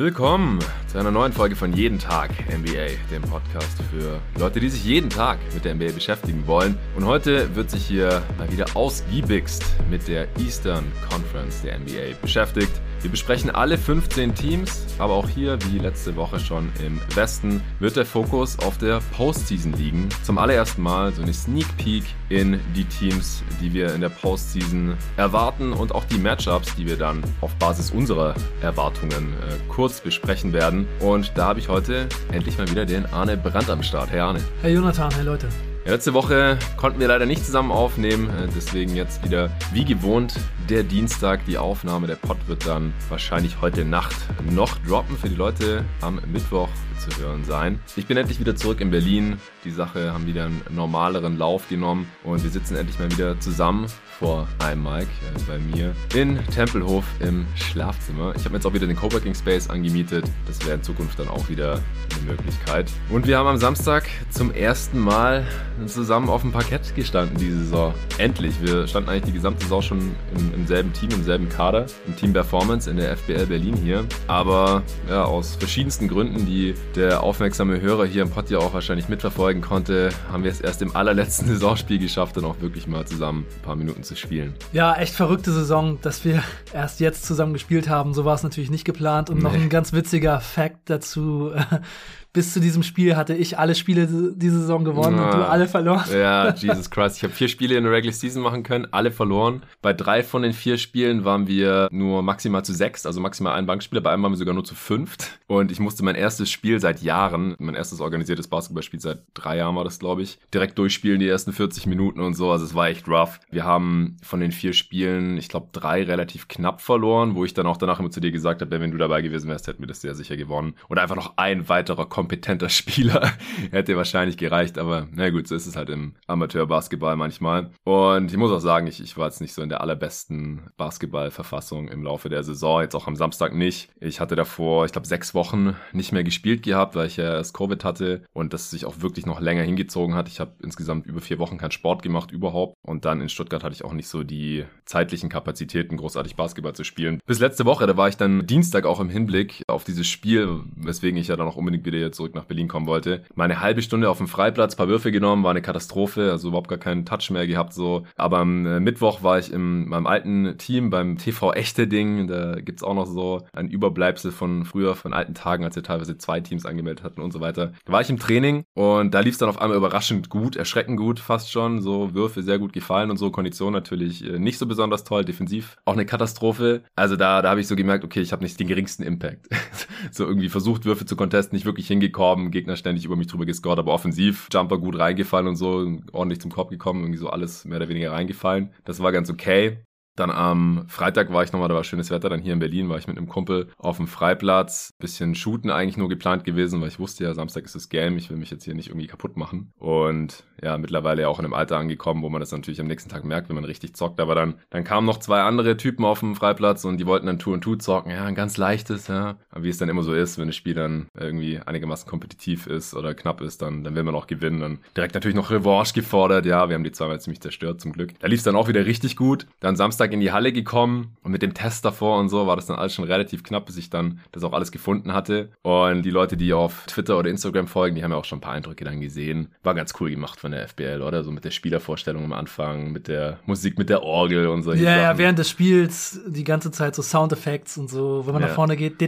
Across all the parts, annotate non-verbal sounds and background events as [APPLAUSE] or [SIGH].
Willkommen zu einer neuen Folge von Jeden Tag NBA, dem Podcast für Leute, die sich jeden Tag mit der NBA beschäftigen wollen. Und heute wird sich hier mal wieder ausgiebigst mit der Eastern Conference der NBA beschäftigt. Wir besprechen alle 15 Teams, aber auch hier, wie letzte Woche schon im Westen, wird der Fokus auf der Postseason liegen. Zum allerersten Mal so eine Sneak Peek in die Teams, die wir in der Postseason erwarten und auch die Matchups, die wir dann auf Basis unserer Erwartungen äh, kurz besprechen werden. Und da habe ich heute endlich mal wieder den Arne Brandt am Start. Hey Arne. Hey Jonathan, hey Leute. Ja, letzte Woche konnten wir leider nicht zusammen aufnehmen, äh, deswegen jetzt wieder wie gewohnt der Dienstag. Die Aufnahme der Pod wird dann wahrscheinlich heute Nacht noch droppen für die Leute am Mittwoch zu hören sein. Ich bin endlich wieder zurück in Berlin. Die Sache haben wieder einen normaleren Lauf genommen und wir sitzen endlich mal wieder zusammen vor einem Mike äh, bei mir in Tempelhof im Schlafzimmer. Ich habe mir jetzt auch wieder den Coworking Space angemietet. Das wäre in Zukunft dann auch wieder eine Möglichkeit. Und wir haben am Samstag zum ersten Mal zusammen auf dem Parkett gestanden diese Saison. Endlich. Wir standen eigentlich die gesamte Saison schon im, im selben Team, im selben Kader, im Team Performance in der FBL Berlin hier. Aber ja, aus verschiedensten Gründen, die der aufmerksame Hörer hier im Pod ja auch wahrscheinlich mitverfolgen konnte, haben wir es erst im allerletzten [LAUGHS] Saisonspiel geschafft, dann auch wirklich mal zusammen ein paar Minuten zu spielen. Ja, echt verrückte Saison, dass wir [LAUGHS] erst jetzt zusammen gespielt haben. So war es natürlich nicht geplant. Und nee. noch ein ganz witziger Fact dazu bis zu diesem Spiel hatte ich alle Spiele diese Saison gewonnen ja. und du alle verloren. Ja, [LAUGHS] Jesus Christ. Ich habe vier Spiele in der Regular Season machen können, alle verloren. Bei drei von den vier Spielen waren wir nur maximal zu sechs, also maximal ein Bankspieler. Bei einem waren wir sogar nur zu fünft. Und ich musste mein erstes Spiel seit Jahren, mein erstes organisiertes Basketballspiel seit drei Jahren war das, glaube ich, direkt durchspielen, die ersten 40 Minuten und so. Also es war echt rough. Wir haben von den vier Spielen, ich glaube, drei relativ knapp verloren, wo ich dann auch danach immer zu dir gesagt habe, wenn du dabei gewesen wärst, hätten wir das sehr sicher gewonnen. Und einfach noch ein weiterer kompetenter [LAUGHS] Spieler. Hätte wahrscheinlich gereicht, aber na gut, so ist es halt im Amateurbasketball manchmal. Und ich muss auch sagen, ich, ich war jetzt nicht so in der allerbesten Basketballverfassung im Laufe der Saison, jetzt auch am Samstag nicht. Ich hatte davor, ich glaube, sechs Wochen nicht mehr gespielt gehabt, weil ich ja erst Covid hatte und das sich auch wirklich noch länger hingezogen hat. Ich habe insgesamt über vier Wochen keinen Sport gemacht überhaupt und dann in Stuttgart hatte ich auch nicht so die zeitlichen Kapazitäten, großartig Basketball zu spielen. Bis letzte Woche, da war ich dann Dienstag auch im Hinblick auf dieses Spiel, weswegen ich ja dann auch unbedingt wieder zurück nach Berlin kommen wollte. Meine halbe Stunde auf dem Freiplatz, paar Würfe genommen, war eine Katastrophe, also überhaupt gar keinen Touch mehr gehabt so. Aber am äh, Mittwoch war ich in meinem alten Team beim TV Echte Ding. Da gibt's auch noch so ein Überbleibsel von früher, von alten Tagen, als wir teilweise zwei Teams angemeldet hatten und so weiter. Da war ich im Training und da lief's dann auf einmal überraschend gut, erschreckend gut fast schon. So Würfe sehr gut gefallen und so. Kondition natürlich äh, nicht so besonders toll, defensiv auch eine Katastrophe. Also da, da habe ich so gemerkt, okay, ich habe nicht den geringsten Impact. [LAUGHS] so irgendwie versucht, Würfe zu contesten, nicht wirklich hingekommen Gegner ständig über mich drüber gescored, aber offensiv Jumper gut reingefallen und so, ordentlich zum Korb gekommen, irgendwie so alles mehr oder weniger reingefallen. Das war ganz okay. Dann am Freitag war ich nochmal, da war schönes Wetter, dann hier in Berlin war ich mit einem Kumpel auf dem Freiplatz. Bisschen shooten eigentlich nur geplant gewesen, weil ich wusste ja, Samstag ist das Game, ich will mich jetzt hier nicht irgendwie kaputt machen. Und ja, mittlerweile auch in einem Alter angekommen, wo man das natürlich am nächsten Tag merkt, wenn man richtig zockt. Aber dann, dann kamen noch zwei andere Typen auf dem Freiplatz und die wollten dann Tour und Tour zocken. Ja, ein ganz leichtes, ja. Aber wie es dann immer so ist, wenn das Spiel dann irgendwie einigermaßen kompetitiv ist oder knapp ist, dann, dann will man auch gewinnen. Dann direkt natürlich noch Revanche gefordert. Ja, wir haben die zweimal ziemlich zerstört, zum Glück. Da lief es dann auch wieder richtig gut. Dann Samstag Samstag in die Halle gekommen und mit dem Test davor und so war das dann alles schon relativ knapp, bis ich dann das auch alles gefunden hatte. Und die Leute, die auf Twitter oder Instagram folgen, die haben ja auch schon ein paar Eindrücke dann gesehen. War ganz cool gemacht von der FBL, oder? So mit der Spielervorstellung am Anfang, mit der Musik, mit der Orgel und so. Ja, ja, während des Spiels die ganze Zeit so Soundeffekte und so, wenn man ja. nach vorne geht.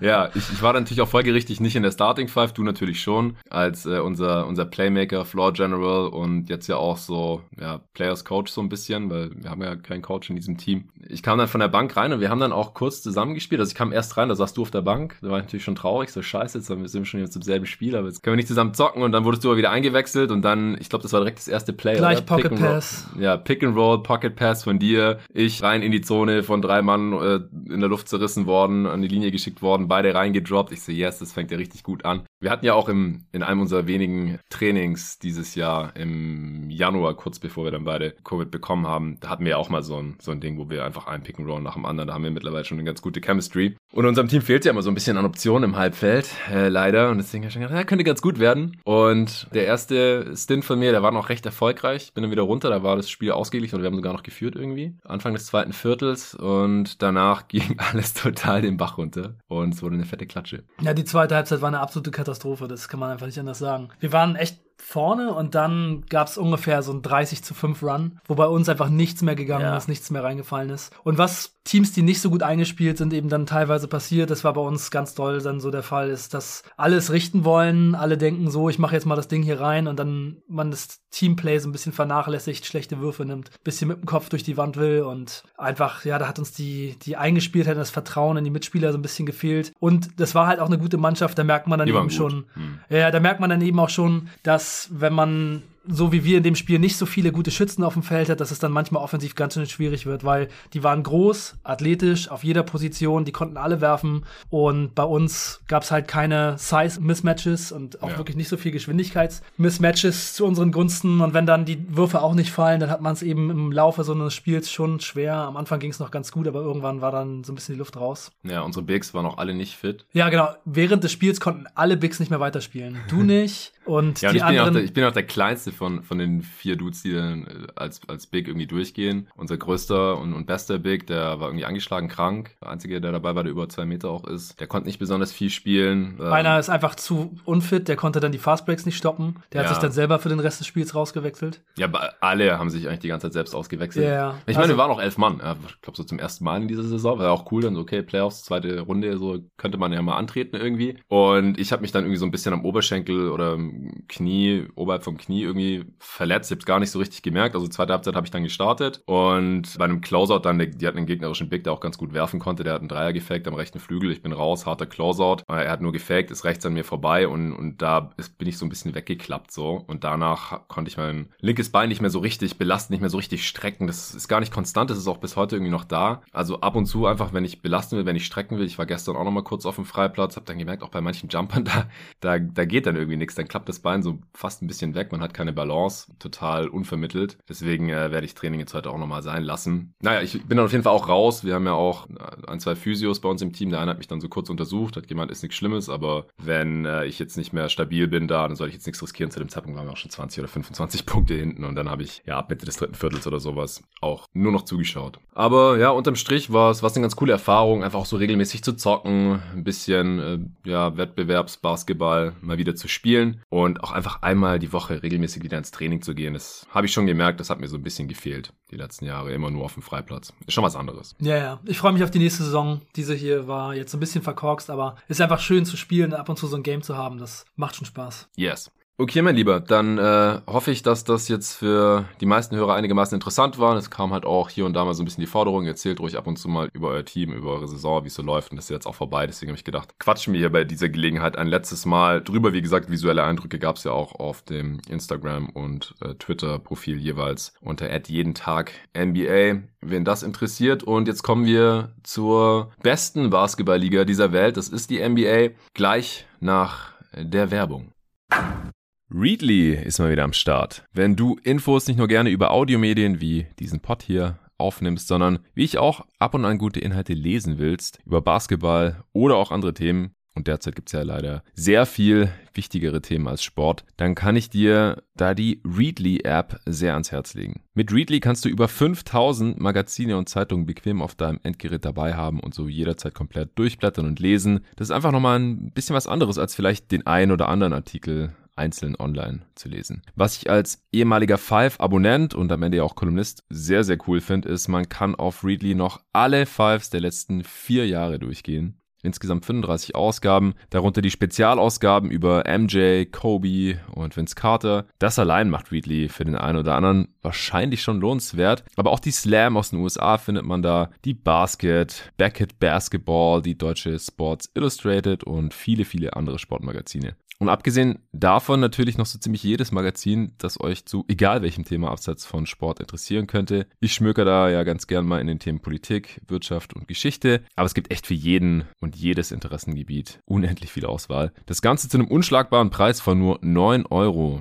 ja, ich, ich war natürlich auch folgerichtig nicht in der Starting Five, du natürlich schon, als äh, unser, unser Playmaker, Floor General und jetzt ja auch so, ja, Players Coach so ein bisschen, weil wir haben ja keinen Coach in diesem Team. Ich kam dann von der Bank rein und wir haben dann auch kurz zusammengespielt. Also ich kam erst rein, da saßt du auf der Bank. Da war ich natürlich schon traurig, so scheiße, jetzt sind wir schon jetzt im selben Spiel, aber jetzt können wir nicht zusammen zocken und dann wurdest du aber wieder eingewechselt und dann, ich glaube, das war direkt das erste Play. Gleich oder? Pocket Pass. Ja, Pick and Roll, Pocket Pass von dir. Ich rein in die Zone von drei Mann äh, in der Luft zerrissen worden, an die Linie geschickt worden, beide reingedroppt. Ich so, yes, das fängt ja richtig gut an. Wir hatten ja auch im, in einem unserer wenigen Trainings dieses Jahr im Januar, kurz bevor wir dann beide Covid bekommen haben, da hatten wir ja auch mal so ein, so ein Ding, wo wir einfach einen Pick and Roll nach dem anderen, da haben wir mittlerweile schon eine ganz gute Chemistry. Und unserem Team fehlt ja immer so ein bisschen an Optionen im Halbfeld, äh, leider. Und deswegen habe ich gedacht, ja, könnte ganz gut werden. Und der erste Stint von mir, der war noch recht erfolgreich. Ich bin dann wieder runter, da war das Spiel ausgeglichen und wir haben sogar noch geführt irgendwie. Anfang des zweiten Viertels und danach [LAUGHS] ging alles total den Bach runter und es wurde eine fette Klatsche. Ja, die zweite Halbzeit war eine absolute Katastrophe, das kann man einfach nicht anders sagen. Wir waren echt vorne und dann gab es ungefähr so ein 30 zu 5 Run, wo bei uns einfach nichts mehr gegangen ja. ist, nichts mehr reingefallen ist. Und was Teams, die nicht so gut eingespielt sind, eben dann teilweise passiert, das war bei uns ganz doll dann so der Fall, ist, dass alles richten wollen, alle denken so, ich mache jetzt mal das Ding hier rein und dann man das Teamplay so ein bisschen vernachlässigt, schlechte Würfe nimmt, bisschen mit dem Kopf durch die Wand will und einfach, ja, da hat uns die, die Eingespieltheit, das Vertrauen in die Mitspieler so ein bisschen gefehlt. Und das war halt auch eine gute Mannschaft, da merkt man dann die eben schon, hm. ja, da merkt man dann eben auch schon, dass wenn man so wie wir in dem Spiel nicht so viele gute Schützen auf dem Feld hat, dass es dann manchmal offensiv ganz schön schwierig wird, weil die waren groß, athletisch, auf jeder Position, die konnten alle werfen und bei uns gab es halt keine Size-Mismatches und auch ja. wirklich nicht so viel Geschwindigkeits-Mismatches zu unseren Gunsten und wenn dann die Würfe auch nicht fallen, dann hat man es eben im Laufe so eines Spiels schon schwer. Am Anfang ging es noch ganz gut, aber irgendwann war dann so ein bisschen die Luft raus. Ja, unsere Bigs waren auch alle nicht fit. Ja, genau. Während des Spiels konnten alle Bigs nicht mehr weiterspielen. Du [LAUGHS] nicht und ja, und die ich, bin anderen... Bin der, ich bin auch der kleinste von, von den vier Dudes, die dann äh, als, als Big irgendwie durchgehen. Unser größter und, und bester Big, der war irgendwie angeschlagen krank. Der einzige, der dabei war, der über zwei Meter auch ist. Der konnte nicht besonders viel spielen. Ähm, Einer ist einfach zu unfit, der konnte dann die Fastbreaks nicht stoppen. Der ja. hat sich dann selber für den Rest des Spiels rausgewechselt. Ja, alle haben sich eigentlich die ganze Zeit selbst ausgewechselt. Ja, Ich meine, also, wir waren auch elf Mann. Ich glaube, so zum ersten Mal in dieser Saison. War ja auch cool, dann so, okay, Playoffs, zweite Runde, so könnte man ja mal antreten irgendwie. Und ich habe mich dann irgendwie so ein bisschen am Oberschenkel oder Knie, oberhalb vom Knie irgendwie verletzt. Ich habe gar nicht so richtig gemerkt. Also zweite Halbzeit habe ich dann gestartet und bei einem Closeout dann, die hatten einen gegnerischen Big, der auch ganz gut werfen konnte. Der hat einen Dreier gefaked am rechten Flügel. Ich bin raus, harter Closeout. Er hat nur gefaked, ist rechts an mir vorbei und, und da ist, bin ich so ein bisschen weggeklappt so. Und danach konnte ich mein linkes Bein nicht mehr so richtig belasten, nicht mehr so richtig strecken. Das ist gar nicht konstant, das ist auch bis heute irgendwie noch da. Also ab und zu einfach, wenn ich belasten will, wenn ich strecken will. Ich war gestern auch noch mal kurz auf dem Freiplatz, habe dann gemerkt, auch bei manchen Jumpern, [LAUGHS] da, da, da geht dann irgendwie nichts. Dann klappt das Bein so fast ein bisschen weg. Man hat keine Balance, total unvermittelt. Deswegen äh, werde ich Training jetzt heute auch nochmal sein lassen. Naja, ich bin dann auf jeden Fall auch raus. Wir haben ja auch äh, ein, zwei Physios bei uns im Team. Der eine hat mich dann so kurz untersucht, hat gemeint, ist nichts Schlimmes, aber wenn äh, ich jetzt nicht mehr stabil bin da, dann soll ich jetzt nichts riskieren. Zu dem Zeitpunkt waren wir auch schon 20 oder 25 [LAUGHS] Punkte hinten und dann habe ich ja ab Mitte des dritten Viertels oder sowas auch nur noch zugeschaut. Aber ja, unterm Strich war es eine ganz coole Erfahrung, einfach auch so regelmäßig zu zocken, ein bisschen äh, ja, Wettbewerbsbasketball mal wieder zu spielen und auch einfach einmal die Woche regelmäßig wieder ins Training zu gehen. Das habe ich schon gemerkt, das hat mir so ein bisschen gefehlt die letzten Jahre, immer nur auf dem Freiplatz. Ist schon was anderes. Ja, ja. Ich freue mich auf die nächste Saison. Diese hier war jetzt ein bisschen verkorkst, aber ist einfach schön zu spielen, ab und zu so ein Game zu haben. Das macht schon Spaß. Yes. Okay, mein Lieber, dann äh, hoffe ich, dass das jetzt für die meisten Hörer einigermaßen interessant war. Es kam halt auch hier und da mal so ein bisschen die Forderung. Erzählt ruhig ab und zu mal über euer Team, über eure Saison, wie es so läuft. Und das ist jetzt auch vorbei. Deswegen habe ich gedacht, quatschen wir hier bei dieser Gelegenheit ein letztes Mal drüber. Wie gesagt, visuelle Eindrücke gab es ja auch auf dem Instagram und äh, Twitter-Profil jeweils unter jeden Tag NBA, wen das interessiert. Und jetzt kommen wir zur besten Basketballliga dieser Welt. Das ist die NBA. Gleich nach der Werbung. Readly ist mal wieder am Start. Wenn du Infos nicht nur gerne über Audiomedien wie diesen Pod hier aufnimmst, sondern wie ich auch ab und an gute Inhalte lesen willst, über Basketball oder auch andere Themen, und derzeit gibt es ja leider sehr viel wichtigere Themen als Sport, dann kann ich dir da die Readly-App sehr ans Herz legen. Mit Readly kannst du über 5000 Magazine und Zeitungen bequem auf deinem Endgerät dabei haben und so jederzeit komplett durchblättern und lesen. Das ist einfach nochmal ein bisschen was anderes als vielleicht den einen oder anderen Artikel einzeln online zu lesen. Was ich als ehemaliger Five-Abonnent und am Ende auch Kolumnist sehr, sehr cool finde, ist, man kann auf Readly noch alle Fives der letzten vier Jahre durchgehen. Insgesamt 35 Ausgaben, darunter die Spezialausgaben über MJ, Kobe und Vince Carter. Das allein macht Readly für den einen oder anderen wahrscheinlich schon lohnenswert. Aber auch die Slam aus den USA findet man da, die Basket, Beckett Basketball, die deutsche Sports Illustrated und viele, viele andere Sportmagazine. Und abgesehen davon natürlich noch so ziemlich jedes Magazin, das euch zu egal welchem Thema abseits von Sport interessieren könnte. Ich schmöker da ja ganz gern mal in den Themen Politik, Wirtschaft und Geschichte. Aber es gibt echt für jeden und jedes Interessengebiet unendlich viel Auswahl. Das Ganze zu einem unschlagbaren Preis von nur 9,99 Euro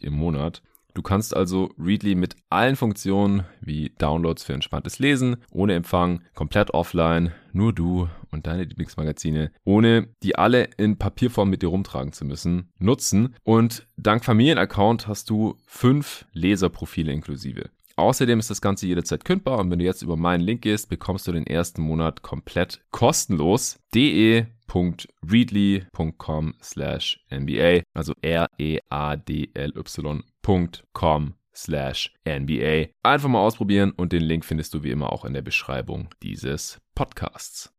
im Monat. Du kannst also Readly mit allen Funktionen wie Downloads für entspanntes Lesen, ohne Empfang, komplett offline, nur du und deine Lieblingsmagazine, ohne die alle in Papierform mit dir rumtragen zu müssen, nutzen. Und dank Familienaccount hast du fünf Leserprofile inklusive. Außerdem ist das Ganze jederzeit kündbar und wenn du jetzt über meinen Link gehst, bekommst du den ersten Monat komplett kostenlos. de.readly.com slash NBA, also slash NBA. Einfach mal ausprobieren und den Link findest du wie immer auch in der Beschreibung dieses Podcasts.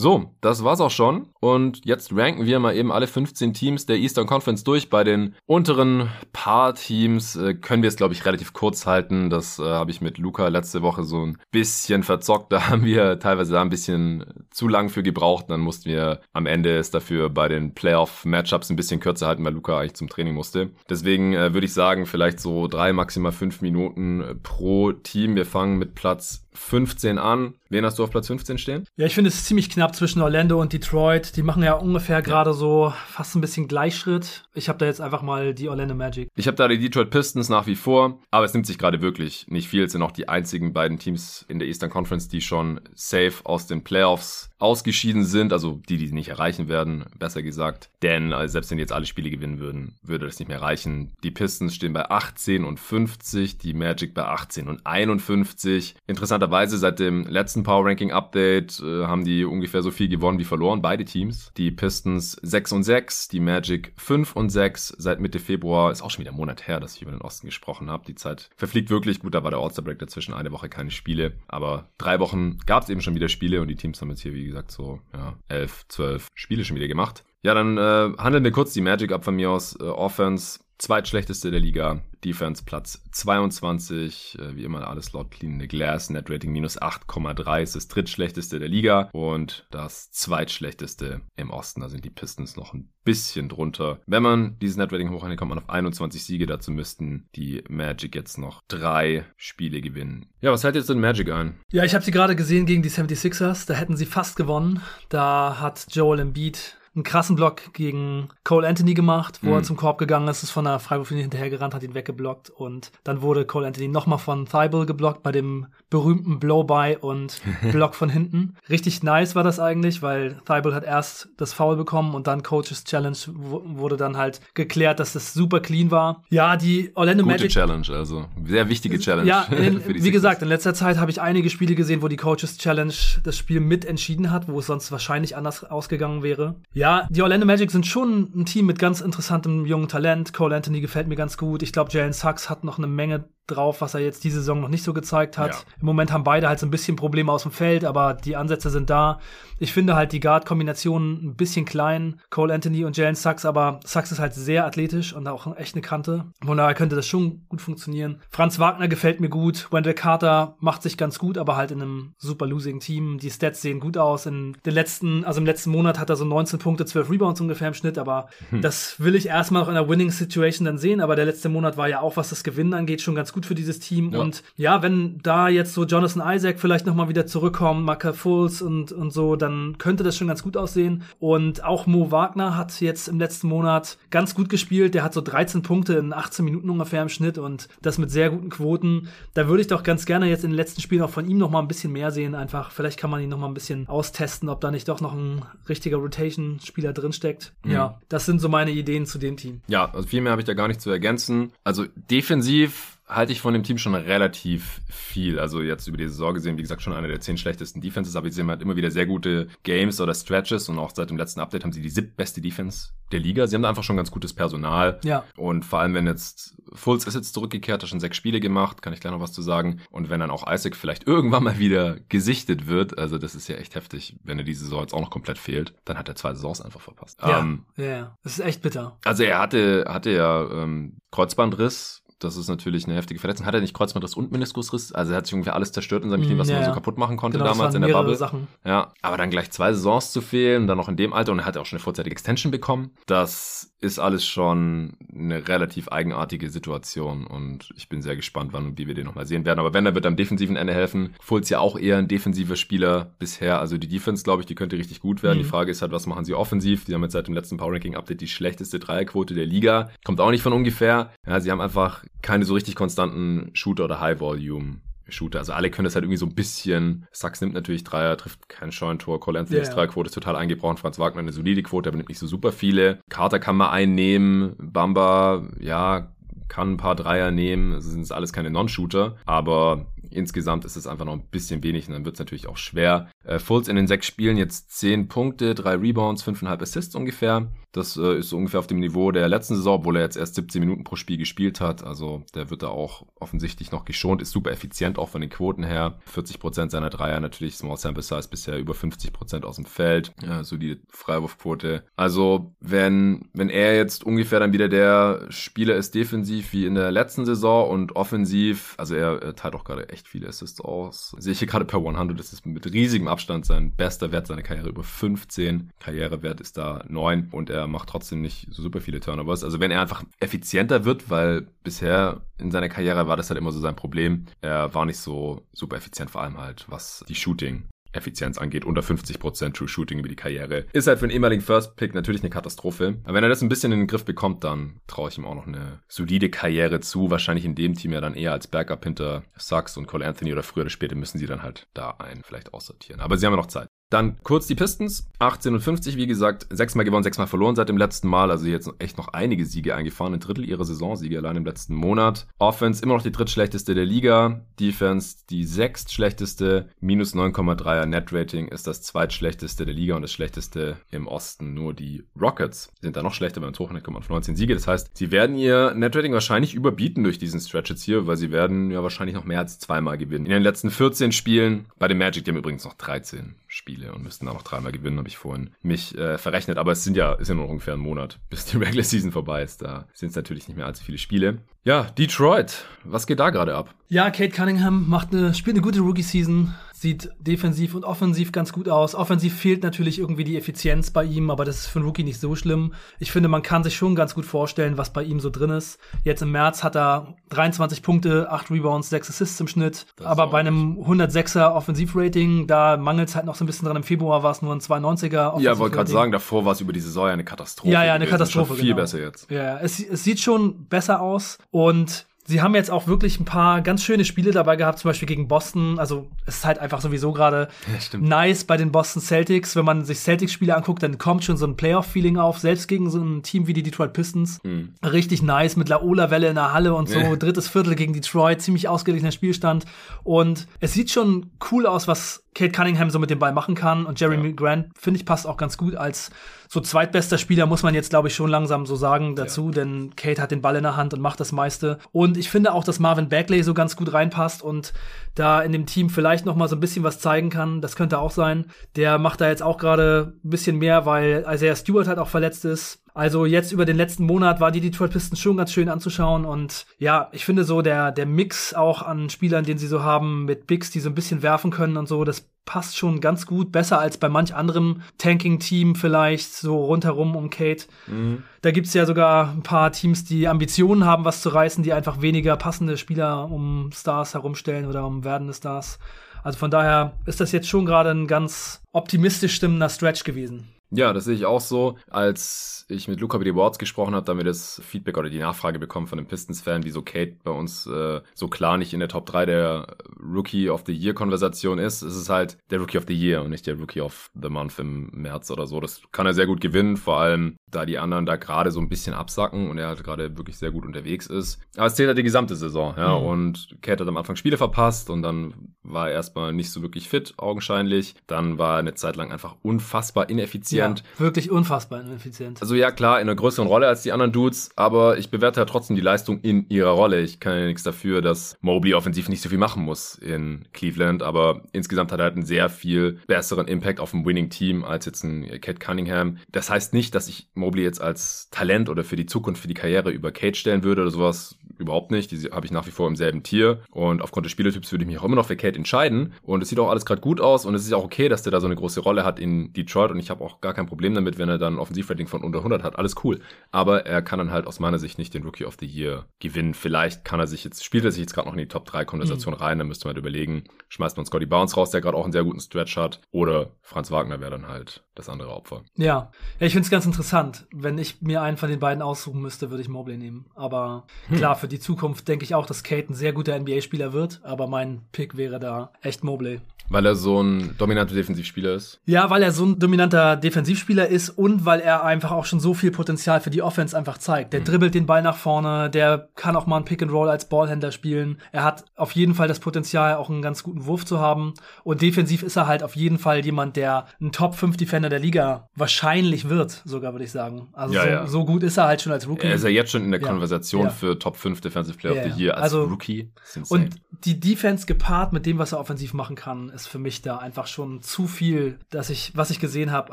So, das war's auch schon. Und jetzt ranken wir mal eben alle 15 Teams der Eastern Conference durch. Bei den unteren paar Teams äh, können wir es, glaube ich, relativ kurz halten. Das äh, habe ich mit Luca letzte Woche so ein bisschen verzockt. Da [LAUGHS] haben wir teilweise da ein bisschen zu lang für gebraucht. Dann mussten wir am Ende es dafür bei den Playoff-Matchups ein bisschen kürzer halten, weil Luca eigentlich zum Training musste. Deswegen äh, würde ich sagen, vielleicht so drei, maximal fünf Minuten äh, pro Team. Wir fangen mit Platz 15 an. Wen hast du auf Platz 15 stehen? Ja, ich finde es ziemlich knapp zwischen Orlando und Detroit. Die machen ja ungefähr gerade so fast ein bisschen Gleichschritt. Ich habe da jetzt einfach mal die Orlando Magic. Ich habe da die Detroit Pistons nach wie vor, aber es nimmt sich gerade wirklich nicht viel. Es sind auch die einzigen beiden Teams in der Eastern Conference, die schon safe aus den Playoffs ausgeschieden sind, also die, die nicht erreichen werden, besser gesagt. Denn also selbst wenn die jetzt alle Spiele gewinnen würden, würde das nicht mehr reichen. Die Pistons stehen bei 18 und 50, die Magic bei 18 und 51. Interessanterweise seit dem letzten Power Ranking Update äh, haben die ungefähr so viel gewonnen wie verloren, beide Teams. Die Pistons 6 und 6, die Magic 5 und 6. Seit Mitte Februar ist auch schon wieder ein Monat her, dass ich über den Osten gesprochen habe. Die Zeit verfliegt wirklich gut. Da war der All-Star Break dazwischen, eine Woche keine Spiele. Aber drei Wochen gab es eben schon wieder Spiele und die Teams haben jetzt hier, wie gesagt, so ja, elf, zwölf Spiele schon wieder gemacht. Ja, dann äh, handeln wir kurz die Magic ab von mir aus. Äh, Offense, zweitschlechteste der Liga. Defense Platz 22, äh, wie immer alles laut Clean the Glass, Net Rating minus 8,3 ist das drittschlechteste der Liga und das zweitschlechteste im Osten. Da sind die Pistons noch ein bisschen drunter. Wenn man dieses Net Rating hochrechnet, kommt man auf 21 Siege. Dazu müssten die Magic jetzt noch drei Spiele gewinnen. Ja, was hält jetzt den Magic ein? Ja, ich habe sie gerade gesehen gegen die 76ers. Da hätten sie fast gewonnen. Da hat Joel Embiid einen krassen Block gegen Cole Anthony gemacht, wo mhm. er zum Korb gegangen ist, ist von der Freiwurflinie hinterhergerannt, hat ihn weggeblockt und dann wurde Cole Anthony nochmal von Thibault geblockt bei dem berühmten Blow-by und [LAUGHS] Block von hinten. Richtig nice war das eigentlich, weil Thibault hat erst das Foul bekommen und dann Coaches Challenge wurde dann halt geklärt, dass das super clean war. Ja, die Orlando Gute Magic Challenge, also sehr wichtige Challenge. Ja, in, [LAUGHS] wie gesagt, in letzter Zeit habe ich einige Spiele gesehen, wo die Coaches Challenge das Spiel mit entschieden hat, wo es sonst wahrscheinlich anders ausgegangen wäre. Ja, die Orlando Magic sind schon ein Team mit ganz interessantem jungen Talent. Cole Anthony gefällt mir ganz gut. Ich glaube, Jalen Sachs hat noch eine Menge drauf, was er jetzt diese Saison noch nicht so gezeigt hat. Ja. Im Moment haben beide halt so ein bisschen Probleme aus dem Feld, aber die Ansätze sind da. Ich finde halt die Guard-Kombination ein bisschen klein, Cole Anthony und Jalen Sachs, aber Sachs ist halt sehr athletisch und auch echt eine Kante. Von daher könnte das schon gut funktionieren. Franz Wagner gefällt mir gut. Wendell Carter macht sich ganz gut, aber halt in einem super losing Team. Die Stats sehen gut aus. In den letzten, also im letzten Monat hat er so 19 Punkte, 12 Rebounds ungefähr im Schnitt, aber hm. das will ich erstmal noch in der Winning Situation dann sehen. Aber der letzte Monat war ja auch, was das Gewinnen angeht, schon ganz gut für dieses Team. Ja. Und ja, wenn da jetzt so Jonathan Isaac vielleicht nochmal wieder zurückkommen, Maka Fulls und, und so, dann könnte das schon ganz gut aussehen. Und auch Mo Wagner hat jetzt im letzten Monat ganz gut gespielt. Der hat so 13 Punkte in 18 Minuten ungefähr im Schnitt und das mit sehr guten Quoten. Da würde ich doch ganz gerne jetzt in den letzten Spielen auch von ihm nochmal ein bisschen mehr sehen. Einfach, vielleicht kann man ihn nochmal ein bisschen austesten, ob da nicht doch noch ein richtiger Rotation-Spieler drinsteckt. Mhm. Ja, das sind so meine Ideen zu dem Team. Ja, also viel mehr habe ich da gar nicht zu ergänzen. Also defensiv halte ich von dem Team schon relativ viel. Also jetzt über die Saison gesehen, wie gesagt, schon einer der zehn schlechtesten Defenses, aber sie sehen halt immer wieder sehr gute Games oder Stretches und auch seit dem letzten Update haben sie die siebtbeste Defense der Liga. Sie haben da einfach schon ganz gutes Personal. Ja. Und vor allem, wenn jetzt Fultz ist jetzt zurückgekehrt, hat schon sechs Spiele gemacht, kann ich gleich noch was zu sagen. Und wenn dann auch Isaac vielleicht irgendwann mal wieder gesichtet wird, also das ist ja echt heftig, wenn er diese Saison jetzt auch noch komplett fehlt, dann hat er zwei Saisons einfach verpasst. Ja, ähm, ja, das ist echt bitter. Also er hatte, hatte ja ähm, Kreuzbandriss Das ist natürlich eine heftige Verletzung. Hat er nicht Kreuzbandriss und Meniskusriss? Also er hat sich irgendwie alles zerstört in seinem Knie, was Mm, ja, man so kaputt machen konnte Genau, damals in der Bubble. Sachen. Ja, aber dann gleich zwei Saisons zu fehlen, dann noch in dem Alter und er hat auch schon eine vorzeitige Extension bekommen. Das ist alles schon eine relativ eigenartige Situation und ich bin sehr gespannt, wann und wie wir den nochmal sehen werden. Aber wenn, er wird am defensiven Ende helfen. Fultz ja auch eher ein defensiver Spieler bisher. Also die Defense, glaube ich, die könnte richtig gut werden. Mhm. Die Frage ist halt, was machen sie offensiv? Die haben jetzt seit dem letzten Power Ranking Update die schlechteste Dreierquote der Liga. Kommt auch nicht von ungefähr. Ja, sie haben einfach keine so richtig konstanten Shooter oder High Volume. Shooter. Also alle können das halt irgendwie so ein bisschen. Sachs nimmt natürlich Dreier, trifft kein Scheuntor. Cole Anthony's Ja, ja. Dreierquote ist total eingebrochen. Franz Wagner eine solide Quote, aber nimmt nicht so super viele. Carter kann mal einnehmen. Bamba, ja, kann ein paar Dreier nehmen. Es sind alles keine Non-Shooter, aber insgesamt ist es einfach noch ein bisschen wenig und dann wird es natürlich auch schwer. Äh, Fultz in den sechs Spielen jetzt zehn Punkte, drei Rebounds, fünfeinhalb Assists ungefähr. Das äh, ist so ungefähr auf dem Niveau der letzten Saison, obwohl er jetzt erst 17 Minuten pro Spiel gespielt hat. Also der wird da auch offensichtlich noch geschont, ist super effizient auch von den Quoten her. 40% seiner Dreier natürlich, Small Sample Size bisher über 50% aus dem Feld. Ja, solide Freiwurfquote. Also wenn, wenn er jetzt ungefähr dann wieder der Spieler ist defensiv wie in der letzten Saison und offensiv, also er, er teilt auch gerade echt viele Assists aus. Sehe ich hier gerade per 100, das ist mit riesigem Abstand sein bester Wert seiner Karriere über 15. Karrierewert ist da 9 und er macht trotzdem nicht so super viele Turnovers. Also wenn er einfach effizienter wird, weil bisher in seiner Karriere war das halt immer so sein Problem. Er war nicht so super effizient, vor allem halt was die Shooting Effizienz angeht, unter 50% True Shooting über die Karriere. Ist halt für einen ehemaligen First Pick natürlich eine Katastrophe. Aber wenn er das ein bisschen in den Griff bekommt, dann traue ich ihm auch noch eine solide Karriere zu. Wahrscheinlich in dem Team ja dann eher als Backup hinter Sachs und Cole Anthony oder früher oder später müssen sie dann halt da einen vielleicht aussortieren. Aber sie haben ja noch Zeit. Dann kurz die Pistons. 18 und 50, wie gesagt, sechsmal gewonnen, sechsmal verloren seit dem letzten Mal. Also jetzt echt noch einige Siege eingefahren. Ein Drittel ihrer Saisonsiege allein im letzten Monat. Offense immer noch die drittschlechteste der Liga. Defense die sechstschlechteste. Minus 9,3er Net Rating ist das zweitschlechteste der Liga und das schlechteste im Osten. Nur die Rockets sind da noch schlechter beim Tor kommen auf 19 Siege. Das heißt, sie werden ihr Net Rating wahrscheinlich überbieten durch diesen Stretch jetzt hier, weil sie werden ja wahrscheinlich noch mehr als zweimal gewinnen. In den letzten 14 Spielen, bei den Magic, die haben übrigens noch 13 Spiele und müssten da noch dreimal gewinnen, habe ich vorhin mich äh, verrechnet. Aber es sind ja, ist ja nur ungefähr ein Monat, [LAUGHS] bis die Regular Season vorbei ist. Da sind es natürlich nicht mehr allzu viele Spiele. Ja, Detroit, was geht da gerade ab? Ja, Kate Cunningham macht eine, spielt eine gute Rookie-Season, sieht defensiv und offensiv ganz gut aus. Offensiv fehlt natürlich irgendwie die Effizienz bei ihm, aber das ist für einen Rookie nicht so schlimm. Ich finde, man kann sich schon ganz gut vorstellen, was bei ihm so drin ist. Jetzt im März hat er 23 Punkte, 8 Rebounds, 6 Assists im Schnitt. Das aber bei einem 106er Offensivrating, da mangelt es halt noch so ein bisschen dran. Im Februar war es nur ein 92er Ja, wollte gerade Offensivrating. sagen, davor war es über die Saison ja eine Katastrophe. Ja, ja, eine gewesen. Katastrophe, Schon viel genau. besser jetzt. Ja, es, es sieht schon besser aus und sie haben jetzt auch wirklich ein paar ganz schöne Spiele dabei gehabt, zum Beispiel gegen Boston. Also es ist halt einfach sowieso gerade Ja, nice bei den Boston Celtics. Wenn man sich Celtics-Spiele anguckt, dann kommt schon so ein Playoff-Feeling auf, selbst gegen so ein Team wie die Detroit Pistons. Mhm. Richtig nice mit Laola-Welle in der Halle und so. Ja. Drittes Viertel gegen Detroit, ziemlich ausgeglichener Spielstand. Und es sieht schon cool aus, was Kate Cunningham so mit dem Ball machen kann. Und Jeremy Ja. Grant, finde ich, passt auch ganz gut als so zweitbester Spieler, muss man jetzt, glaube ich, schon langsam so sagen dazu, denn Kate hat den Ball in der Hand und macht das meiste. Und ich finde auch, dass Marvin Bagley so ganz gut reinpasst und da in dem Team vielleicht noch mal so ein bisschen was zeigen kann. Das könnte auch sein. Der macht da jetzt auch gerade ein bisschen mehr, weil Isaiah Stewart halt auch verletzt ist. Also jetzt über den letzten Monat war die Detroit Pistons schon ganz schön anzuschauen und ja, ich finde so der, der Mix auch an Spielern, den sie so haben mit Bigs, die so ein bisschen werfen können und so, das passt schon ganz gut, besser als bei manch anderem Tanking-Team vielleicht, so rundherum um Kate. Mhm. Da gibt's ja sogar ein paar Teams, die Ambitionen haben, was zu reißen, die einfach weniger passende Spieler um Stars herumstellen oder um werdende Stars. Also von daher ist das jetzt schon gerade ein ganz optimistisch stimmender Stretch gewesen. Ja, das sehe ich auch so. Als ich mit Luca über die Awards gesprochen habe, da haben wir das Feedback oder die Nachfrage bekommen von einem Pistons-Fan, wieso Kate bei uns äh, so klar nicht in der Top 3 der Rookie of the Year-Konversation ist. Es ist halt der Rookie of the Year und nicht der Rookie of the Month im März oder so. Das kann er sehr gut gewinnen, vor allem da die anderen da gerade so ein bisschen absacken und er halt gerade wirklich sehr gut unterwegs ist. Aber es zählt halt die gesamte Saison, ja. Mhm. Und Kate hat am Anfang Spiele verpasst und dann war er erstmal nicht so wirklich fit, augenscheinlich. Dann war er eine Zeit lang einfach unfassbar ineffizient. Ja, wirklich unfassbar ineffizient. Also ja, klar, in einer größeren Rolle als die anderen Dudes, aber ich bewerte ja trotzdem die Leistung in ihrer Rolle. Ich kann ja nichts dafür, dass Mobley offensiv nicht so viel machen muss in Cleveland, aber insgesamt hat er halt einen sehr viel besseren Impact auf ein Winning-Team als jetzt ein Kate Cunningham. Das heißt nicht, dass ich Mobley jetzt als Talent oder für die Zukunft, für die Karriere über Kate stellen würde oder sowas. überhaupt nicht. Die habe ich nach wie vor im selben Tier. Und aufgrund des Spielertyps würde ich mich auch immer noch für Kate entscheiden. Und es sieht auch alles gerade gut aus. Und es ist auch okay, dass der da so eine große Rolle hat in Detroit. Und ich habe auch gar kein Problem damit, wenn er dann ein Offensivrating von unter 100 hat. Alles cool. Aber er kann dann halt aus meiner Sicht nicht den Rookie of the Year gewinnen. Vielleicht kann er sich jetzt, spielt er sich jetzt gerade noch in die Top 3 Konversation mhm. rein. Dann müsste man halt überlegen, schmeißt man Scotty Bounce raus, der gerade auch einen sehr guten Stretch hat. Oder Franz Wagner wäre dann halt das andere Opfer. Ja, ja ich finde es ganz interessant. Wenn ich mir einen von den beiden aussuchen müsste, würde ich Mobley nehmen. Aber hm. klar, für die Zukunft denke ich auch, dass Kate ein sehr guter NBA-Spieler wird. Aber mein Pick wäre da echt Mobley. Weil er so ein dominanter Defensivspieler ist? Ja, weil er so ein dominanter Defensivspieler ist und weil er einfach auch schon so viel Potenzial für die Offense einfach zeigt. Der mhm. dribbelt den Ball nach vorne, der kann auch mal ein Pick and Roll als Ballhändler spielen. Er hat auf jeden Fall das Potenzial, auch einen ganz guten Wurf zu haben. Und defensiv ist er halt auf jeden Fall jemand, der ein Top 5 Defender der Liga wahrscheinlich wird, sogar würde ich sagen. Also ja, so, ja. so, gut ist er halt schon als Rookie. Er ist ja jetzt schon in der ja. Konversation für Top 5 Defensive Player of the Year als also, Rookie. Und die Defense gepaart mit dem, was er offensiv machen kann, ist für mich da einfach schon zu viel, dass ich, was ich gesehen habe,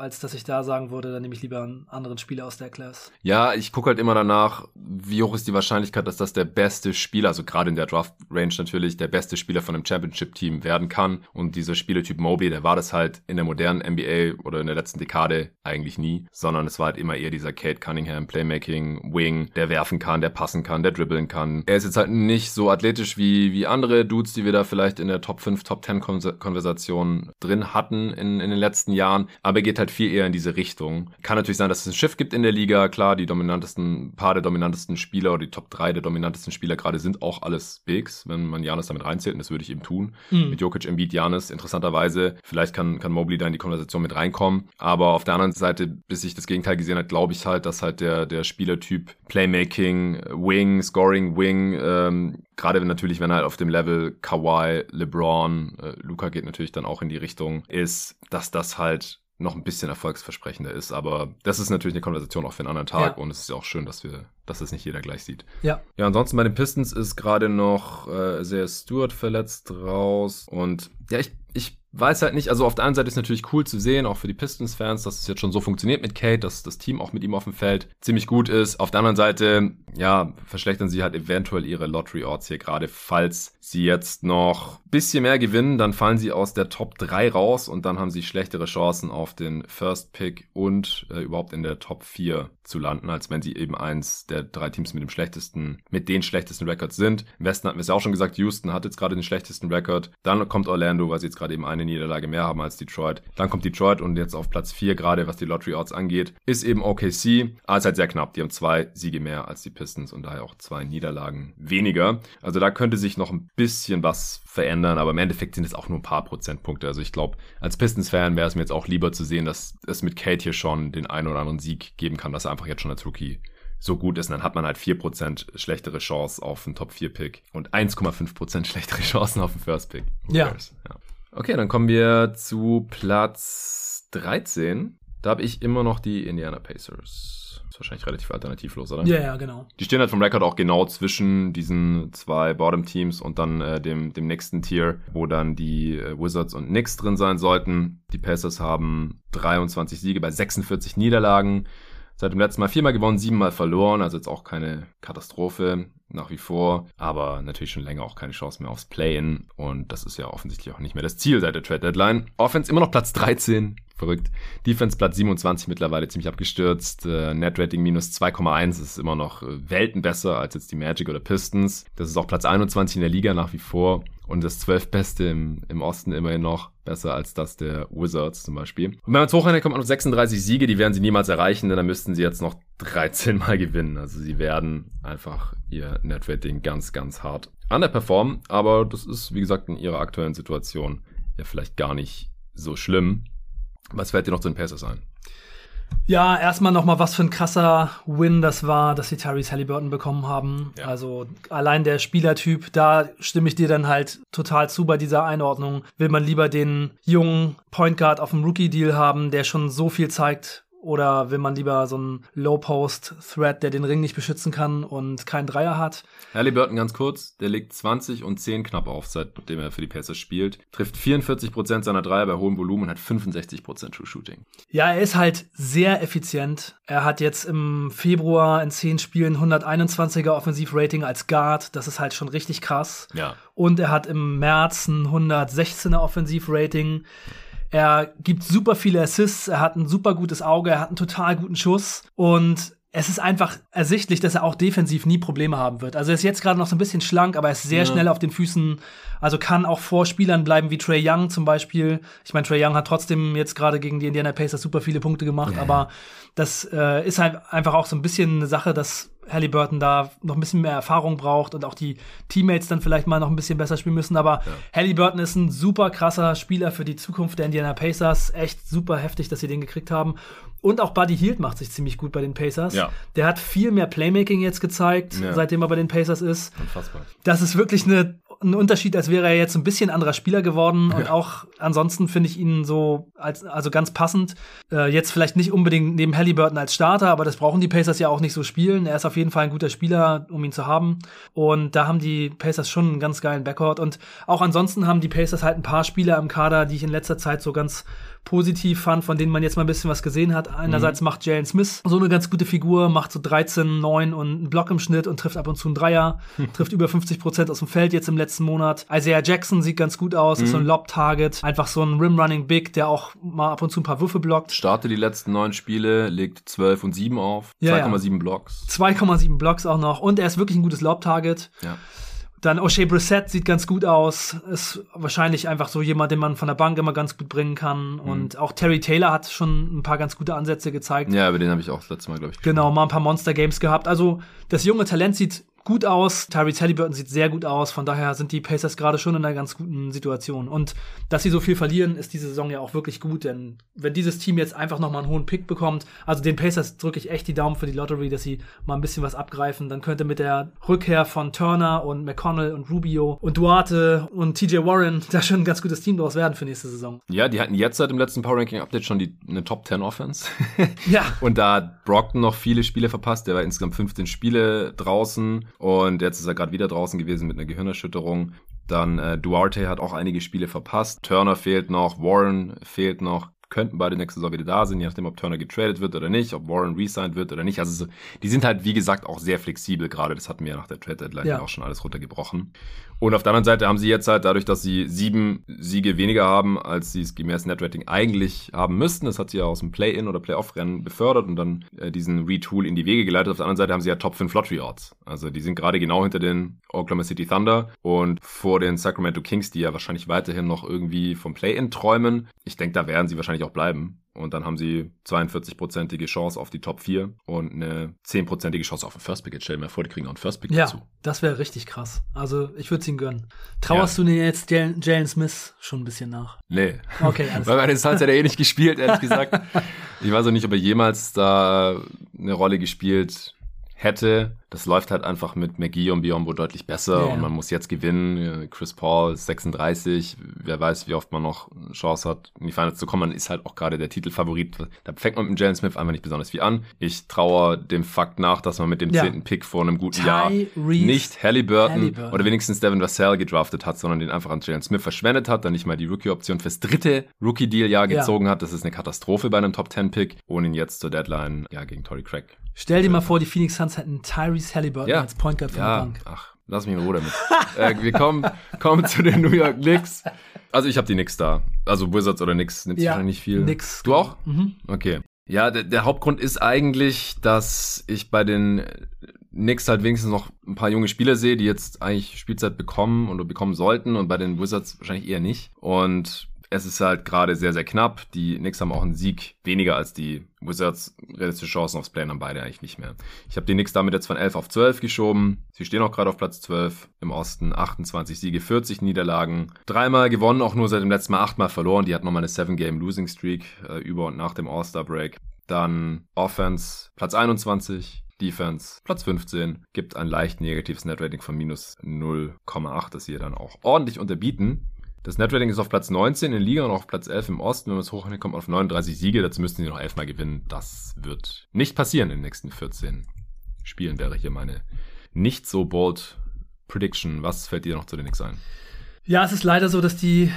als dass ich da sagen würde, dann nehme ich lieber einen anderen Spieler aus der Class. Ja, ich gucke halt immer danach, wie hoch ist die Wahrscheinlichkeit, dass das der beste Spieler, also gerade in der Draft-Range natürlich, der beste Spieler von einem Championship-Team werden kann. Und dieser Spielertyp Mobley, der war das halt in der modernen NBA oder in der letzten Dekade eigentlich nie, sondern es war halt immer eher dieser Kate Cunningham, Playmaking, Wing, der werfen kann, der passen kann, der dribbeln kann. Er ist jetzt halt nicht so athletisch wie, wie andere Dudes, die wir da vielleicht in der Top 5, Top 10 Konversation drin hatten in, in den letzten Jahren, aber er geht halt viel eher in diese Richtung. Kann natürlich sein, dass es ein Schiff gibt in der Liga, klar, die dominantesten, paar der dominantesten Spieler oder die Top 3 der dominantesten Spieler gerade sind auch alles Bigs, wenn man Janis damit reinzählt, und das würde ich eben tun. Mhm. Mit Jokic, Embiid, Janis, interessanterweise, vielleicht kann, kann Mobley da in die Konversation mit reinkommen, aber auf der anderen Seite, bis ich das Gegenteil gesehen habe, glaube ich halt, dass halt der, der Spielertyp Playmaking, Wing, Scoring, Wing, ähm, gerade natürlich, wenn er halt auf dem Level Kawhi, LeBron, äh, Luca geht natürlich dann auch in die Richtung, ist, dass das halt noch ein bisschen erfolgsversprechender ist. Aber das ist natürlich eine Konversation auch für einen anderen Tag ja. und es ist ja auch schön, dass wir, dass es nicht jeder gleich sieht. Ja. Ja, ansonsten bei den Pistons ist gerade noch äh, sehr Stewart verletzt raus und ja, ich, ich weiß halt nicht, also auf der einen Seite ist natürlich cool zu sehen, auch für die Pistons-Fans, dass es jetzt schon so funktioniert mit Kate, dass das Team auch mit ihm auf dem Feld ziemlich gut ist. Auf der anderen Seite, ja, verschlechtern sie halt eventuell ihre Lottery-Odds hier gerade, falls sie jetzt noch bisschen mehr gewinnen, dann fallen sie aus der Top 3 raus und dann haben sie schlechtere Chancen auf den First Pick und äh, überhaupt in der Top 4 zu landen, als wenn sie eben eins der drei Teams mit dem schlechtesten, mit den schlechtesten Records sind. Im Westen hatten wir es ja auch schon gesagt, Houston hat jetzt gerade den schlechtesten Record. Dann kommt Orlando, weil sie jetzt gerade eben eine Niederlage mehr haben als Detroit. Dann kommt Detroit und jetzt auf Platz 4, gerade was die Lottery Odds angeht, ist eben OKC. Aber ist halt sehr knapp. Die haben zwei Siege mehr als die Pistons und daher auch zwei Niederlagen weniger. Also da könnte sich noch ein bisschen was verändern, aber im Endeffekt sind es auch nur ein paar Prozentpunkte. Also ich glaube, als Pistons-Fan wäre es mir jetzt auch lieber zu sehen, dass es mit Kate hier schon den einen oder anderen Sieg geben kann, dass er einfach jetzt schon als Rookie so gut ist. Und dann hat man halt 4% schlechtere Chance auf einen Top-4-Pick und 1,5% schlechtere Chancen auf den First-Pick. Ja. ja. Okay, dann kommen wir zu Platz 13. Da habe ich immer noch die Indiana Pacers. Ist wahrscheinlich relativ alternativlos, oder? Ja, ja, genau. Die stehen halt vom Rekord auch genau zwischen diesen zwei Bottom-Teams und dann äh, dem, dem nächsten Tier, wo dann die äh, Wizards und Knicks drin sein sollten. Die Pacers haben 23 Siege bei 46 Niederlagen. Seit dem letzten Mal viermal gewonnen, siebenmal verloren, also jetzt auch keine Katastrophe nach wie vor, aber natürlich schon länger auch keine Chance mehr aufs Play-In und das ist ja offensichtlich auch nicht mehr das Ziel seit der Trade Deadline. Offense immer noch Platz 13, verrückt. Defense Platz 27 mittlerweile ziemlich abgestürzt. Äh, Net Rating minus 2,1 ist immer noch äh, Welten besser als jetzt die Magic oder Pistons. Das ist auch Platz 21 in der Liga nach wie vor und das 12 Beste im, im Osten immerhin noch besser als das der Wizards zum Beispiel. Und wenn man es hochrechnet, kommt man auf 36 Siege, die werden sie niemals erreichen, denn dann müssten sie jetzt noch 13 Mal [LAUGHS] gewinnen. Also sie werden einfach ihr Netrating ganz, ganz hart underperformen. Aber das ist, wie gesagt, in ihrer aktuellen Situation ja vielleicht gar nicht so schlimm. Was fällt dir noch zu den Pacers ein? Ja, erstmal nochmal, was für ein krasser Win das war, dass sie Tyrese Halliburton bekommen haben. Ja. Also allein der Spielertyp, da stimme ich dir dann halt total zu bei dieser Einordnung. Will man lieber den jungen Point Guard auf dem Rookie-Deal haben, der schon so viel zeigt Oder will man lieber so einen Low-Post-Thread, der den Ring nicht beschützen kann und keinen Dreier hat? Halliburton ganz kurz, der legt 20 und 10 knapp auf, seitdem er für die Pacers spielt. Trifft 44% seiner Dreier bei hohem Volumen und hat 65% True Shooting. Ja, er ist halt sehr effizient. Er hat jetzt im Februar in 10 Spielen 121er Offensivrating als Guard. Das ist halt schon richtig krass. Ja. Und er hat im März ein 116er Offensivrating. Er gibt super viele Assists, er hat ein super gutes Auge, er hat einen total guten Schuss und es ist einfach ersichtlich, dass er auch defensiv nie Probleme haben wird. Also er ist jetzt gerade noch so ein bisschen schlank, aber er ist sehr ja. schnell auf den Füßen. Also kann auch vor Spielern bleiben wie Trey Young zum Beispiel. Ich meine, Trey Young hat trotzdem jetzt gerade gegen die Indiana Pacers super viele Punkte gemacht, ja. aber das äh, ist halt einfach auch so ein bisschen eine Sache, dass Halliburton da noch ein bisschen mehr Erfahrung braucht und auch die Teammates dann vielleicht mal noch ein bisschen besser spielen müssen. Aber ja. Halliburton ist ein super krasser Spieler für die Zukunft der Indiana Pacers. Echt super heftig, dass sie den gekriegt haben. Und auch Buddy Hield macht sich ziemlich gut bei den Pacers. Ja. Der hat viel mehr Playmaking jetzt gezeigt, ja. seitdem er bei den Pacers ist. Unfassbar. Das ist wirklich eine ein Unterschied, als wäre er jetzt ein bisschen anderer Spieler geworden. Und auch ansonsten finde ich ihn so als also ganz passend. Äh, jetzt vielleicht nicht unbedingt neben Halliburton als Starter, aber das brauchen die Pacers ja auch nicht so spielen. Er ist auf jeden Fall ein guter Spieler, um ihn zu haben. Und da haben die Pacers schon einen ganz geilen Backcourt. Und auch ansonsten haben die Pacers halt ein paar Spieler im Kader, die ich in letzter Zeit so ganz positiv fand, von denen man jetzt mal ein bisschen was gesehen hat. Einerseits mhm. macht Jalen Smith so eine ganz gute Figur, macht so 13, 9 und einen Block im Schnitt und trifft ab und zu einen Dreier, hm. trifft über 50 Prozent aus dem Feld jetzt im letzten Monat. Isaiah Jackson sieht ganz gut aus, mhm. ist so ein mhm. Lob-Target, einfach so ein Rim-Running Big, der auch mal ab und zu ein paar Würfe blockt. Starte die letzten neun Spiele, legt 12 und 7 auf, 2,7 ja. Blocks. 2,7 Blocks auch noch und er ist wirklich ein gutes Lob-Target. Ja. Dann O'Shea Brissett sieht ganz gut aus. Ist wahrscheinlich einfach so jemand, den man von der Bank immer ganz gut bringen kann. Mhm. Und auch Terry Taylor hat schon ein paar ganz gute Ansätze gezeigt. Ja, über den habe ich auch das letzte Mal, glaube ich. Genau, mal ein paar Monster Games gehabt. Also das junge Talent sieht gut aus. Tyrese Halliburton sieht sehr gut aus. Von daher sind die Pacers gerade schon in einer ganz guten Situation. Und dass sie so viel verlieren, ist diese Saison ja auch wirklich gut. Denn wenn dieses Team jetzt einfach noch mal einen hohen Pick bekommt, also den Pacers drücke ich echt die Daumen für die Lottery, dass sie mal ein bisschen was abgreifen. Dann könnte mit der Rückkehr von Turner und McConnell und Rubio und Duarte und TJ Warren [LAUGHS] da schon ein ganz gutes Team draus werden für nächste Saison. Ja, die hatten jetzt seit dem letzten Power Ranking Update schon die, eine Top 10 Offense. ja. [LAUGHS] Und da hat Brockton noch viele Spiele verpasst. Der war insgesamt 15 Spiele draußen und jetzt ist er gerade wieder draußen gewesen mit einer Gehirnerschütterung. Dann äh, Duarte hat auch einige Spiele verpasst. Turner fehlt noch, Warren fehlt noch könnten beide nächste Saison wieder da sein, je nachdem, ob Turner getradet wird oder nicht, ob Warren resigned wird oder nicht. Also die sind halt, wie gesagt, auch sehr flexibel gerade. Das hatten wir ja nach der Trade-Deadline ja. auch schon alles runtergebrochen. Und auf der anderen Seite haben sie jetzt halt dadurch, dass sie sieben Siege weniger haben, als sie es gemäß Netrating eigentlich haben müssten. Das hat sie ja aus dem Play-In oder Play-Off-Rennen befördert und dann äh, diesen Retool in die Wege geleitet. Auf der anderen Seite haben sie ja Top 5 Lottery Odds. Also die sind gerade genau hinter den Oklahoma City Thunder und vor den Sacramento Kings, die ja wahrscheinlich weiterhin noch irgendwie vom Play-In träumen. Ich denke, da werden sie wahrscheinlich auch bleiben. Und dann haben sie 42-prozentige Chance auf die Top 4 und eine 10-prozentige Chance auf den First Pick. Jetzt stell dir mal vor, die kriegen auch einen First Pick ja, dazu. das wäre richtig krass. Also ich würde es ihnen gönnen. Trauerst ja. du dir jetzt Jalen Smith schon ein bisschen nach? Nee. Okay, [LAUGHS] alles Weil meine Zeit hat er eh nicht gespielt, ehrlich gesagt. [LAUGHS] ich weiß auch nicht, ob er jemals da eine Rolle gespielt hätte. Das läuft halt einfach mit McGee und Biombo deutlich besser yeah. und man muss jetzt gewinnen. Chris Paul ist 36, wer weiß, wie oft man noch Chance hat, in die Finals zu kommen. Man ist halt auch gerade der Titelfavorit. Da fängt man mit Jalen Smith einfach nicht besonders viel an. Ich traue dem Fakt nach, dass man mit dem zehnten ja. Pick vor einem guten Ty Jahr Reese nicht Halliburton, Halliburton, oder wenigstens Devin Vassell gedraftet hat, sondern den einfach an Jalen Smith verschwendet hat, dann nicht mal die Rookie-Option fürs dritte Rookie-Deal-Jahr gezogen ja. hat. Das ist eine Katastrophe bei einem Top-10-Pick, ohne ihn jetzt zur Deadline ja, gegen Tory Craig Stell dir mal vor, die Phoenix Suns hätten Tyrese Halliburton ja. als Point Guard von ja. der Bank. Ach, lass mich in Ruhe damit. [LAUGHS] äh, wir kommen, kommen zu den New York Knicks. Also ich habe die Knicks da. Also Wizards oder Knicks nimmt ja, wahrscheinlich nicht viel. Knicks. Du auch? Mhm. Okay. Ja, der, der Hauptgrund ist eigentlich, dass ich bei den Knicks halt wenigstens noch ein paar junge Spieler sehe, die jetzt eigentlich Spielzeit bekommen oder bekommen sollten und bei den Wizards wahrscheinlich eher nicht. Und es ist halt gerade sehr, sehr knapp. Die Knicks haben auch einen Sieg weniger als die Wizards. Realistische Chancen aufs Play haben beide eigentlich nicht mehr. Ich habe die Knicks damit jetzt von 11 auf 12 geschoben. Sie stehen auch gerade auf Platz 12 im Osten. 28 Siege, 40 Niederlagen. Dreimal gewonnen, auch nur seit dem letzten Mal achtmal verloren. Die hatten nochmal eine 7-Game-Losing-Streak äh, über und nach dem All-Star-Break. Dann Offense, Platz 21. Defense, Platz 15, gibt ein leicht negatives Net-Rating von minus 0,8, das sie dann auch ordentlich unterbieten. Das Netrating ist auf Platz 19 in Liga und auf Platz 11 im Osten. Wenn man es hochrechnet, kommt auf 39 Siege. Dazu müssten sie noch elfmal gewinnen. Das wird nicht passieren in den nächsten 14 Spielen, wäre hier meine nicht so bold Prediction. Was fällt dir noch zu den Knicks ein? Ja, es ist leider so, dass die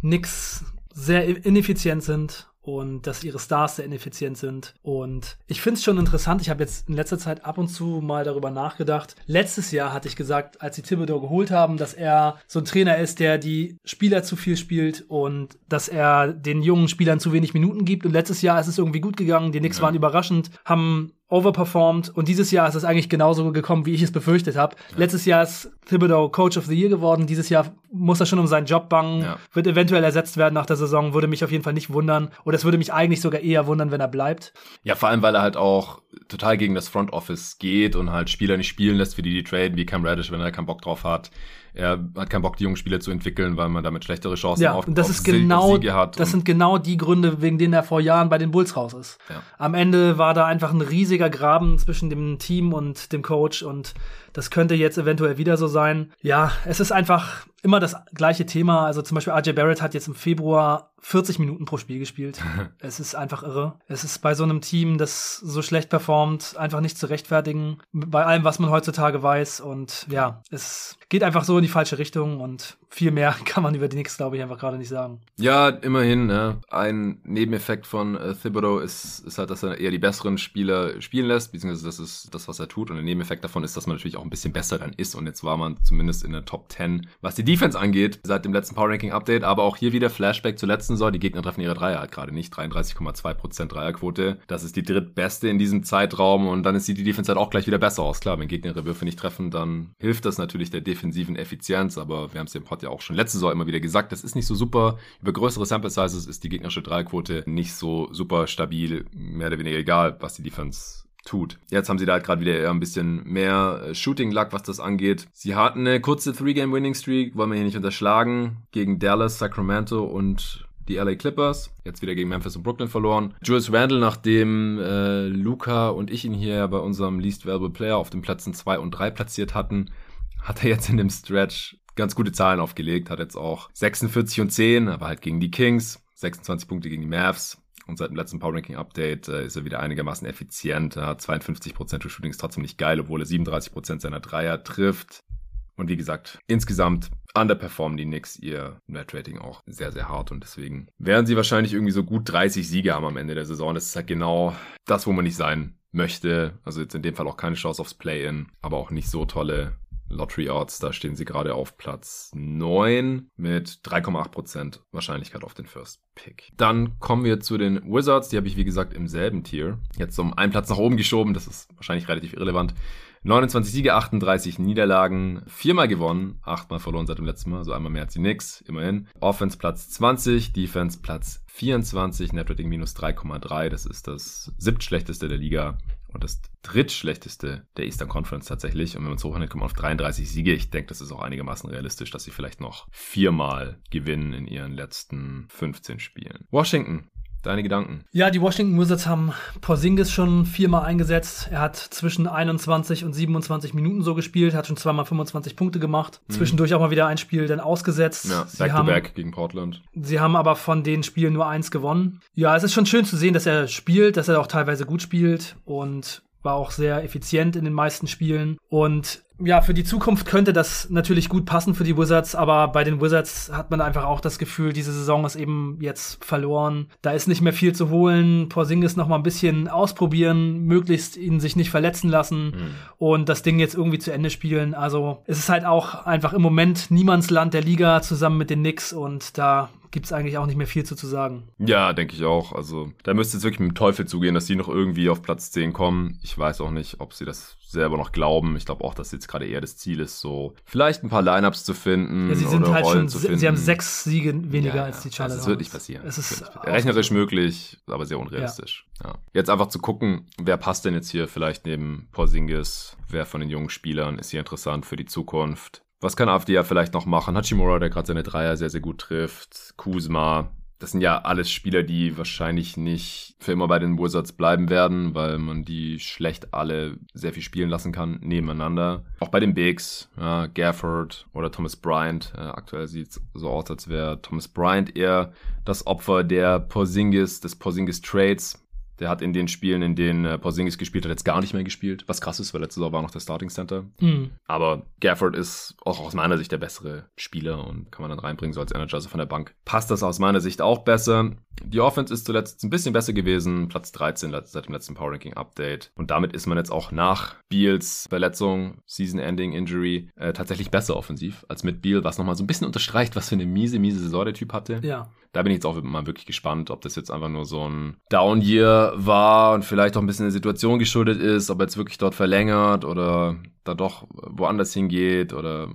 Knicks sehr ineffizient sind und dass ihre Stars sehr ineffizient sind. Und ich finde es schon interessant. Ich habe jetzt in letzter Zeit ab und zu mal darüber nachgedacht. Letztes Jahr hatte ich gesagt, als sie Thibodeau geholt haben, dass er so ein Trainer ist, der die Spieler zu viel spielt und dass er den jungen Spielern zu wenig Minuten gibt. Und letztes Jahr ist es irgendwie gut gegangen. Die Knicks ja. waren überraschend, haben overperformed und dieses Jahr ist es eigentlich genauso gekommen, wie ich es befürchtet habe. Ja. Letztes Jahr ist Thibodeau Coach of the Year geworden, dieses Jahr muss er schon um seinen Job bangen, ja. wird eventuell ersetzt werden nach der Saison, würde mich auf jeden Fall nicht wundern oder es würde mich eigentlich sogar eher wundern, wenn er bleibt. Ja, vor allem, weil er halt auch total gegen das Front Office geht und halt Spieler nicht spielen lässt, für die die traden, wie Cam Reddish, wenn er keinen Bock drauf hat. Er hat keinen Bock, die jungen Spieler zu entwickeln, weil man damit schlechtere Chancen ja, auf, und das auf ist genau, Siege hat. Das sind genau die Gründe, wegen denen er vor Jahren bei den Bulls raus ist. Ja. Am Ende war da einfach ein riesiger Graben zwischen dem Team und dem Coach und das könnte jetzt eventuell wieder so sein. Ja, es ist einfach immer das gleiche Thema. Also zum Beispiel RJ Barrett hat jetzt im Februar 40 Minuten pro Spiel gespielt. [LAUGHS] es ist einfach irre. Es ist bei so einem Team, das so schlecht performt, einfach nicht zu rechtfertigen. Bei allem, was man heutzutage weiß. Und ja, es geht einfach so in die falsche Richtung und viel mehr [LAUGHS] kann man über die Knicks, glaube ich, einfach gerade nicht sagen. Ja, immerhin. Ne? Ein Nebeneffekt von äh, Thibodeau ist, ist halt, dass er eher die besseren Spieler spielen lässt, beziehungsweise das ist das, was er tut. Und der Nebeneffekt davon ist, dass man natürlich auch ein bisschen besser dann ist. Und jetzt war man zumindest in der Top 10, was die Defense angeht, seit dem letzten Power Ranking Update. Aber auch hier wieder Flashback zur letzten Saison. Die Gegner treffen ihre Dreier halt gerade nicht. 33,2% Dreierquote. Das ist die drittbeste in diesem Zeitraum. Und dann sieht die Defense halt auch gleich wieder besser aus. Klar, wenn Gegner ihre Würfe nicht treffen, dann hilft das natürlich der defensiven Effizienz. Aber wir haben es im Pod ja auch schon letzte Saison immer wieder gesagt. Das ist nicht so super. Über größere Sample Sizes ist die gegnerische Dreierquote nicht so super stabil. Mehr oder weniger egal, was die Defense tut. Jetzt haben sie da halt gerade wieder ein bisschen mehr äh, Shooting Luck, was das angeht. Sie hatten eine kurze Three-Game-Winning-Streak, wollen wir hier nicht unterschlagen, gegen Dallas, Sacramento und die LA Clippers. Jetzt wieder gegen Memphis und Brooklyn verloren. Julius Randle, nachdem äh, Luca und ich ihn hier bei unserem Least Valuable Player auf den Plätzen 2 und 3 platziert hatten, hat er jetzt in dem Stretch ganz gute Zahlen aufgelegt. Hat jetzt auch 46 und 10, aber halt gegen die Kings. 26 Punkte gegen die Mavs, und seit dem letzten Power Ranking Update äh, ist er wieder einigermaßen effizient. Er hat 52% des Shootings trotzdem nicht geil, obwohl er 37% seiner Dreier trifft. Und wie gesagt, insgesamt underperformen die Knicks ihr Net Rating auch sehr, sehr hart und deswegen werden sie wahrscheinlich irgendwie so gut 30 Siege haben am Ende der Saison. Das ist halt genau das, wo man nicht sein möchte. Also jetzt in dem Fall auch keine Chance aufs Play-In, aber auch nicht so tolle Lottery Odds, da stehen sie gerade auf Platz 9 mit 3,8% Wahrscheinlichkeit auf den First Pick. Dann kommen wir zu den Wizards, die habe ich wie gesagt im selben Tier. Jetzt um einen Platz nach oben geschoben, das ist wahrscheinlich relativ irrelevant. 29 Siege, 38 Niederlagen, viermal gewonnen, achtmal verloren seit dem letzten Mal, also einmal mehr als die Knicks, immerhin. Offense Platz 20, Defense Platz 24, Netrating minus 3,3, das ist das siebtschlechteste der Liga und das drittschlechteste der Eastern Conference tatsächlich. Und wenn man es hochrechnet, kommt man auf 33 Siege. Ich denke, das ist auch einigermaßen realistisch, dass sie vielleicht noch viermal gewinnen in ihren letzten 15 Spielen. Washington Deine Gedanken? Ja, die Washington Wizards haben Porzingis schon viermal eingesetzt. Er hat zwischen 21 und 27 Minuten so gespielt, hat schon zweimal 25 Punkte gemacht. Mhm. Zwischendurch auch mal wieder ein Spiel dann ausgesetzt. Ja, back to back gegen Portland. Sie haben aber von den Spielen nur eins gewonnen. Ja, es ist schon schön zu sehen, dass er spielt, dass er auch teilweise gut spielt und war auch sehr effizient in den meisten Spielen. Und ja, für die Zukunft könnte das natürlich gut passen für die Wizards, aber bei den Wizards hat man einfach auch das Gefühl, diese Saison ist eben jetzt verloren. Da ist nicht mehr viel zu holen. Porzingis noch mal ein bisschen ausprobieren, möglichst ihn sich nicht verletzen lassen mhm. und das Ding jetzt irgendwie zu Ende spielen. Also es ist halt auch einfach im Moment Niemandsland der Liga zusammen mit den Knicks und da gibt es eigentlich auch nicht mehr viel zu, zu sagen. Ja, denke ich auch. Also da müsste es wirklich mit dem Teufel zugehen, dass die noch irgendwie auf Platz 10 kommen. Ich weiß auch nicht, ob sie das selber noch glauben. Ich glaube auch, dass jetzt gerade eher das Ziel ist, so vielleicht ein paar Lineups zu finden. Ja, sie sind halt Rollen schon, sie haben sechs Siege weniger ja, als die Charlotte. Das wird nicht passieren. Es ist rechnerisch möglich, aber sehr unrealistisch. Jetzt einfach zu gucken, wer passt denn jetzt hier vielleicht neben Porzingis, wer von den jungen Spielern ist hier interessant für die Zukunft. Was kann AfD ja vielleicht noch machen? Hachimura, der gerade seine Dreier sehr, sehr gut trifft. Kuzma, das sind ja alles Spieler, die wahrscheinlich nicht für immer bei den Wizards bleiben werden, weil man die schlecht alle sehr viel spielen lassen kann nebeneinander. Auch bei den Bigs, ja, Gafford oder Thomas Bryant. Äh, aktuell sieht es so aus, als wäre Thomas Bryant eher das Opfer der Porzingis, des Porzingis Trades. Der hat in den Spielen, in denen äh, Porzingis gespielt hat, jetzt gar nicht mehr gespielt. Was krass ist, weil letzte Saison war noch der Starting Center. Mhm. Aber Gafford ist auch aus meiner Sicht der bessere Spieler und kann man dann reinbringen, so als Energizer von der Bank. Passt das aus meiner Sicht auch besser. Die Offense ist zuletzt ein bisschen besser gewesen. Platz 13 seit dem letzten Power Ranking Update. Und damit ist man jetzt auch nach Beals Verletzung, Season-Ending Injury, äh, tatsächlich besser offensiv als mit Beal, was nochmal so ein bisschen unterstreicht, was für eine miese, miese Saison der Typ hatte. Ja. Da bin ich jetzt auch mal wirklich gespannt, ob das jetzt einfach nur so ein Down-Year war und vielleicht auch ein bisschen der Situation geschuldet ist, ob er jetzt wirklich dort verlängert oder da doch woanders hingeht oder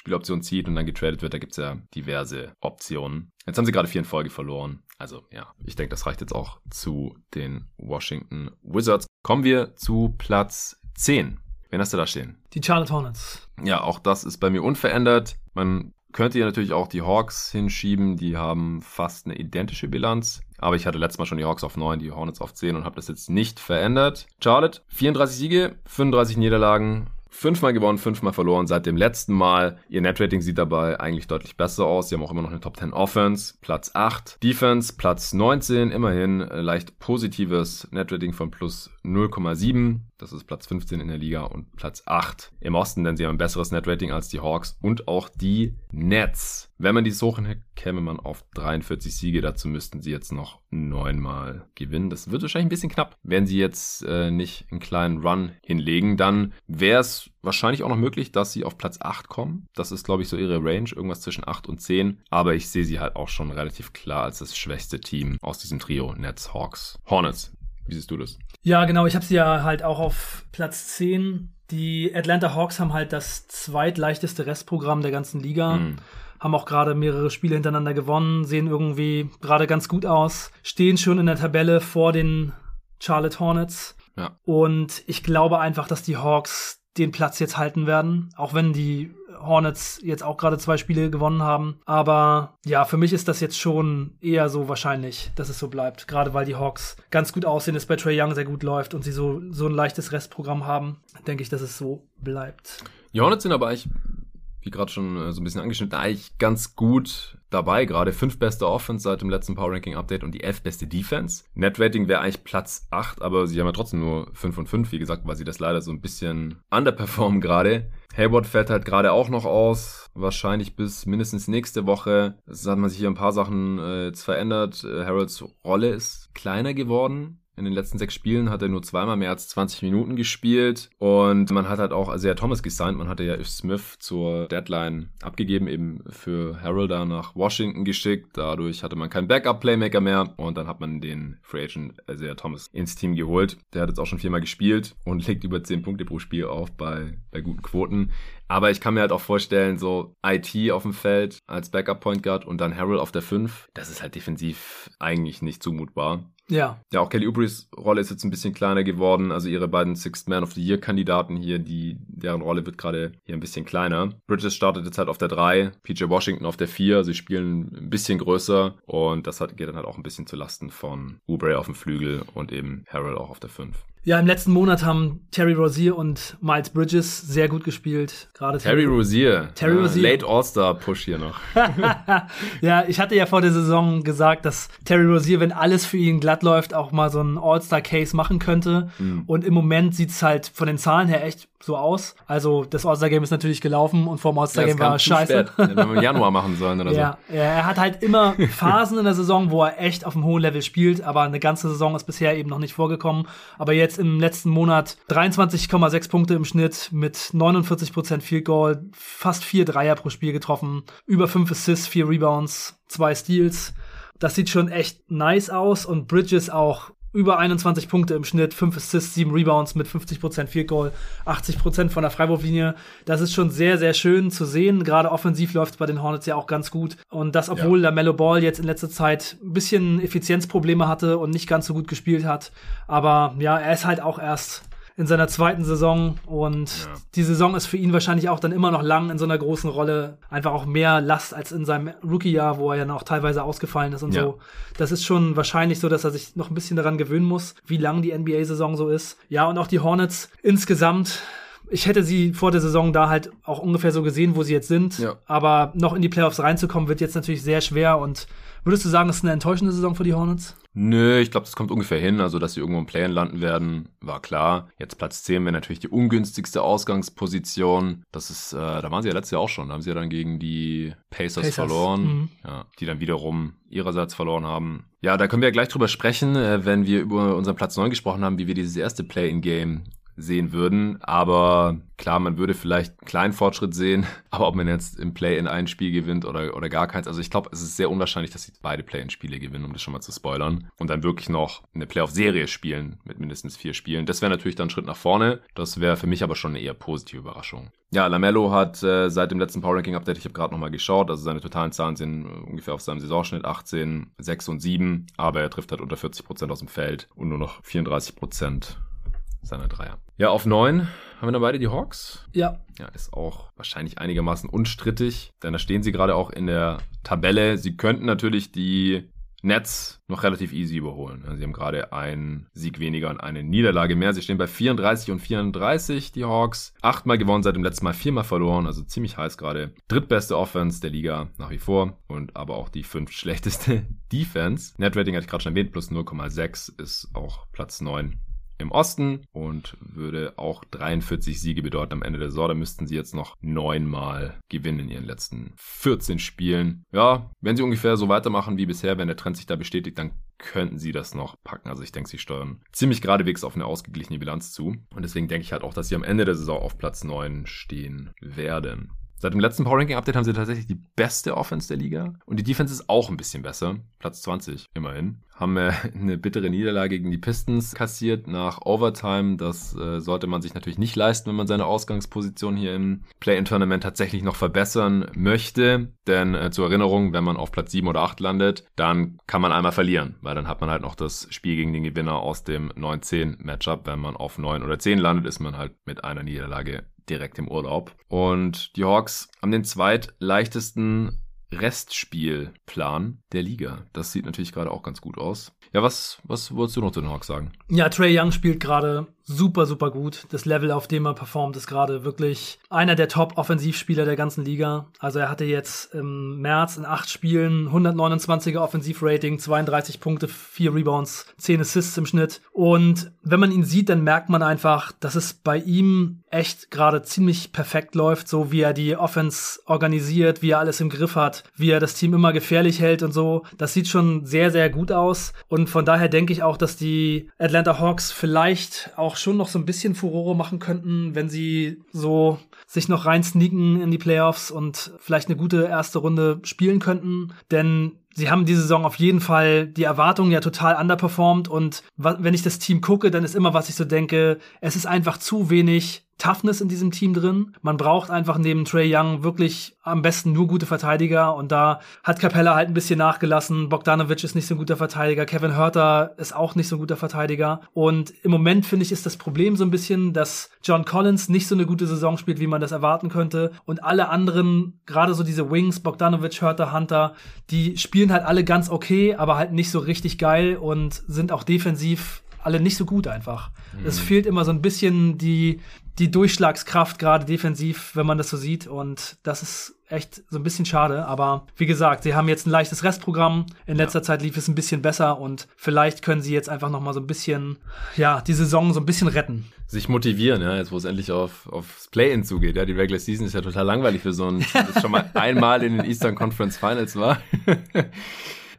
Spieloption zieht und dann getradet wird. Da gibt's ja diverse Optionen. Jetzt haben sie gerade vier in Folge verloren. Also ja, ich denke, das reicht jetzt auch zu den Washington Wizards. Kommen wir zu Platz 10. Wen hast du da stehen? Die Charlotte Hornets. Ja, auch das ist bei mir unverändert. Man könnte hier natürlich auch die Hawks hinschieben. Die haben fast eine identische Bilanz. Aber ich hatte letztes Mal schon die Hawks auf 9, die Hornets auf 10 und habe das jetzt nicht verändert. Charlotte, 34 Siege, 35 Niederlagen, Fünfmal gewonnen, fünfmal verloren seit dem letzten Mal. Ihr Netrating sieht dabei eigentlich deutlich besser aus. Sie haben auch immer noch eine Top 10 Offense, Platz 8. Defense, Platz 19, immerhin äh, leicht positives Netrating von plus 0,7. Das ist Platz 15 in der Liga und Platz 8 im Osten, denn sie haben ein besseres Netrating als die Hawks und auch die Nets. Wenn man dies hochnimmt, käme man auf 43 Siege. Dazu müssten sie jetzt noch neunmal gewinnen. Das wird wahrscheinlich ein bisschen knapp. Wenn sie jetzt äh, nicht einen kleinen Run hinlegen, dann wäre es wahrscheinlich auch noch möglich, dass sie auf Platz 8 kommen. Das ist, glaube ich, so ihre Range, irgendwas zwischen 8 und 10. Aber ich sehe sie halt auch schon relativ klar als das schwächste Team aus diesem Trio. Nets, Hawks, Hornets. Wie siehst du das? Ja, genau. Ich habe sie ja halt auch auf Platz 10. Die Atlanta Hawks haben halt das zweitleichteste Restprogramm der ganzen Liga. Mhm. Haben auch gerade mehrere Spiele hintereinander gewonnen, sehen irgendwie gerade ganz gut aus, stehen schon in der Tabelle vor den Charlotte Hornets. Ja. Und ich glaube einfach, dass die Hawks den Platz jetzt halten werden, auch wenn die Hornets jetzt auch gerade zwei Spiele gewonnen haben. Aber ja, für mich ist das jetzt schon eher so wahrscheinlich, dass es so bleibt. Gerade weil die Hawks ganz gut aussehen, es bei Trey Young sehr gut läuft und sie so, so ein leichtes Restprogramm haben, denke ich, dass es so bleibt. Die Hornets sind aber eigentlich wie gerade schon äh, so ein bisschen angeschnitten, eigentlich ganz gut dabei gerade. Fünf beste Offense seit dem letzten Power Ranking Update und die elf beste Defense. Net Rating wäre eigentlich Platz 8, aber sie haben ja trotzdem nur 5 und 5, wie gesagt, weil sie das leider so ein bisschen underperformen gerade. Hayward fällt halt gerade auch noch aus, wahrscheinlich bis mindestens nächste Woche. Es hat man sich hier ein paar Sachen äh, jetzt verändert. Äh, Harolds Rolle ist kleiner geworden in den letzten sechs Spielen hat er nur zweimal mehr als 20 Minuten gespielt und man hat halt auch Isaiah Thomas gesigned. Man hatte ja If Smith zur Deadline abgegeben, eben für Harold da nach Washington geschickt. Dadurch hatte man keinen Backup-Playmaker mehr und dann hat man den Free Agent Isaiah Thomas ins Team geholt. Der hat jetzt auch schon viermal gespielt und [LAUGHS] legt über 10 Punkte pro Spiel auf bei, bei guten Quoten. Aber ich kann mir halt auch vorstellen, so IT auf dem Feld als Backup Point Guard und dann Harold auf der 5, das ist halt defensiv eigentlich nicht zumutbar. Ja. Ja, auch Kelly Oubreys Rolle ist jetzt ein bisschen kleiner geworden. Also ihre beiden Sixth Man of the Year Kandidaten hier, die, deren Rolle wird gerade hier ein bisschen kleiner. Bridges startet jetzt halt auf der 3, PJ Washington auf der 4. Sie spielen ein bisschen größer und das hat, geht dann halt auch ein bisschen zu Lasten von Oubre auf dem Flügel und eben Harold auch auf der 5. Ja, im letzten Monat haben Terry Rozier und Miles Bridges sehr gut gespielt. Gerade Terry, Rozier. Terry ja, Rozier. Late All-Star Push hier noch. [LAUGHS] [LAUGHS] ja, ich hatte ja vor der Saison gesagt, dass Terry Rozier, wenn alles für ihn glatt läuft, auch mal so einen All-Star Case machen könnte. Mhm. Und im Moment sieht's halt von den Zahlen her echt so aus. Also das All-Star-Game ist natürlich gelaufen und vor dem All-Star-Game ja, war scheiße. Spät. [LAUGHS] Hätten wir im Januar machen sollen oder ja, so. Ja, er hat halt immer Phasen in der Saison, wo er echt auf einem hohen Level spielt, aber eine ganze Saison ist bisher eben noch nicht vorgekommen. Aber jetzt im letzten Monat 23,6 Punkte im Schnitt mit 49% Field Goal, fast vier Dreier pro Spiel getroffen, über fünf Assists, vier Rebounds, zwei Steals. Das sieht schon echt nice aus und Bridges auch über 21 Punkte im Schnitt, 5 Assists, 7 Rebounds mit 50% Field Goal, 80% von der Freiwurflinie. Das ist schon sehr, sehr schön zu sehen. Gerade offensiv läuft es bei den Hornets ja auch ganz gut. Und das, obwohl ja. der Mellow Ball jetzt in letzter Zeit ein bisschen Effizienzprobleme hatte und nicht ganz so gut gespielt hat. Aber ja, er ist halt auch erst in seiner zweiten Saison und ja. die Saison ist für ihn wahrscheinlich auch dann immer noch lang in so einer großen Rolle. Einfach auch mehr Last als in seinem Rookie-Jahr, wo er ja noch teilweise ausgefallen ist und ja. so. Das ist schon wahrscheinlich so, dass er sich noch ein bisschen daran gewöhnen muss, wie lang die NBA-Saison so ist. Ja, und auch die Hornets insgesamt ich hätte sie vor der Saison da halt auch ungefähr so gesehen, wo sie jetzt sind. Ja. Aber noch in die Playoffs reinzukommen, wird jetzt natürlich sehr schwer. Und würdest du sagen, es ist eine enttäuschende Saison für die Hornets? Nö, ich glaube, das kommt ungefähr hin. Also, dass sie irgendwo im Play-In landen werden, war klar. Jetzt Platz 10 wäre natürlich die ungünstigste Ausgangsposition. Das ist, äh, da waren sie ja letztes Jahr auch schon. Da haben sie ja dann gegen die Pacers, Pacers. verloren. Mhm. Ja, die dann wiederum ihrerseits verloren haben. Ja, da können wir ja gleich drüber sprechen, äh, wenn wir über unseren Platz 9 gesprochen haben, wie wir dieses erste Play-In-Game sehen würden. Aber klar, man würde vielleicht einen kleinen Fortschritt sehen, [LAUGHS] aber ob man jetzt im Play in ein Spiel gewinnt oder, oder gar keins, also ich glaube, es ist sehr unwahrscheinlich, dass sie beide Play-in-Spiele gewinnen, um das schon mal zu spoilern. Und dann wirklich noch eine Playoff-Serie spielen mit mindestens vier Spielen. Das wäre natürlich dann ein Schritt nach vorne. Das wäre für mich aber schon eine eher positive Überraschung. Ja, Lamello hat äh, seit dem letzten Power Ranking Update, ich habe gerade nochmal geschaut, also seine totalen Zahlen sind ungefähr auf seinem Saisonschnitt 18, 6 und 7, aber er trifft halt unter 40 Prozent aus dem Feld und nur noch 34 Prozent seiner Dreier. Ja, auf neun haben wir dann beide die Hawks. Ja. Ja, ist auch wahrscheinlich einigermaßen unstrittig, denn da stehen sie gerade auch in der Tabelle. Sie könnten natürlich die Nets noch relativ easy überholen. Sie haben gerade einen Sieg weniger und eine Niederlage mehr. Sie stehen bei 34 und 34, die Hawks. Achtmal gewonnen, seit dem letzten Mal viermal verloren, also ziemlich heiß gerade. Drittbeste Offense der Liga nach wie vor und aber auch die fünf schlechteste [LAUGHS] Defense. Netrating hatte ich gerade schon erwähnt, plus 0,6 ist auch Platz 9 im Osten und würde auch 43 Siege bedeuten am Ende der Saison. Da müssten sie jetzt noch neunmal gewinnen in ihren letzten 14 Spielen. Ja, wenn sie ungefähr so weitermachen wie bisher, wenn der Trend sich da bestätigt, dann könnten sie das noch packen. Also ich denke, sie steuern ziemlich geradewegs auf eine ausgeglichene Bilanz zu. Und deswegen denke ich halt auch, dass sie am Ende der Saison auf Platz 9 stehen werden. Seit dem letzten Power Ranking Update haben sie tatsächlich die beste Offense der Liga. Und die Defense ist auch ein bisschen besser. Platz 20 immerhin. Haben äh, [LAUGHS] eine bittere Niederlage gegen die Pistons kassiert nach Overtime. Das äh, sollte man sich natürlich nicht leisten, wenn man seine Ausgangsposition hier im Play-In-Tournament tatsächlich noch verbessern möchte. Denn äh, zur Erinnerung, wenn man auf Platz 7 oder 8 landet, dann kann man einmal verlieren. Weil dann hat man halt noch das Spiel gegen den Gewinner aus dem 9-10-Matchup. Wenn man auf 9 oder 10 landet, ist man halt mit einer Niederlage direkt im Urlaub. Und die Hawks haben den zweitleichtesten Restspielplan der Liga. Das sieht natürlich gerade auch ganz gut aus. Ja, was, was wolltest du noch zu den Hawks sagen? Ja, Trey Young spielt gerade super, super gut. Das Level, auf dem er performt, ist gerade wirklich einer der Top-Offensivspieler der ganzen Liga. Also er hatte jetzt im März in acht Spielen 129er Offensivrating, 32 Punkte, 4 Rebounds, 10 Assists im Schnitt. Und wenn man ihn sieht, dann merkt man einfach, dass es bei ihm echt gerade ziemlich perfekt läuft, so wie er die Offense organisiert, wie er alles im Griff hat, wie er das Team immer gefährlich hält und so. Das sieht schon sehr, sehr gut aus. Und von daher denke ich auch, dass die Atlanta Hawks vielleicht auch schon noch so ein bisschen Furore machen könnten, wenn sie so sich noch rein sneaken in die Playoffs und vielleicht eine gute erste Runde spielen könnten. Denn sie haben diese Saison auf jeden Fall die Erwartungen ja total underperformed und wenn ich das Team gucke, dann ist immer, was ich so denke, es ist einfach zu wenig Toughness in diesem Team drin. Man braucht einfach neben Trey Young wirklich am besten nur gute Verteidiger und da hat Capella halt ein bisschen nachgelassen. Bogdanovic ist nicht so ein guter Verteidiger, Kevin Hurter ist auch nicht so ein guter Verteidiger und im Moment finde ich ist das Problem so ein bisschen, dass John Collins nicht so eine gute Saison spielt, wie man das erwarten könnte und alle anderen, gerade so diese Wings, Bogdanovic, Hurter, Hunter, die spielen halt alle ganz okay, aber halt nicht so richtig geil und sind auch defensiv alle nicht so gut einfach. Mhm. Es fehlt immer so ein bisschen die, die Durchschlagskraft, gerade defensiv, wenn man das so sieht. Und das ist echt so ein bisschen schade. Aber wie gesagt, sie haben jetzt ein leichtes Restprogramm. In letzter ja. Zeit lief es ein bisschen besser und vielleicht können sie jetzt einfach noch mal so ein bisschen, ja, die Saison so ein bisschen retten. Sich motivieren, ja, jetzt wo es endlich auf, aufs Play-In zugeht. Ja, die Regular Season ist ja total langweilig für so ein, das schon mal [LAUGHS] einmal in den Eastern Conference Finals war. [LAUGHS]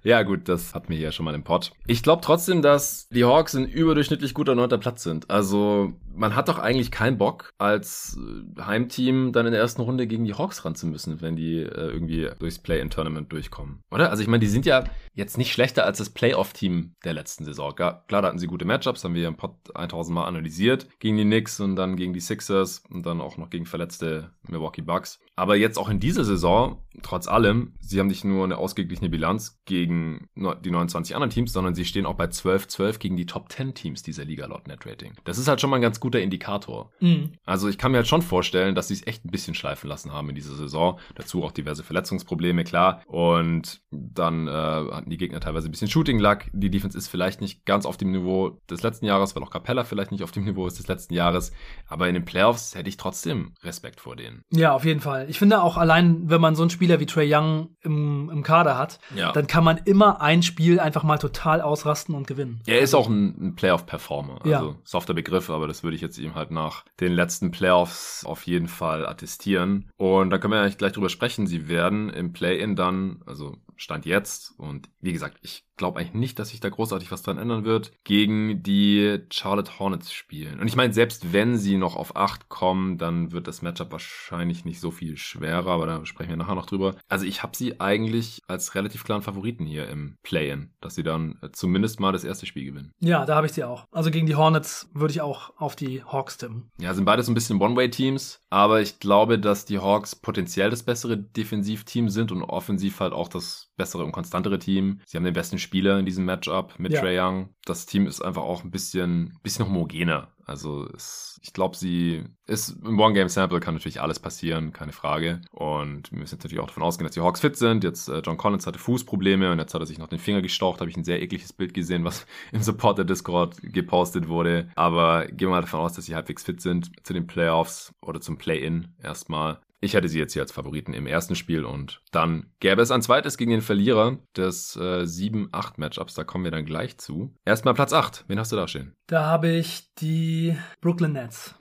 Ja, gut, das hatten wir hier schon mal im Pod. Ich glaube trotzdem, dass die Hawks ein überdurchschnittlich guter neunter Platz sind. Also, man hat doch eigentlich keinen Bock, als äh, Heimteam dann in der ersten Runde gegen die Hawks ran zu müssen, wenn die äh, irgendwie durchs Play-in-Tournament durchkommen. Oder? Also, ich meine, die sind ja jetzt nicht schlechter als das Playoff-Team der letzten Saison. Klar, da hatten sie gute Matchups, haben wir im Pod 1000 Mal analysiert. Gegen die Knicks und dann gegen die Sixers und dann auch noch gegen verletzte Milwaukee Bucks. Aber jetzt auch in dieser Saison, trotz allem, sie haben nicht nur eine ausgeglichene Bilanz gegen die 29 anderen Teams, sondern sie stehen auch bei 12-12 gegen die Top 10 Teams dieser Liga laut Netrating. Das ist halt schon mal ein ganz guter Indikator. Mhm. Also ich kann mir halt schon vorstellen, dass sie es echt ein bisschen schleifen lassen haben in dieser Saison. Dazu auch diverse Verletzungsprobleme, klar. Und dann äh, hatten die Gegner teilweise ein bisschen Shooting-Luck. Die Defense ist vielleicht nicht ganz auf dem Niveau des letzten Jahres, weil auch Capella vielleicht nicht auf dem Niveau ist des letzten Jahres. Aber in den Playoffs hätte ich trotzdem Respekt vor denen. Ja, auf jeden Fall. Ich finde auch allein, wenn man so einen Spieler wie Trey Young im, im Kader hat, ja. dann kann man immer ein Spiel einfach mal total ausrasten und gewinnen. Er ist auch ein, ein Playoff-Performer. Also ja. softer Begriff, aber das würde ich jetzt ihm halt nach den letzten Playoffs auf jeden Fall attestieren. Und da können wir eigentlich gleich drüber sprechen. Sie werden im Play-In dann, also Stand jetzt, und wie gesagt, ich glaube eigentlich nicht, dass sich da großartig was dran ändern wird, gegen die Charlotte Hornets spielen. Und ich meine, selbst wenn sie noch auf 8 kommen, dann wird das Matchup wahrscheinlich nicht so viel schwerer, aber da sprechen wir nachher noch drüber. Also ich habe sie eigentlich als relativ klaren Favoriten hier im Play-In, dass sie dann zumindest mal das erste Spiel gewinnen. Ja, da habe ich sie auch. Also gegen die Hornets würde ich auch auf die Hawks tippen. Ja, sind beides so ein bisschen One-Way-Teams, aber ich glaube, dass die Hawks potenziell das bessere Defensivteam sind und offensiv halt auch das bessere und konstantere Team. Sie haben den besten Spieler in diesem Matchup mit ja. Trey Young. Das Team ist einfach auch ein bisschen, bisschen homogener. Also es, ich glaube, sie ist im One-Game-Sample kann natürlich alles passieren, keine Frage. Und wir müssen jetzt natürlich auch davon ausgehen, dass die Hawks fit sind. Jetzt äh, John Collins hatte Fußprobleme und jetzt hat er sich noch den Finger gestaucht. Habe ich ein sehr ekliges Bild gesehen, was [LAUGHS] im Supporter Discord gepostet wurde. Aber gehen wir mal davon aus, dass sie halbwegs fit sind zu den Playoffs oder zum Play-In erstmal. Ich hätte sie jetzt hier als Favoriten im ersten Spiel und dann gäbe es ein zweites gegen den Verlierer des äh, 7-8-Matchups. Da kommen wir dann gleich zu. Erstmal Platz 8. Wen hast du da stehen? Da habe ich die Brooklyn Nets.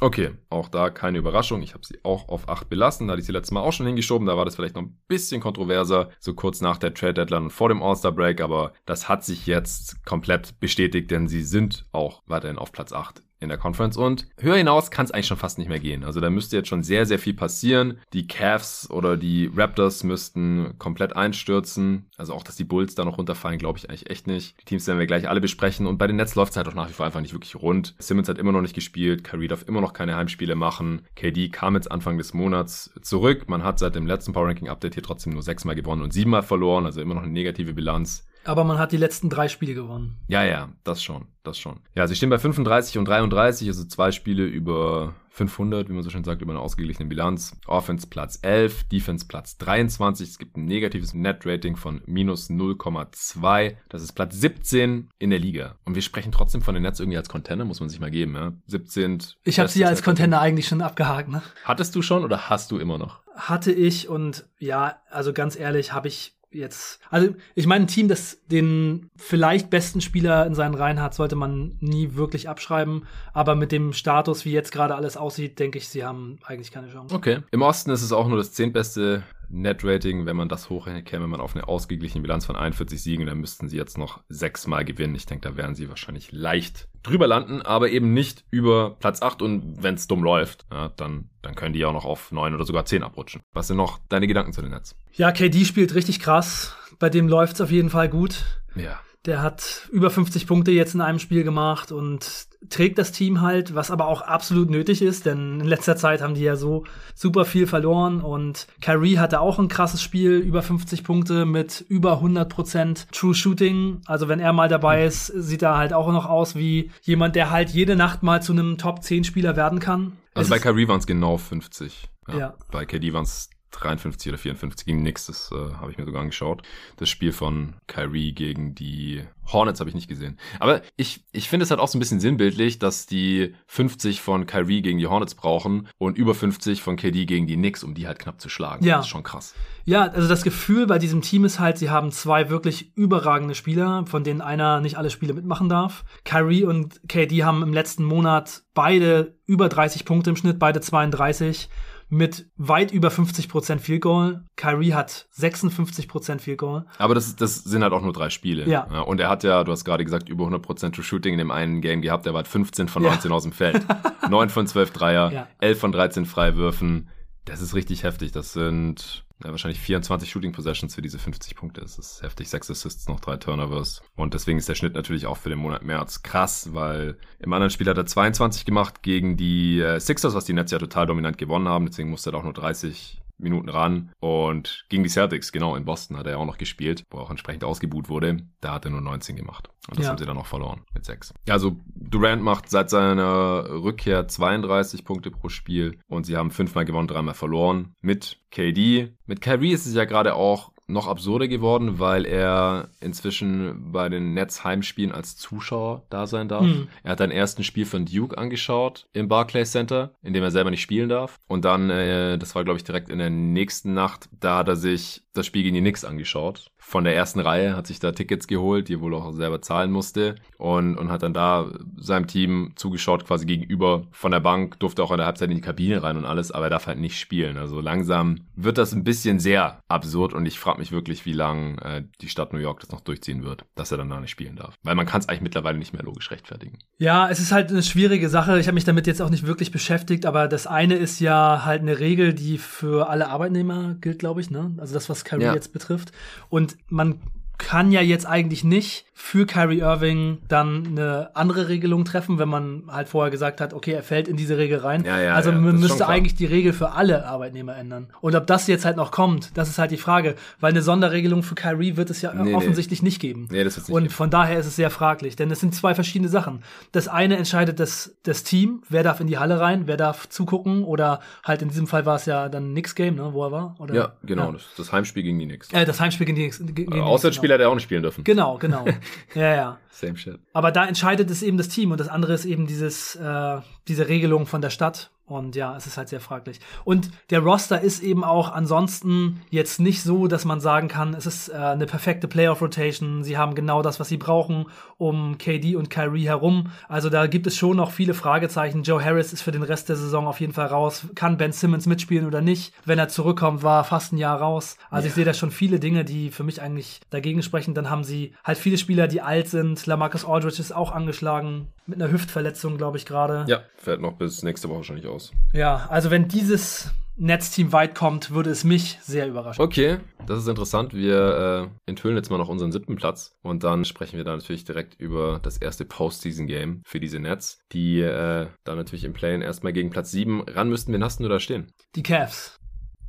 Okay, auch da keine Überraschung. Ich habe sie auch auf 8 belassen. Da hatte ich sie letztes Mal auch schon hingeschoben. Da war das vielleicht noch ein bisschen kontroverser, so kurz nach der Trade Deadline und vor dem All-Star Break. Aber das hat sich jetzt komplett bestätigt, denn sie sind auch weiterhin auf Platz 8 in der Conference und höher hinaus kann es eigentlich schon fast nicht mehr gehen. Also da müsste jetzt schon sehr, sehr viel passieren. Die Cavs oder die Raptors müssten komplett einstürzen. Also auch, dass die Bulls da noch runterfallen, glaube ich eigentlich echt nicht. Die Teams werden wir gleich alle besprechen und bei den Nets läuft es halt auch nach wie vor einfach nicht wirklich rund. Simmons hat immer noch nicht gespielt, Kyrie darf immer noch keine Heimspiele machen. KD kam jetzt Anfang des Monats zurück. Man hat seit dem letzten Power Ranking Update hier trotzdem nur sechsmal gewonnen und siebenmal verloren, also immer noch eine negative Bilanz. Aber man hat die letzten drei Spiele gewonnen. Ja, ja, das schon, das schon. Ja, sie stehen bei 35 und 33, also zwei Spiele über 500, wie man so schön sagt, über eine ausgeglichene Bilanz. Offense Platz 11, Defense Platz 23. Es gibt ein negatives Net-Rating von minus 0,2. Das ist Platz 17 in der Liga. Und wir sprechen trotzdem von den Nets irgendwie als Contender, muss man sich mal geben. Ja? 17. Ich habe sie als Contender eigentlich schon abgehakt. Ne? Hattest du schon oder hast du immer noch? Hatte ich und ja, also ganz ehrlich, habe ich jetzt. Also, ich meine, ein Team, das den vielleicht besten Spieler in seinen Reihen hat, sollte man nie wirklich abschreiben. Aber mit dem Status, wie jetzt gerade alles aussieht, denke ich, sie haben eigentlich keine Chance. Okay. Im Osten ist es auch nur das zehntbeste Net-Rating, wenn man das hochrechnet, käme man auf eine ausgeglichene Bilanz von 41 Siegen, dann müssten sie jetzt noch sechsmal gewinnen. Ich denke, da werden sie wahrscheinlich leicht drüber landen, aber eben nicht über Platz 8 und wenn es dumm läuft, ja, dann, dann können die auch noch auf 9 oder sogar 10 abrutschen. Was sind noch deine Gedanken zu den Nets? Ja, KD spielt richtig krass. Bei dem läuft es auf jeden Fall gut. Ja. Der hat über 50 Punkte jetzt in einem Spiel gemacht und trägt das Team halt, was aber auch absolut nötig ist, denn in letzter Zeit haben die ja so super viel verloren und Kyrie hatte auch ein krasses Spiel, über 50 Punkte mit über 100% True Shooting. Also wenn er mal dabei ist, sieht er halt auch noch aus wie jemand, der halt jede Nacht mal zu einem Top 10 Spieler werden kann. Also es bei Kyrie waren es genau 50. Ja. ja. Bei KD waren es 53 oder 54 gegen Nix, das äh, habe ich mir sogar angeschaut. Das Spiel von Kyrie gegen die Hornets habe ich nicht gesehen. Aber ich, ich finde es halt auch so ein bisschen sinnbildlich, dass die 50 von Kyrie gegen die Hornets brauchen und über 50 von KD gegen die Knicks, um die halt knapp zu schlagen. Ja. Das ist schon krass. Ja, also das Gefühl bei diesem Team ist halt, sie haben zwei wirklich überragende Spieler, von denen einer nicht alle Spiele mitmachen darf. Kyrie und KD haben im letzten Monat beide über 30 Punkte im Schnitt, beide 32 mit weit über 50% Field Goal. Kyrie hat 56% Field Goal. Aber das, das sind halt auch nur drei Spiele. Ja. ja und er hat ja, du hast gerade gesagt, über 100% True Shooting in dem einen Game gehabt. Er war 15 von 19 ja. aus dem Feld. [LAUGHS] 9 von 12 Dreier, ja. 11 von 13 Freiwürfen. Das ist richtig heftig. Das sind ja, wahrscheinlich 24 Shooting Possessions für diese 50 Punkte. Das ist heftig. Sechs Assists, noch drei Turnovers. Und deswegen ist der Schnitt natürlich auch für den Monat März krass, weil im anderen Spiel hat er 22 gemacht gegen die äh, Sixers, was die Nets ja total dominant gewonnen haben. Deswegen musste er auch nur 30 Minuten ran. Und gegen die Celtics, genau, in Boston hat er auch noch gespielt, wo er auch entsprechend ausgebuht wurde. Da hat er nur 19 gemacht. Und das ja. haben sie dann noch verloren mit 6. Also Durant macht seit seiner Rückkehr 32 Punkte pro Spiel und sie haben fünfmal gewonnen, dreimal verloren. Mit KD. Mit Kyrie ist es ja gerade auch noch absurder geworden, weil er inzwischen bei den Nets Heimspielen als Zuschauer da sein darf. Mhm. Er hat ein ersten Spiel von Duke angeschaut im Barclays Center, in dem er selber nicht spielen darf. Und dann, äh, das war glaube ich direkt in der nächsten Nacht, da hat er sich das Spiel gegen die Knicks angeschaut. Von der ersten Reihe hat sich da Tickets geholt, die er wohl auch selber zahlen musste und, und hat dann da seinem Team zugeschaut, quasi gegenüber von der Bank, durfte auch in der Halbzeit in die Kabine rein und alles, aber er darf halt nicht spielen. Also langsam wird das ein bisschen sehr absurd und ich frage mich wirklich, wie lange äh, die Stadt New York das noch durchziehen wird, dass er dann da nicht spielen darf. Weil man kann es eigentlich mittlerweile nicht mehr logisch rechtfertigen. Ja, es ist halt eine schwierige Sache. Ich habe mich damit jetzt auch nicht wirklich beschäftigt, aber das eine ist ja halt eine Regel, die für alle Arbeitnehmer gilt, glaube ich. Ne? Also das, was Kyrie ja. jetzt betrifft. Und man kann ja jetzt eigentlich nicht für Kyrie Irving dann eine andere Regelung treffen, wenn man halt vorher gesagt hat, okay, er fällt in diese Regel rein. Ja, ja, also man müsste eigentlich die Regel für alle Arbeitnehmer ändern. Und ob das jetzt halt noch kommt, das ist halt die Frage, weil eine Sonderregelung für Kyrie wird es ja nee, offensichtlich nee. nicht geben. Nee, das nicht Und geben. von daher ist es sehr fraglich, denn es sind zwei verschiedene Sachen. Das eine entscheidet das, das Team, wer darf in die Halle rein, wer darf zugucken oder halt in diesem Fall war es ja dann ein Knicks-Game, ne, wo er war. Oder? Ja, genau, das, Heimspiel gegen die Knicks. Äh, das Heimspiel gegen die Knicks. Gegen äh, Auswärtsspiel genau. hätte er auch nicht spielen dürfen. Genau, genau. [LAUGHS] ja, ja. Same shit. Aber da entscheidet es eben das Team und das andere ist eben dieses, äh, diese Regelung von der Stadt. Und ja, es ist halt sehr fraglich. Und der Roster ist eben auch ansonsten jetzt nicht so, dass man sagen kann, es ist äh, eine perfekte Playoff-Rotation. Sie haben genau das, was sie brauchen, um KD und Kyrie herum. Also da gibt es schon noch viele Fragezeichen. Joe Harris ist für den Rest der Saison auf jeden Fall raus. Kann Ben Simmons mitspielen oder nicht? Wenn er zurückkommt, war fast ein Jahr raus. Also ja. ich sehe da schon viele Dinge, die für mich eigentlich dagegen sprechen. Dann haben sie halt viele Spieler, die alt sind. Lamarcus Aldridge ist auch angeschlagen. Mit einer Hüftverletzung, glaube ich, gerade. Ja, fällt noch bis nächste Woche wahrscheinlich aus aus. Ja, also wenn dieses Netzteam weit kommt, würde es mich sehr überraschen. Okay, das ist interessant. Wir äh, enthüllen jetzt mal noch unseren siebten Platz und dann sprechen wir da natürlich direkt über das erste Postseason-Game für diese Nets, die äh, dann natürlich im Play erstmal gegen Platz sieben ran müssten. Wen hast du da stehen? Die Cavs.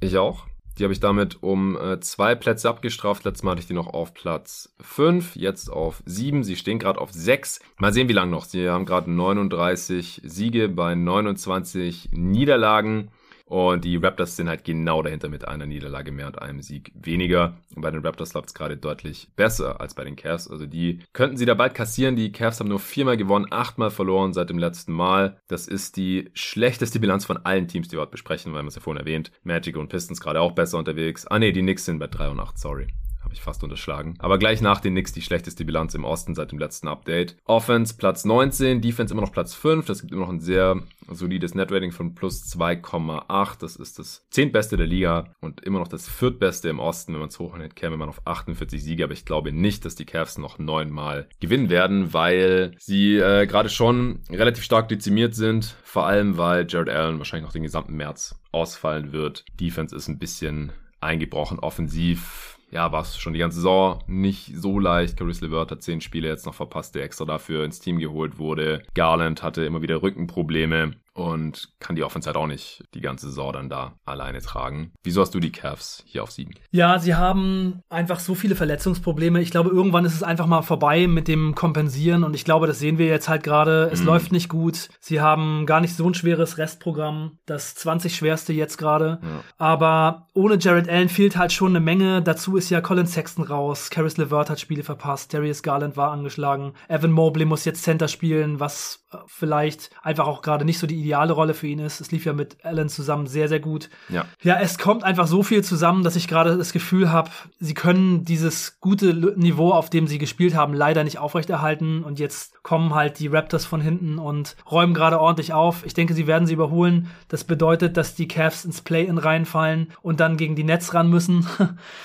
Ich auch. Die habe ich damit um äh, zwei Plätze abgestraft. Letztes Mal hatte ich die noch auf Platz 5, jetzt auf 7. Sie stehen gerade auf 6. Mal sehen, wie lange noch. Sie haben gerade 39 Siege bei 29 Niederlagen. Und die Raptors sind halt genau dahinter mit einer Niederlage mehr und einem Sieg weniger. Und bei den Raptors läuft es gerade deutlich besser als bei den Cavs. Also die könnten sie da bald kassieren. Die Cavs haben nur viermal gewonnen, achtmal verloren seit dem letzten Mal. Das ist die schlechteste Bilanz von allen Teams, die wir heute besprechen, weil wir es ja vorhin erwähnt. Magic und Pistons gerade auch besser unterwegs. Ah nee, die Knicks sind bei 3 und 8, sorry habe ich fast unterschlagen. Aber gleich nach den Knicks die schlechteste Bilanz im Osten seit dem letzten Update. Offense Platz 19, Defense immer noch Platz 5. Das gibt immer noch ein sehr solides Netrating von plus 2,8. Das ist das zehntbeste der Liga und immer noch das viertbeste im Osten. Wenn man es hochnimmt, käme man auf 48 Siege. Aber ich glaube nicht, dass die Cavs noch neunmal gewinnen werden, weil sie äh, gerade schon relativ stark dezimiert sind. Vor allem, weil Jared Allen wahrscheinlich noch den gesamten März ausfallen wird. Defense ist ein bisschen eingebrochen. Offensiv ja, war es schon die ganze Saison nicht so leicht. Caris LeVert hat zehn Spiele jetzt noch verpasst, der extra dafür ins Team geholt wurde. Garland hatte immer wieder Rückenprobleme und kann die Offense halt auch nicht die ganze Saison dann da alleine tragen. Wieso hast du die Cavs hier auf sieben? Ja, sie haben einfach so viele Verletzungsprobleme. Ich glaube, irgendwann ist es einfach mal vorbei mit dem Kompensieren und ich glaube, das sehen wir jetzt halt gerade. Es mhm. läuft nicht gut. Sie haben gar nicht so ein schweres Restprogramm, das 20 schwerste jetzt gerade. Ja. Aber ohne Jared Allen fehlt halt schon eine Menge. Dazu ist ja Colin Sexton raus. Caris LeVert hat Spiele verpasst. Darius Garland war angeschlagen. Evan Mobley muss jetzt Center spielen, was vielleicht einfach auch gerade nicht so die ideale Rolle für ihn ist. Es lief ja mit Allen zusammen sehr, sehr gut. Ja, ja es kommt einfach so viel zusammen, dass ich gerade das Gefühl habe, sie können dieses gute Niveau, auf dem sie gespielt haben, leider nicht aufrechterhalten. Und jetzt kommen halt die Raptors von hinten und räumen gerade ordentlich auf. Ich denke, sie werden sie überholen. Das bedeutet, dass die Cavs ins Play-In reinfallen und dann gegen die Nets ran müssen. [LAUGHS]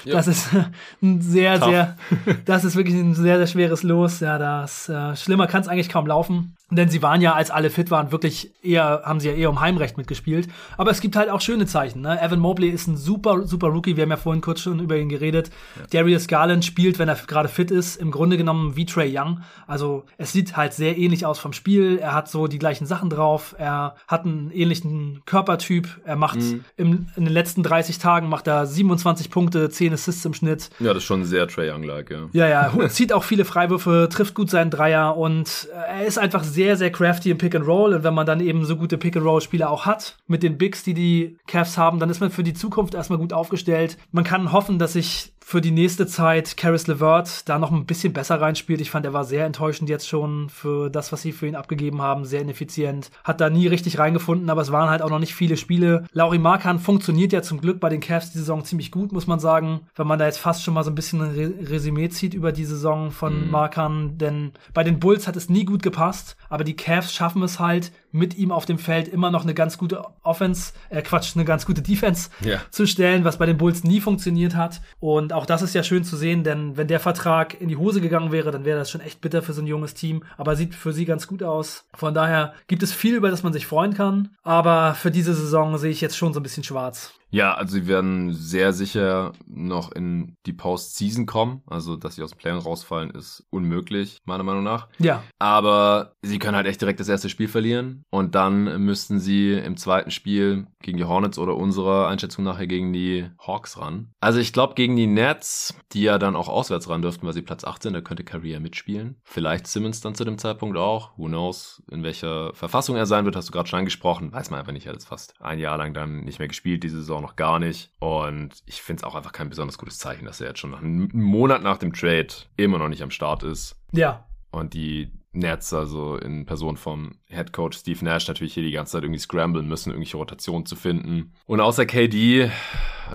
Das ist [LAUGHS] ein sehr, Tough. sehr, das ist wirklich ein sehr, sehr schweres Los. Ja, das äh, schlimmer kann es eigentlich kaum laufen. Denn sie waren ja, als alle fit waren, wirklich eher, haben sie ja eher um Heimrecht mitgespielt. Aber es gibt halt auch schöne Zeichen. Ne? Evan Mobley ist ein super, super Rookie. Wir haben ja vorhin kurz schon über ihn geredet. Ja. Darius Garland spielt, wenn er gerade fit ist, im Grunde genommen wie Trey Young. Also es sieht halt sehr ähnlich aus vom Spiel. Er hat so die gleichen Sachen drauf. Er hat einen ähnlichen Körpertyp. Er macht mhm. im, in den letzten 30 Tagen macht er 27 Punkte, 10 Assists im Schnitt. Ja, das ist schon sehr Trey Young-like, ja. Ja, ja. zieht auch viele Freiwürfe, trifft gut seinen Dreier und er ist einfach sehr, sehr crafty im Pick and Roll. Und wenn man dann eben so gute Pick and Roll Spieler auch hat, mit den Bigs, die die Cavs haben, dann ist man für die Zukunft erstmal gut aufgestellt. Man kann hoffen, dass sich für die nächste Zeit Caris LeVert da noch ein bisschen besser reinspielt. Ich fand, er war sehr enttäuschend jetzt schon für das, was sie für ihn abgegeben haben. Sehr ineffizient. Hat da nie richtig reingefunden, aber es waren halt auch noch nicht viele Spiele. Lauri Markan funktioniert ja zum Glück bei den Cavs die Saison ziemlich gut, muss man sagen. Wenn man da jetzt fast schon mal so ein bisschen ein Resümee zieht über die Saison von mhm. Markan. Denn bei den Bulls hat es nie gut gepasst, aber die Cavs schaffen es halt, mit ihm auf dem Feld immer noch eine ganz gute Offense, äh Quatsch, eine ganz gute Defense ja. zu stellen, was bei den Bulls nie funktioniert hat. Und auch das ist ja schön zu sehen, denn wenn der Vertrag in die Hose gegangen wäre, dann wäre das schon echt bitter für so ein junges Team. Aber sieht für sie ganz gut aus. Von daher gibt es viel, über das man sich freuen kann. Aber für diese Saison sehe ich jetzt schon so ein bisschen schwarz. Ja, also sie werden sehr sicher noch in die Postseason kommen. Also, dass sie aus dem Play rausfallen, ist unmöglich, meiner Meinung nach. Ja. Aber sie können halt echt direkt das erste Spiel verlieren. Und dann müssten sie im zweiten Spiel gegen die Hornets oder unserer Einschätzung nachher gegen die Hawks ran. Also ich glaube gegen die Nets, die ja dann auch auswärts ran dürften, weil sie Platz 18, da könnte Carrier mitspielen. Vielleicht Simmons dann zu dem Zeitpunkt auch. Who knows, in welcher Verfassung er sein wird, hast du gerade schon angesprochen. Weiß man einfach nicht, er hat jetzt fast ein Jahr lang dann nicht mehr gespielt, diese Saison noch gar nicht. Und ich finde es auch einfach kein besonders gutes Zeichen, dass er jetzt schon nach einem Monat nach dem Trade immer noch nicht am Start ist. Ja. Und die Nets, also in Person vom Head Coach Steve Nash, natürlich hier die ganze Zeit irgendwie scramblen müssen, irgendwelche Rotationen zu finden. Und außer KD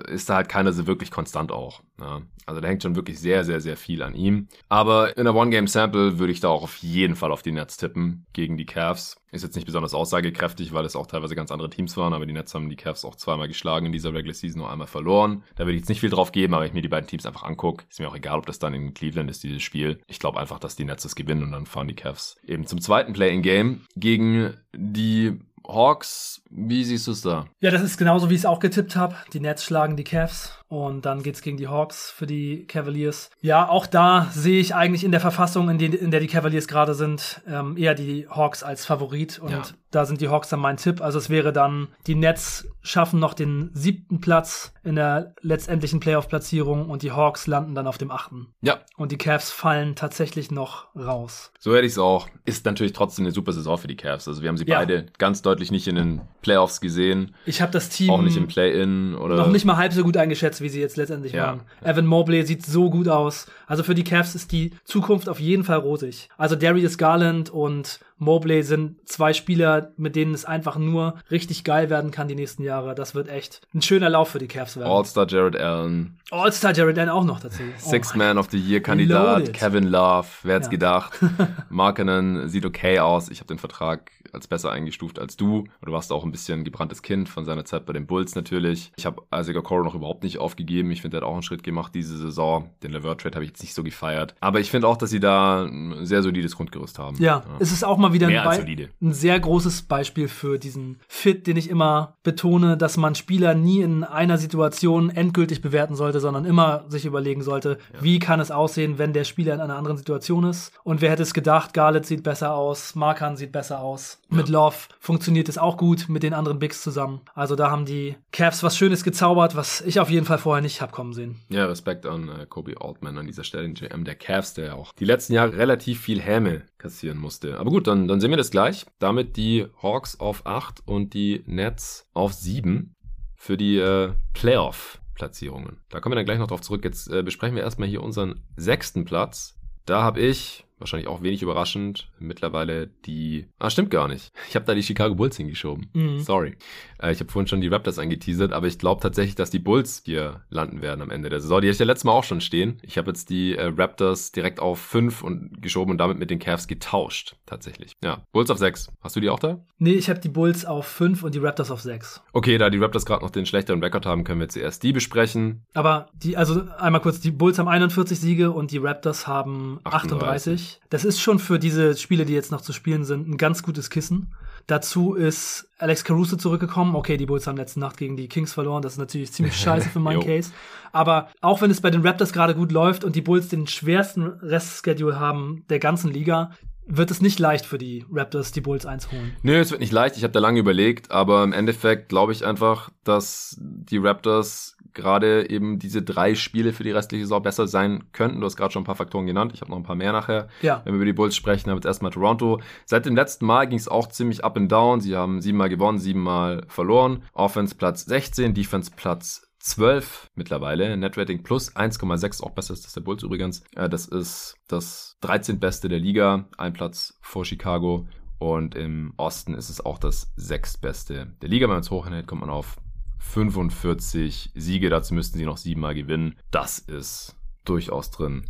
ist da halt keiner so wirklich konstant auch. Ja. Also da hängt schon wirklich sehr, sehr, sehr viel an ihm. Aber in der One-Game-Sample würde ich da auch auf jeden Fall auf die Nets tippen gegen die Cavs. Ist jetzt nicht besonders aussagekräftig, weil es auch teilweise ganz andere Teams waren, aber die Nets haben die Cavs auch zweimal geschlagen in dieser Regular Season, nur einmal verloren. Da würde ich jetzt nicht viel drauf geben, aber wenn ich mir die beiden Teams einfach angucke, ist mir auch egal, ob das dann in Cleveland ist, dieses Spiel. Ich glaube einfach, dass die Nets das gewinnen und dann fahren die Cavs eben zum zweiten Play-in-Game gegen die Hawks, wie siehst du es da? Ja, das ist genauso, wie ich es auch getippt habe. Die Nets schlagen die Cavs. Und dann geht's gegen die Hawks für die Cavaliers. Ja, auch da sehe ich eigentlich in der Verfassung, in, die, in der die Cavaliers gerade sind, ähm, eher die Hawks als Favorit. Und ja. da sind die Hawks dann mein Tipp. Also es wäre dann, die Nets schaffen noch den siebten Platz in der letztendlichen Playoff-Platzierung und die Hawks landen dann auf dem achten. Ja. Und die Cavs fallen tatsächlich noch raus. So hätte ich es auch. Ist natürlich trotzdem eine super Saison für die Cavs. Also wir haben sie ja. beide ganz deutlich nicht in den Playoffs gesehen. Ich habe das Team auch nicht im Play-In oder noch nicht mal halb so gut eingeschätzt wie sie jetzt letztendlich ja. waren. Evan Mobley sieht so gut aus. Also für die Cavs ist die Zukunft auf jeden Fall rosig. Also Darius Garland und Mobley sind zwei Spieler, mit denen es einfach nur richtig geil werden kann die nächsten Jahre. Das wird echt ein schöner Lauf für die Cavs werden. All-Star Jared Allen. All-Star Jared Allen auch noch dazu. Oh Six Man of the Year Kandidat. Kevin Love. Wer hätte ja. gedacht? [LAUGHS] Markenen sieht okay aus. Ich habe den Vertrag als besser eingestuft als du. Du warst auch ein bisschen gebranntes Kind von seiner Zeit bei den Bulls natürlich. Ich habe Isaac Okoro noch überhaupt nicht aufgegeben. Ich finde, er hat auch einen Schritt gemacht diese Saison. Den Levert Trade habe ich jetzt nicht so gefeiert. Aber ich finde auch, dass sie da ein sehr solides Grundgerüst haben. Ja, ja. es ist auch mal wieder ein, ein, sehr großes Beispiel für diesen Fit, den ich immer betone, dass man Spieler nie in einer Situation endgültig bewerten sollte, sondern immer sich überlegen sollte, ja. wie kann es aussehen, wenn der Spieler in einer anderen Situation ist. Und wer hätte es gedacht, Garlet sieht besser aus, Markan sieht besser aus. Mit Love funktioniert es auch gut mit den anderen Bigs zusammen. Also da haben die Cavs was Schönes gezaubert, was ich auf jeden Fall vorher nicht hab kommen sehen. Ja, Respekt an äh, Kobe Altman an dieser Stelle, den GM der Cavs, der auch die letzten Jahre relativ viel Häme kassieren musste. Aber gut, dann, dann sehen wir das gleich. Damit die Hawks auf 8 und die Nets auf 7 für die äh, Playoff-Platzierungen. Da kommen wir dann gleich noch drauf zurück. Jetzt äh, besprechen wir erstmal hier unseren sechsten Platz. Da habe ich wahrscheinlich auch wenig überraschend, mittlerweile die. Ah, stimmt gar nicht. [LAUGHS] Ich habe da die Chicago Bulls hingeschoben. Mhm. Sorry. Äh, ich habe vorhin schon die Raptors angeteasert, aber ich glaube tatsächlich, dass die Bulls hier landen werden am Ende der Saison. Die hatte ich ja letztes Mal auch schon stehen. Ich habe jetzt die äh, Raptors direkt auf 5 und geschoben und damit mit den Cavs getauscht. Tatsächlich. Ja. Bulls auf 6. Hast du die auch da? Nee, ich habe die Bulls auf 5 und die Raptors auf 6. Okay, da die Raptors gerade noch den schlechteren Rekord haben, können wir zuerst die besprechen. Aber die, also einmal kurz, die Bulls haben 41 Siege und die Raptors haben 38. 38. ich. Das ist schon für diese Spiele, die jetzt noch zu spielen sind, ein ganz gutes Kissen. Dazu ist Alex Caruso zurückgekommen. Okay, die Bulls haben letzte Nacht gegen die Kings verloren. Das ist natürlich ziemlich [LAUGHS] scheiße für meinen Case. Aber auch wenn es bei den Raptors gerade gut läuft und die Bulls den schwersten Restschedule haben der ganzen Liga, wird es nicht leicht für die Raptors, die Bulls einzuholen. Nö, es wird nicht leicht. Ich habe da lange überlegt, aber im Endeffekt glaube ich einfach, dass die Raptors gerade eben diese drei Spiele für die restliche Saison besser sein könnten. Du hast gerade schon ein paar Faktoren genannt. Ich habe noch ein paar mehr nachher. Ja. Wenn wir über die Bulls sprechen, haben wir jetzt erstmal Toronto. Seit dem letzten Mal ging es auch ziemlich up and down. Sie haben siebenmal gewonnen, siebenmal verloren. Offense Platz 16, Defense Platz 12 mittlerweile. Netrating plus 1,6, auch besser ist das der Bulls übrigens. Äh, das ist das 13. Beste der Liga, ein Platz vor Chicago. Und im Osten ist es auch das sechstbeste der Liga. Wenn man es hochnäht, kommt man auf 45 Siege. Dazu müssten sie noch siebenmal gewinnen. Das ist durchaus drin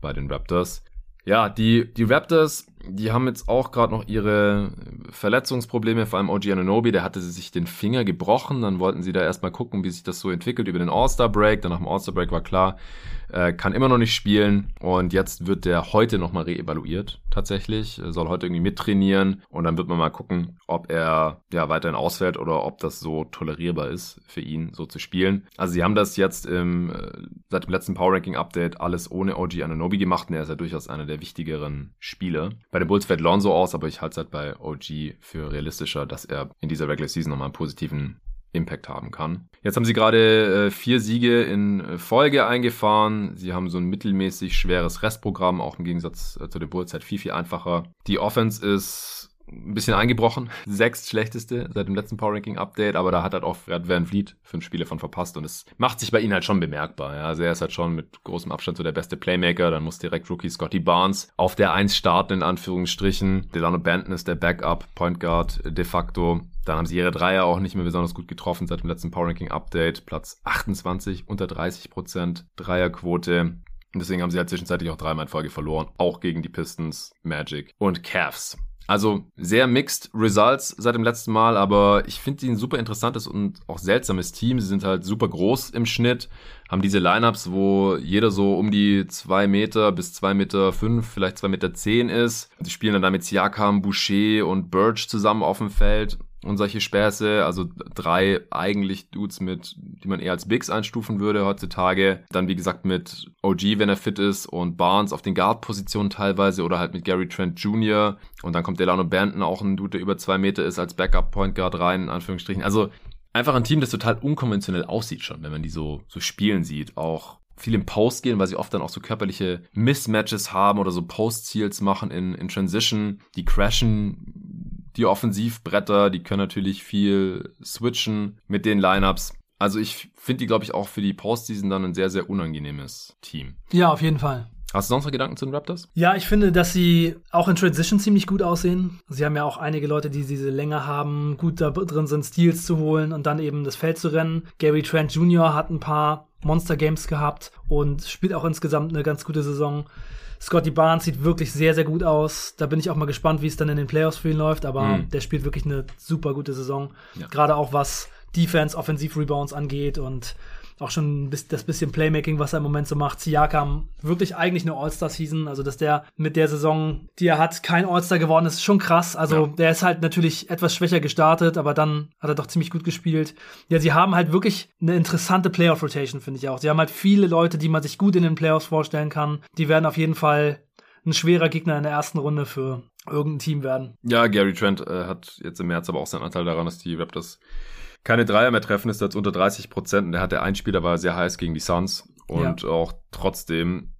bei den Raptors. Ja, die, die Raptors, die haben jetzt auch gerade noch ihre Verletzungsprobleme, vor allem OG Ananobi, der hatte sich den Finger gebrochen, dann wollten sie da erstmal gucken, wie sich das so entwickelt über den All-Star-Break, dann nach dem All-Star-Break war klar, äh, kann immer noch nicht spielen und jetzt wird der heute nochmal reevaluiert tatsächlich, soll heute irgendwie mittrainieren und dann wird man mal gucken, ob er ja weiterhin ausfällt oder ob das so tolerierbar ist für ihn, so zu spielen. Also sie haben das jetzt im, äh, seit dem letzten Power Ranking Update alles ohne OG Ananobi gemacht und er ist ja durchaus einer der wichtigeren Spieler. Bei den Bulls fällt Lonzo aus, aber ich halte es halt bei OG für realistischer, dass er in dieser Regular Season nochmal einen positiven Impact haben kann. Jetzt haben sie gerade äh, vier Siege in Folge eingefahren. Sie haben so ein mittelmäßig schweres Restprogramm, auch im Gegensatz äh, zu den Bulls halt viel, viel einfacher. Die Offense ist ein bisschen eingebrochen. Sechst schlechteste seit dem letzten Power Ranking Update, aber da hat halt auch Fred Van Vliet fünf Spiele von verpasst und es macht sich bei ihnen halt schon bemerkbar. Ja. Also er ist halt schon mit großem Abstand so der beste Playmaker. Dann muss direkt Rookie Scotty Barnes auf der Eins starten, in Anführungsstrichen. Delano Banton ist der Backup Point Guard de facto. Dann haben sie ihre Dreier auch nicht mehr besonders gut getroffen seit dem letzten Power Ranking Update. Platz 28, unter 30 Prozent Dreierquote. Und deswegen haben sie halt zwischenzeitlich auch dreimal in Folge verloren. Auch gegen die Pistons, Magic und Cavs. Also sehr mixed Results seit dem letzten Mal, aber ich finde sie ein super interessantes und auch seltsames Team. Sie sind halt super groß im Schnitt, haben diese Lineups, wo jeder so um die zwei Meter bis zwei Meter, fünf, vielleicht zwei Meter zehn ist. Sie spielen dann damit Siakam, Boucher und Birch zusammen auf dem Feld und solche Späße. Also drei eigentlich Dudes mit, die man eher als Bigs einstufen würde heutzutage. Dann wie gesagt mit OG, wenn er fit ist und Barnes auf den Guard-Positionen teilweise oder halt mit Gary Trent Jr. Und dann kommt Delano Banton, auch ein Dude, der über zwei Meter ist, als Backup-Point Guard rein, in Anführungsstrichen. Also einfach ein Team, das total unkonventionell aussieht schon, wenn man die so, so spielen sieht. Auch viel im Post gehen, weil sie oft dann auch so körperliche Mismatches haben oder so Post-Ziels machen in, in Transition. Die crashen die Offensivbretter, die können natürlich viel switchen mit den Lineups. Also ich finde die, glaube ich, auch für die Postseason dann ein sehr, sehr unangenehmes Team. Ja, auf jeden Fall. Hast du sonst noch Gedanken zu den Raptors? Ja, ich finde, dass sie auch in Transition ziemlich gut aussehen. Sie haben ja auch einige Leute, die diese Länge haben, gut da drin sind, Steals zu holen und dann eben das Feld zu rennen. Gary Trent Jr. hat ein paar Monster Games gehabt und spielt auch insgesamt eine ganz gute Saison. Scotty Barnes sieht wirklich sehr, sehr gut aus. Da bin ich auch mal gespannt, wie es dann in den Playoffs für ihn läuft, aber mhm. der spielt wirklich eine super gute Saison. Ja. Gerade auch was Defense, Offensiv-Rebounds angeht und auch schon das bisschen Playmaking, was er im Moment so macht. Siakam, wirklich eigentlich eine All-Star-Season. Also, dass der mit der Saison, die er hat, kein All-Star geworden ist, ist schon krass. Also, ja. der ist halt natürlich etwas schwächer gestartet, aber dann hat er doch ziemlich gut gespielt. Ja, sie haben halt wirklich eine interessante Playoff-Rotation, finde ich auch. Sie haben halt viele Leute, die man sich gut in den Playoffs vorstellen kann. Die werden auf jeden Fall ein schwerer Gegner in der ersten Runde für irgendein Team werden. Ja, Gary Trent äh, hat jetzt im März aber auch seinen Anteil daran, dass die Raptors keine Dreier mehr treffen, ist jetzt unter 30 Prozent. Und der hatte ein Spiel, da war sehr heiß gegen die Suns. Und ja. auch trotzdem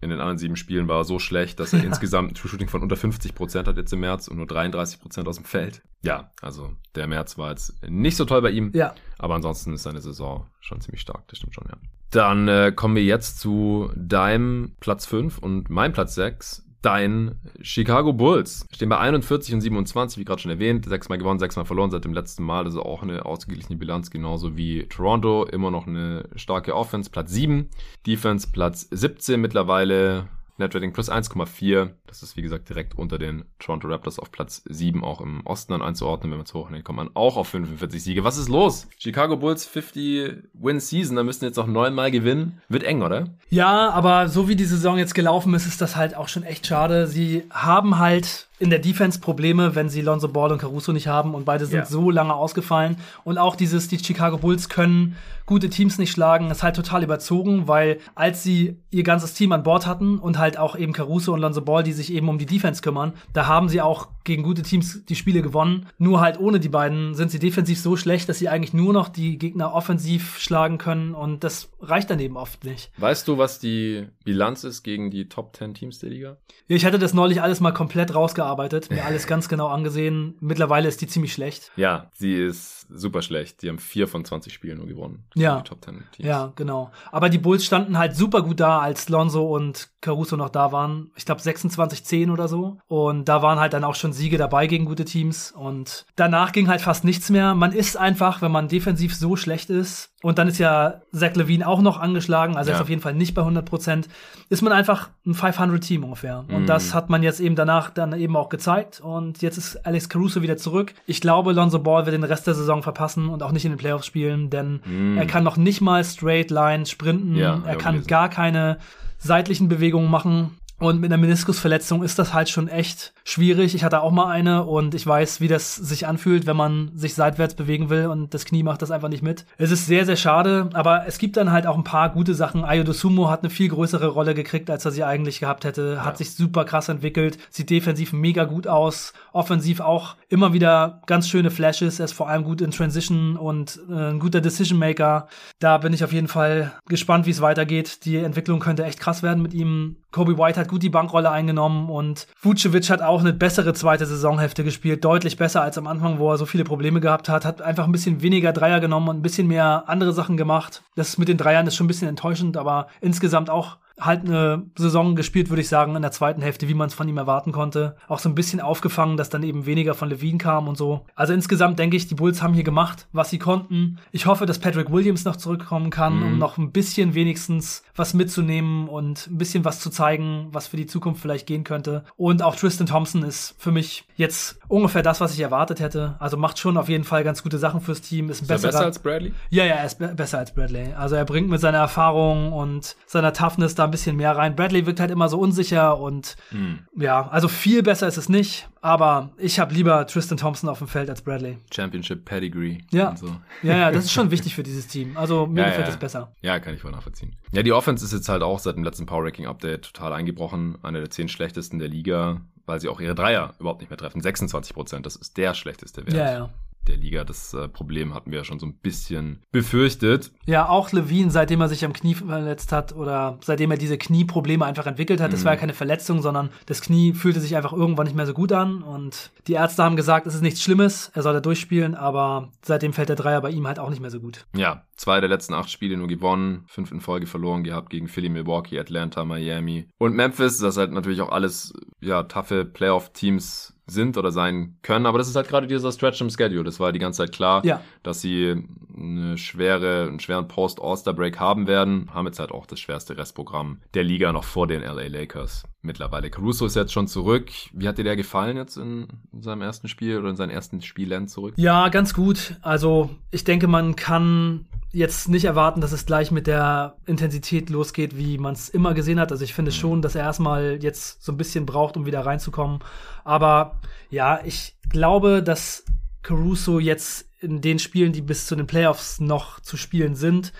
in den anderen sieben Spielen war er so schlecht, dass er ja. [LAUGHS] insgesamt ein True Shooting von unter 50 Prozent hat jetzt im März und nur 33 Prozent aus dem Feld. Ja, also der März war jetzt nicht so toll bei ihm. Ja. Aber ansonsten ist seine Saison schon ziemlich stark, das stimmt schon, ja. Dann äh, kommen wir jetzt zu deinem Platz 5 und mein Platz 6 dein Chicago Bulls. Stehen bei 41 und 27, wie gerade schon erwähnt. Sechsmal gewonnen, sechsmal verloren seit dem letzten Mal. Also auch eine ausgeglichene Bilanz, genauso wie Toronto. Immer noch eine starke Offense, Platz 7. Defense, Platz 17 mittlerweile. Netrating plus 1,4. Das ist, wie gesagt, direkt unter den Toronto Raptors auf Platz 7 auch im Osten dann einzuordnen. Wenn man zu hoch nimmt, kommt man auch auf 45 Siege. Was ist los? Chicago Bulls 50 Win Season, da müssen jetzt noch neunmal gewinnen. Wird eng, oder? Ja, aber so wie die Saison jetzt gelaufen ist, ist das halt auch schon echt schade. Sie haben halt in der Defense Probleme, wenn sie Lonzo Ball und Caruso nicht haben und beide sind yeah. so lange ausgefallen. Und auch dieses, die Chicago Bulls können gute Teams nicht schlagen, ist halt total überzogen, weil als sie ihr ganzes Team an Bord hatten und halt auch eben Caruso und Lonzo Ball, die sich eben um die Defense kümmern, da haben sie auch gegen gute Teams die Spiele gewonnen. Nur halt ohne die beiden sind sie defensiv so schlecht, dass sie eigentlich nur noch die Gegner offensiv schlagen können und das reicht dann eben oft nicht. Weißt du, was die Bilanz ist gegen die Top 10 Teams der Liga? Ja, ich hatte das neulich alles mal komplett rausgearbeitet, mir alles ganz genau angesehen. Mittlerweile ist die ziemlich schlecht. Ja, sie ist super schlecht. Die haben vier von 20 Spielen nur gewonnen. Ja. Die Top 10 Teams. Ja, genau. Aber die Bulls standen halt super gut da, als Lonzo und Caruso noch da waren. Ich glaube 26-10 oder so. Und da waren halt dann auch schon Siege dabei gegen gute Teams. Und danach ging halt fast nichts mehr. Man ist einfach, wenn man defensiv so schlecht ist, und dann ist ja Zach Levine auch noch angeschlagen, also ja. er ist auf jeden Fall nicht bei 100 Prozent, ist man einfach ein 500-Team ungefähr. Und mm. das hat man jetzt eben danach dann eben auch gezeigt. Und jetzt ist Alex Caruso wieder zurück. Ich glaube, Lonzo Ball wird den Rest der Saison verpassen und auch nicht in den Playoffs spielen, denn mm. er kann noch nicht mal Straight Line sprinten. Ja, er kann gar keine seitlichen Bewegungen machen. Und mit einer Meniskusverletzung ist das halt schon echt schwierig. Ich hatte auch mal eine und ich weiß, wie das sich anfühlt, wenn man sich seitwärts bewegen will und das Knie macht das einfach nicht mit. Es ist sehr, sehr schade, aber es gibt dann halt auch ein paar gute Sachen. Ayodo Sumo hat eine viel größere Rolle gekriegt, als er sie eigentlich gehabt hätte. Hat ja. sich super krass entwickelt, sieht defensiv mega gut aus, offensiv auch immer wieder ganz schöne Flashes. Er ist vor allem gut in Transition und äh, ein guter Decision Maker. Da bin ich auf jeden Fall gespannt, wie es weitergeht. Die Entwicklung könnte echt krass werden mit ihm. Kobe White hat gut die Bankrolle eingenommen und Vucevic hat auch eine bessere zweite Saisonhälfte gespielt, deutlich besser als am Anfang, wo er so viele Probleme gehabt hat, hat einfach ein bisschen weniger Dreier genommen und ein bisschen mehr andere Sachen gemacht. Das mit den Dreiern ist schon ein bisschen enttäuschend, aber insgesamt auch halt eine Saison gespielt, würde ich sagen, in der zweiten Hälfte, wie man es von ihm erwarten konnte. Auch so ein bisschen aufgefangen, dass dann eben weniger von Levine kam und so. Also insgesamt denke ich, die Bulls haben hier gemacht, was sie konnten. Ich hoffe, dass Patrick Williams noch zurückkommen kann, mhm. um noch ein bisschen wenigstens was mitzunehmen und ein bisschen was zu zeigen, was für die Zukunft vielleicht gehen könnte. Und auch Tristan Thompson ist für mich jetzt ungefähr das, was ich erwartet hätte. Also macht schon auf jeden Fall ganz gute Sachen fürs Team. Ist, ein ist besserer, besser als Bradley? Ja, ja, er ist be besser als Bradley. Also er bringt mit seiner Erfahrung und seiner Toughness da ein bisschen mehr rein. Bradley wirkt halt immer so unsicher und mhm. ja, also viel besser ist es nicht, aber ich habe lieber Tristan Thompson auf dem Feld als Bradley. Championship Pedigree. Ja. So. ja, ja, das ist schon [LAUGHS] wichtig für dieses Team. Also mir ja, gefällt es ja. besser. Ja, kann ich voll nachvollziehen. Ja, die Offense ist jetzt halt auch seit dem letzten Power Ranking Update total eingebrochen. Eine der zehn schlechtesten der Liga, weil sie auch ihre Dreier überhaupt nicht mehr treffen. 26 Prozent, das ist der schlechteste Wert. Ja, ja der Liga. Das äh, Problem hatten wir ja schon so ein bisschen befürchtet. Ja, auch Levine, seitdem er sich am Knie verletzt hat oder seitdem er diese Knieprobleme einfach entwickelt hat, mhm. das war ja keine Verletzung, sondern das Knie fühlte sich einfach irgendwann nicht mehr so gut an und die Ärzte haben gesagt, es ist nichts Schlimmes, er soll da durchspielen, aber seitdem fällt der Dreier bei ihm halt auch nicht mehr so gut. Ja, zwei der letzten acht Spiele nur gewonnen, fünf in Folge verloren gehabt gegen Philly, Milwaukee, Atlanta, Miami und Memphis. Das ist halt natürlich auch alles, ja, taffe Playoff-Teams sind oder sein können. Aber das ist halt gerade dieser Stretch im Schedule. Das war die ganze Zeit klar, ja. dass sie eine schwere, einen schweren Post-All-Star-Break haben werden. Haben jetzt halt auch das schwerste Restprogramm der Liga noch vor den LA Lakers mittlerweile. Caruso ist jetzt schon zurück. Wie hat dir der gefallen jetzt in, seinem ersten Spiel oder in seinen ersten Spielen zurück? Ja, ganz gut. Also ich denke, man kann jetzt nicht erwarten, dass es gleich mit der Intensität losgeht, wie man es immer gesehen hat. Also ich finde mhm. schon, dass er erstmal jetzt so ein bisschen braucht, um wieder reinzukommen. Aber ja, ich glaube, dass Caruso jetzt in den Spielen, die bis zu den Playoffs noch zu spielen sind,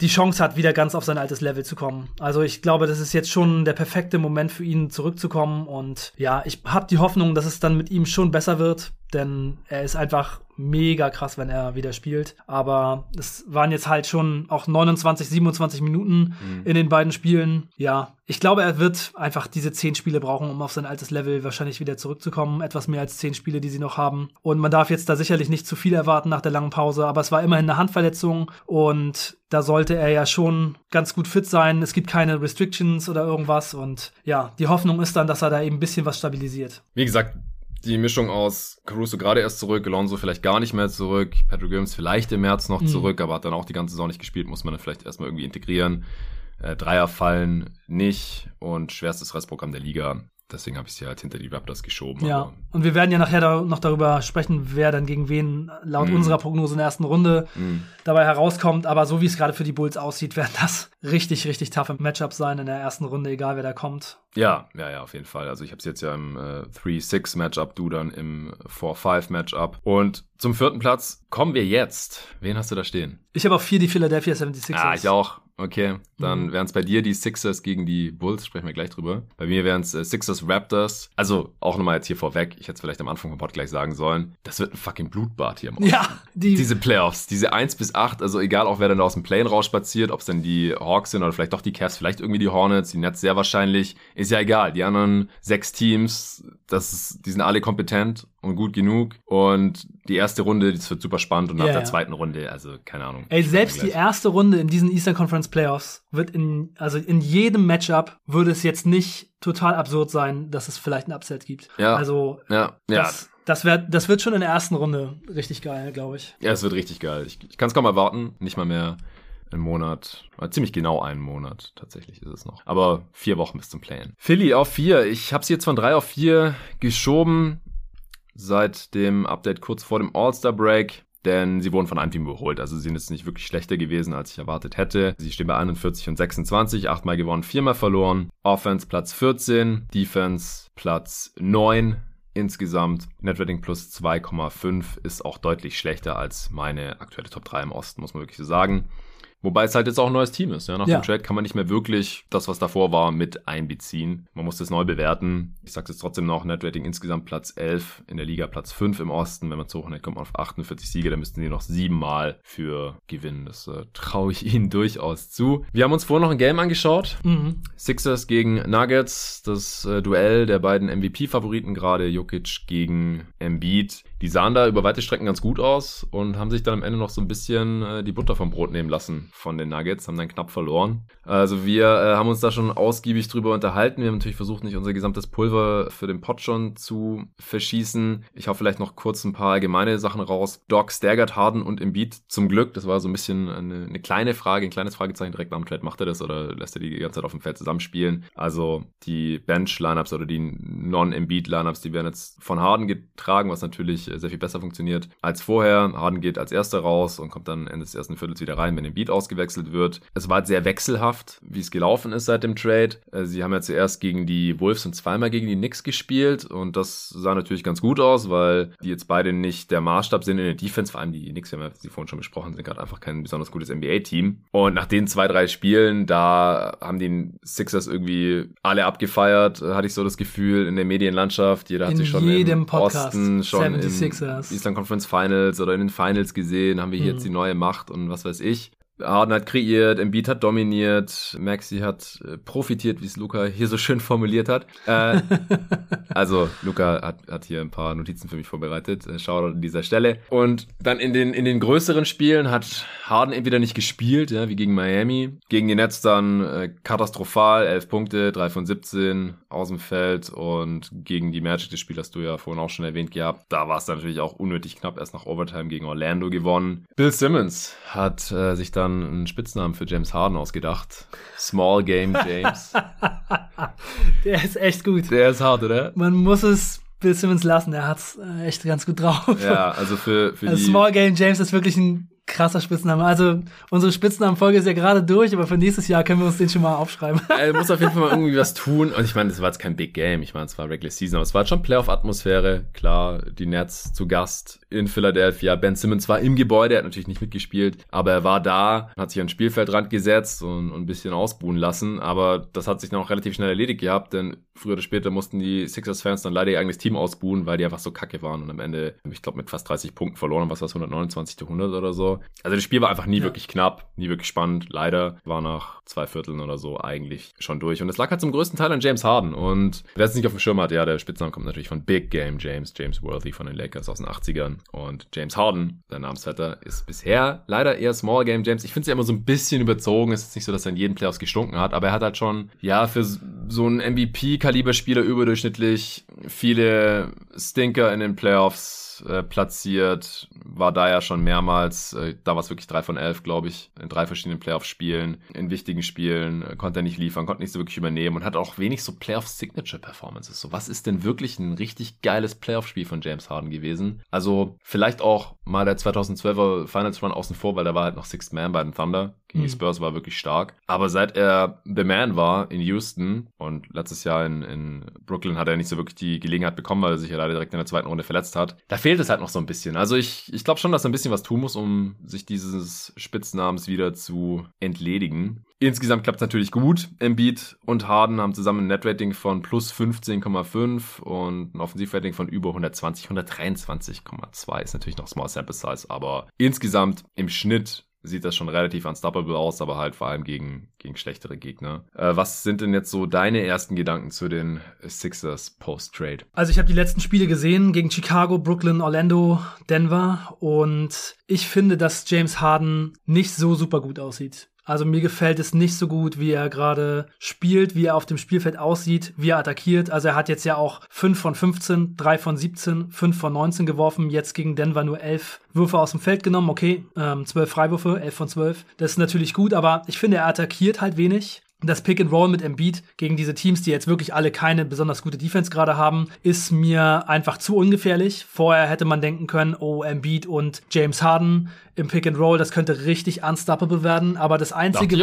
die Chance hat, wieder ganz auf sein altes Level zu kommen. Also ich glaube, das ist jetzt schon der perfekte Moment für ihn zurückzukommen. Und ja, ich habe die Hoffnung, dass es dann mit ihm schon besser wird, denn er ist einfach mega krass, wenn er wieder spielt. Aber es waren jetzt halt schon auch 29, 27 Minuten mhm. in den beiden Spielen. Ja, ich glaube, er wird einfach diese zehn Spiele brauchen, um auf sein altes Level wahrscheinlich wieder zurückzukommen. Etwas mehr als zehn Spiele, die sie noch haben. Und man darf jetzt da sicherlich nicht zu viel erwarten nach der langen Pause. Aber es war immerhin eine Handverletzung und da sollte er ja schon ganz gut fit sein. Es gibt keine Restrictions oder irgendwas. Und ja, die Hoffnung ist dann, dass er da eben ein bisschen was stabilisiert. Wie gesagt, die Mischung aus Caruso gerade erst zurück, Alonso vielleicht gar nicht mehr zurück, Patrick Williams vielleicht im März noch mhm. zurück, aber hat dann auch die ganze Saison nicht gespielt, muss man dann vielleicht erstmal irgendwie integrieren. Äh, Dreier fallen nicht und schwerstes Restprogramm der Liga. Deswegen habe ich sie halt hinter die Raptors geschoben. Ja, und wir werden ja nachher da noch darüber sprechen, wer dann gegen wen laut mm. unserer Prognose in der ersten Runde mm. dabei herauskommt. Aber so wie es gerade für die Bulls aussieht, werden das richtig, richtig toughe Matchups sein in der ersten Runde, egal wer da kommt. Ja, ja, ja, auf jeden Fall. Also ich habe es jetzt ja im äh, 3-6-Matchup, du dann im 4-5-Matchup. Und zum vierten Platz kommen wir jetzt. Wen hast du da stehen? Ich habe auch vier die Philadelphia 76ers. Ah, ich auch. Okay, dann mhm. wären es bei dir die Sixers gegen die Bulls, sprechen wir gleich drüber. Bei mir wären es äh, Sixers Raptors. Also auch nochmal jetzt hier vorweg, ich hätte es vielleicht am Anfang vom Pod gleich sagen sollen, das wird ein fucking Blutbad hier im Osten. Ja, die diese Playoffs, diese 1 bis 8, also egal auch wer dann aus dem Plane rausspaziert, ob es dann die Hawks sind oder vielleicht doch die Cavs, vielleicht irgendwie die Hornets, die Nets sehr wahrscheinlich, ist ja egal. Die anderen sechs Teams, das ist, die sind alle kompetent und gut genug. Und die erste Runde, das wird super spannend. Und nach ja, der ja. zweiten Runde, also keine Ahnung. Ey, selbst die erste Runde in diesen Eastern Conference Playoffs wird in, also in jedem Matchup würde es jetzt nicht total absurd sein, dass es vielleicht ein Upset gibt. Ja. Also, ja. Das, das, wär, das wird schon in der ersten Runde richtig geil, glaube ich. Ja, es wird richtig geil. Ich, ich kann es kaum erwarten. Nicht mal mehr einen Monat, ziemlich genau einen Monat tatsächlich ist es noch. Aber vier Wochen bis zum Playen. Philly auf vier. Ich habe sie jetzt von drei auf vier geschoben seit dem Update kurz vor dem All-Star-Break denn sie wurden von einem Team überholt. Also sie sind jetzt nicht wirklich schlechter gewesen, als ich erwartet hätte. Sie stehen bei 41 und 26, achtmal gewonnen, viermal verloren. Offense Platz 14, Defense Platz 9 insgesamt. Netrating plus 2,5 ist auch deutlich schlechter als meine aktuelle Top 3 im Osten, muss man wirklich so sagen. Wobei es halt jetzt auch ein neues Team ist. Ja? Nach ja. dem Trade kann man nicht mehr wirklich das, was davor war, mit einbeziehen. Man muss das neu bewerten. Ich sage es trotzdem noch, Netrating insgesamt Platz 11, in der Liga Platz 5 im Osten. Wenn man zu hochnimmt, kommt man auf 48 Siege. Da müssten sie noch siebenmal für gewinnen. Das äh, traue ich ihnen durchaus zu. Wir haben uns vorher noch ein Game angeschaut. Mhm. Sixers gegen Nuggets. Das äh, Duell der beiden MVP-Favoriten gerade. Jokic gegen Embiid. Die sahen da über weite Strecken ganz gut aus und haben sich dann am Ende noch so ein bisschen äh, die Butter vom Brot nehmen lassen von den Nuggets, haben dann knapp verloren. Also wir äh, haben uns da schon ausgiebig drüber unterhalten. Wir haben natürlich versucht, nicht unser gesamtes Pulver für den Pot schon zu verschießen. Ich hau vielleicht noch kurz ein paar allgemeine Sachen raus. Doc staggert Harden und Embiid zum Glück. Das war so ein bisschen eine, eine kleine Frage, ein kleines Fragezeichen direkt am Trade. Macht er das oder lässt er die die ganze Zeit auf dem Feld zusammenspielen? Also die Bench-Lineups oder die Non-Embiid-Lineups, die werden jetzt von Harden getragen, was natürlich sehr viel besser funktioniert als vorher. Harden geht als erster raus und kommt dann Ende des ersten Viertels wieder rein, wenn Embiid aus ausgewechselt wird. Es war sehr wechselhaft, wie es gelaufen ist seit dem Trade. Äh, sie haben ja zuerst gegen die Wolves und zweimal gegen die Knicks gespielt und das sah natürlich ganz gut aus, weil die jetzt beide nicht der Maßstab sind in der Defense. Vor allem die Knicks, wir haben ja sie vorhin schon besprochen, sind gerade einfach kein besonders gutes NBA-Team. Und nach den zwei, drei Spielen, da haben die Sixers irgendwie alle abgefeiert, hatte ich so das Gefühl, in der Medienlandschaft. Jeder hat in sich schon im Podcast, Osten, schon im Eastern Conference Finals oder in den Finals gesehen, haben wir hier mhm. jetzt die neue Macht und was weiß ich. Harden hat kreiert, Embiid hat dominiert, Maxi hat äh, profitiert, wie es Luca hier so schön formuliert hat. Äh, [LAUGHS] also Luca hat, hat hier ein paar Notizen für mich vorbereitet. Äh, Shoutout an dieser Stelle. Und dann in den, in den größeren Spielen hat Harden entweder nicht gespielt, ja, wie gegen Miami. Gegen die Nets dann äh, katastrophal, 11 Punkte, 3 von 17 aus dem Feld. Und gegen die Magic, das Spiel hast du ja vorhin auch schon erwähnt gehabt, da war es dann natürlich auch unnötig knapp, erst nach Overtime gegen Orlando gewonnen. Bill Simmons hat äh, sich dann dann einen Spitznamen für James Harden ausgedacht. Small Game James. [LAUGHS] Der ist echt gut. Der ist hart, oder? Man muss es Bill Simmons lassen. Er hat's äh, echt ganz gut drauf. Ja, also für, für also die... Small Game James ist wirklich ein krasser Spitzname. Also unsere Spitznamenfolge ist ja gerade durch, aber für nächstes Jahr können wir uns den schon mal aufschreiben. [LAUGHS] Er muss auf jeden Fall mal irgendwie was tun. Und ich meine, das war jetzt kein Big Game. Ich meine, es war Regular Season, aber es war schon Playoff-Atmosphäre. Klar, die Nets zu Gast in Philadelphia. Ben Simmons war im Gebäude, er hat natürlich nicht mitgespielt, aber er war da, hat sich an den Spielfeldrand gesetzt und, und ein bisschen ausbuhen lassen. Aber das hat sich dann auch relativ schnell erledigt gehabt, denn früher oder später mussten die Sixers-Fans dann leider ihr eigenes Team ausbuhen, weil die einfach so kacke waren und am Ende, ich glaube, mit fast 30 Punkten verloren, was war es, 129 zu 100 oder so. Also das Spiel war einfach nie ja. wirklich knapp, nie wirklich spannend. Leider war nach zwei Vierteln oder so eigentlich schon durch. Und es lag halt zum größten Teil an James Harden. Und wer es nicht auf dem Schirm hat, ja, der Spitzname kommt natürlich von Big Game James, James Worthy von den Lakers aus den 80ern. Und James Harden, der Namensvetter, ist bisher leider eher Small Game James. Ich finde es ja immer so ein bisschen überzogen. Es ist nicht so, dass er in jedem Playoffs gestunken hat, aber er hat halt schon, ja, für so einen MVP MVP-Kaliber-Spieler überdurchschnittlich, viele Stinker in den Playoffs äh, platziert, war da ja schon mehrmals, äh, da war es wirklich drei von elf, glaube ich, in drei verschiedenen Playoff-Spielen, in wichtigen Spielen, äh, konnte er nicht liefern, konnte nicht so wirklich übernehmen und hat auch wenig so Playoff-Signature-Performances. So, was ist denn wirklich ein richtig geiles Playoff-Spiel von James Harden gewesen? Also, vielleicht auch mal der 2012er Finals Run außen vor, weil da war halt noch Sixth Man bei den Thunder. Gegen die mhm. Spurs war wirklich stark. Aber seit er The Man war in Houston und letztes Jahr in, in Brooklyn hat er nicht so wirklich die Gelegenheit bekommen, weil er sich ja leider direkt in der zweiten Runde verletzt hat. Da fehlt es halt noch so ein bisschen. Also ich, ich glaube schon, dass er ein bisschen was tun muss, um sich dieses Spitznamens wieder zu entledigen. Insgesamt klappt es natürlich gut. Embiid und Harden haben zusammen ein Netrating von plus 15,5 und ein Offensivrating von über 120, 123,2 ist natürlich noch Small Sample Size, aber insgesamt im Schnitt sieht das schon relativ unstoppable aus, aber halt vor allem gegen, gegen schlechtere Gegner. Äh, was sind denn jetzt so deine ersten Gedanken zu den Sixers Post-Trade? Also ich habe die letzten Spiele gesehen gegen Chicago, Brooklyn, Orlando, Denver und ich finde, dass James Harden nicht so super gut aussieht. Also mir gefällt es nicht so gut, wie er gerade spielt, wie er auf dem Spielfeld aussieht, wie er attackiert. Also er hat jetzt ja auch 5 von 15, 3 von 17, 5 von 19 geworfen, jetzt gegen Denver nur 11 Würfe aus dem Feld genommen. Okay, ähm, 12 Freiwürfe, 11 von 12. Das ist natürlich gut, aber ich finde, er attackiert halt wenig das Pick and Roll mit Embiid gegen diese Teams, die jetzt wirklich alle keine besonders gute Defense gerade haben, ist mir einfach zu ungefährlich. Vorher hätte man denken können, oh, Embiid und James Harden im Pick and Roll, das könnte richtig unstoppable werden, aber das einzige.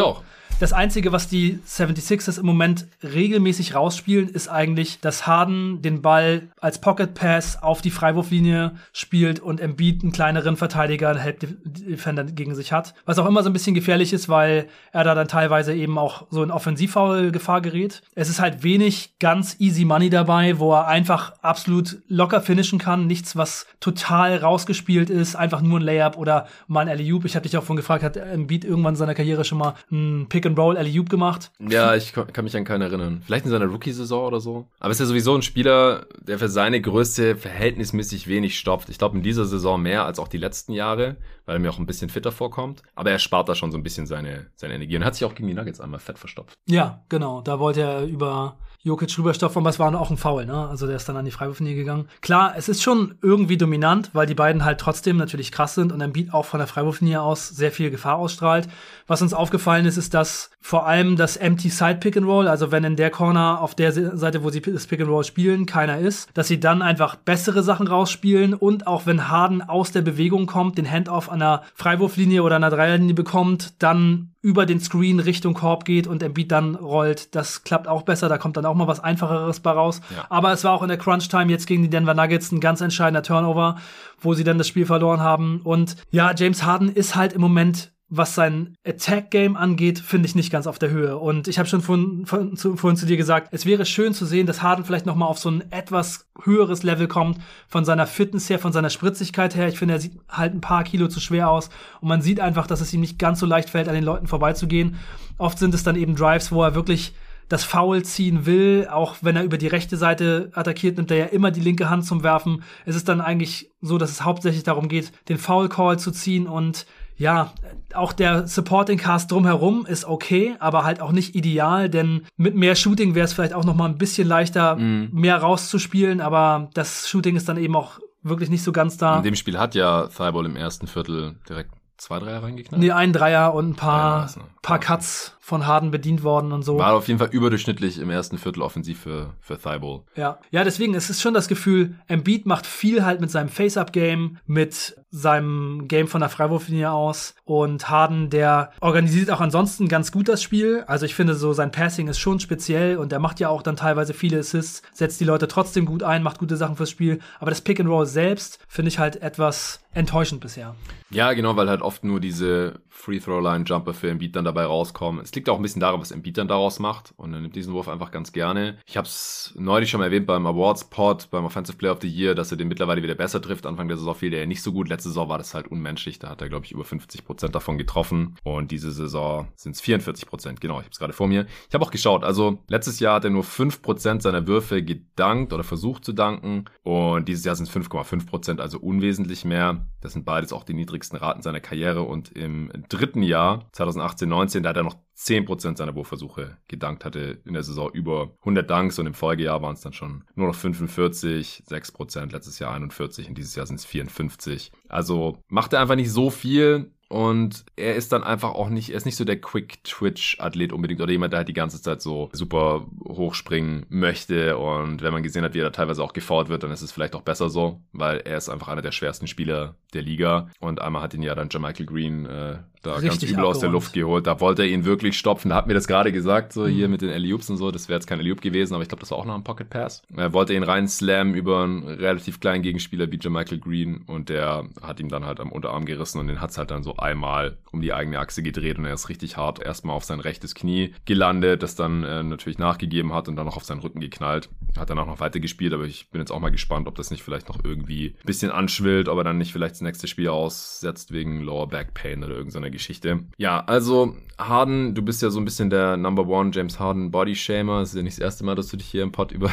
Das Einzige, was die 76ers im Moment regelmäßig rausspielen, ist eigentlich, dass Harden den Ball als Pocket Pass auf die Freiwurflinie spielt und Embiid einen kleineren Verteidiger, einen Help Defender gegen sich hat. Was auch immer so ein bisschen gefährlich ist, weil er da dann teilweise eben auch so in Offensivfoul-Gefahr gerät. Es ist halt wenig ganz easy money dabei, wo er einfach absolut locker finishen kann. Nichts, was total rausgespielt ist, einfach nur ein Layup oder mal ein alley -Oop. Ich habe dich auch von gefragt, hat Embiid irgendwann in seiner Karriere schon mal ein Pick Roll alley gemacht. Ja, ich kann mich an keinen erinnern. Vielleicht in seiner Rookie-Saison oder so. Aber ist ja sowieso ein Spieler, der für seine Größe verhältnismäßig wenig stopft. Ich glaube in dieser Saison mehr als auch die letzten Jahre, weil er mir auch ein bisschen fitter vorkommt. Aber er spart da schon so ein bisschen seine, seine Energie und hat sich auch gegen die Nuggets einmal fett verstopft. Ja, genau. Da wollte er über Jokic rüberstoffen, aber es war auch ein Foul, ne? Also der ist dann an die Freiwurflinie gegangen. Klar, es ist schon irgendwie dominant, weil die beiden halt trotzdem natürlich krass sind und Embiid auch von der Freiwurflinie aus sehr viel Gefahr ausstrahlt. Was uns aufgefallen ist, ist, dass vor allem das Empty Side Pick and Roll, also wenn in der Corner auf der Seite, wo sie das Pick and Roll spielen, keiner ist, dass sie dann einfach bessere Sachen rausspielen und auch wenn Harden aus der Bewegung kommt, den Handoff an der Freiwurflinie oder an der Dreierlinie bekommt, dann über den Screen Richtung Korb geht und Embiid dann rollt. Das klappt auch besser, da kommt dann auch mal was einfacheres bei raus. Ja. Aber es war auch in der Crunch Time jetzt gegen die Denver Nuggets ein ganz entscheidender Turnover, wo sie dann das Spiel verloren haben und ja, James Harden ist halt im Moment was sein Attack-Game angeht, finde ich nicht ganz auf der Höhe. Und ich habe schon vorhin, vorhin, zu, vorhin zu dir gesagt, es wäre schön zu sehen, dass Harden vielleicht noch mal auf so ein etwas höheres Level kommt, von seiner Fitness her, von seiner Spritzigkeit her. Ich finde, er sieht halt ein paar Kilo zu schwer aus. Und man sieht einfach, dass es ihm nicht ganz so leicht fällt, an den Leuten vorbeizugehen. Oft sind es dann eben Drives, wo er wirklich das Foul ziehen will, auch wenn er über die rechte Seite attackiert, nimmt er ja immer die linke Hand zum Werfen. Es ist dann eigentlich so, dass es hauptsächlich darum geht, den Foul Call zu ziehen und ja, auch der Supporting Cast drumherum ist okay, aber halt auch nicht ideal, denn mit mehr Shooting wäre es vielleicht auch noch mal ein bisschen leichter, mm. mehr rauszuspielen, aber das Shooting ist dann eben auch wirklich nicht so ganz da. In dem Spiel hat ja Thibault im ersten Viertel direkt zwei Dreier reingeknallt? Nee, ein Dreier und ein paar, ja, paar Cuts von Harden bedient worden und so. War auf jeden Fall überdurchschnittlich im ersten Viertel offensiv für, für Thibault. Ja. ja, deswegen es ist schon das Gefühl, Embiid macht viel halt mit seinem Face-Up-Game, mit seinem Game von der Freiwurflinie aus und Harden, der organisiert auch ansonsten ganz gut das Spiel. Also ich finde so sein Passing ist schon speziell und er macht ja auch dann teilweise viele Assists, setzt die Leute trotzdem gut ein, macht gute Sachen fürs Spiel. Aber das Pick and Roll selbst finde ich halt etwas enttäuschend bisher. Ja, genau, weil halt oft nur diese Free-Throw-Line-Jumper für Embiid dann dabei rauskommen. Es liegt auch ein bisschen daran, was Embiid dann daraus macht und er nimmt diesen Wurf einfach ganz gerne. Ich habe es neulich schon mal erwähnt beim Awards-Pod, beim Offensive Player of the Year, dass er den mittlerweile wieder besser trifft. Anfang der Saison fiel der ja nicht so gut. Letzte Saison war das halt unmenschlich. Da hat er, glaube ich, über 50 Prozent davon getroffen und diese Saison sind es 44%. Prozent. Genau, ich habe es gerade vor mir. Ich habe auch geschaut, also letztes Jahr hat er nur 5% seiner Würfe gedankt oder versucht zu danken und dieses Jahr sind es 5,5%, Prozent, also unwesentlich mehr. Das sind beides auch die niedrigsten Raten seiner Karriere. Und im dritten Jahr, 2018, 19, da hat er noch 10% seiner Wurfversuche gedankt hatte in der Saison über 100 Dunks. Und im Folgejahr waren es dann schon nur noch 45, 6%, letztes Jahr 41 und dieses Jahr sind es 54. Also macht er einfach nicht so viel, und er ist dann einfach auch nicht, er ist nicht so der Quick-Twitch-Athlet unbedingt oder jemand, der halt die ganze Zeit so super hochspringen möchte. Und wenn man gesehen hat, wie er da teilweise auch gefault wird, dann ist es vielleicht auch besser so, weil er ist einfach einer der schwersten Spieler der Liga. Und einmal hat ihn ja dann Michael Green äh, da Richtig ganz übel abgeräumt. aus der Luft geholt. Da wollte er ihn wirklich stopfen. Da hat mir das gerade gesagt, so mhm. hier mit den Eliups und so. Das wäre jetzt kein Eliup gewesen, aber ich glaube, das war auch noch ein Pocket Pass. Er wollte ihn rein slammen über einen relativ kleinen Gegenspieler wie Michael Green und der hat ihm dann halt am Unterarm gerissen und den hat's halt dann so einmal um die eigene Achse gedreht und er ist richtig hart erstmal auf sein rechtes Knie gelandet, das dann äh, natürlich nachgegeben hat und dann noch auf seinen Rücken geknallt. Hat dann auch noch weiter gespielt, aber ich bin jetzt auch mal gespannt, ob das nicht vielleicht noch irgendwie ein bisschen anschwillt, ob er dann nicht vielleicht das nächste Spiel aussetzt wegen Lower Back Pain oder irgendeiner Geschichte. Ja, also Harden, du bist ja so ein bisschen der Number One James Harden Body Shamer. Es ist ja nicht das erste Mal, dass du dich hier im Pod über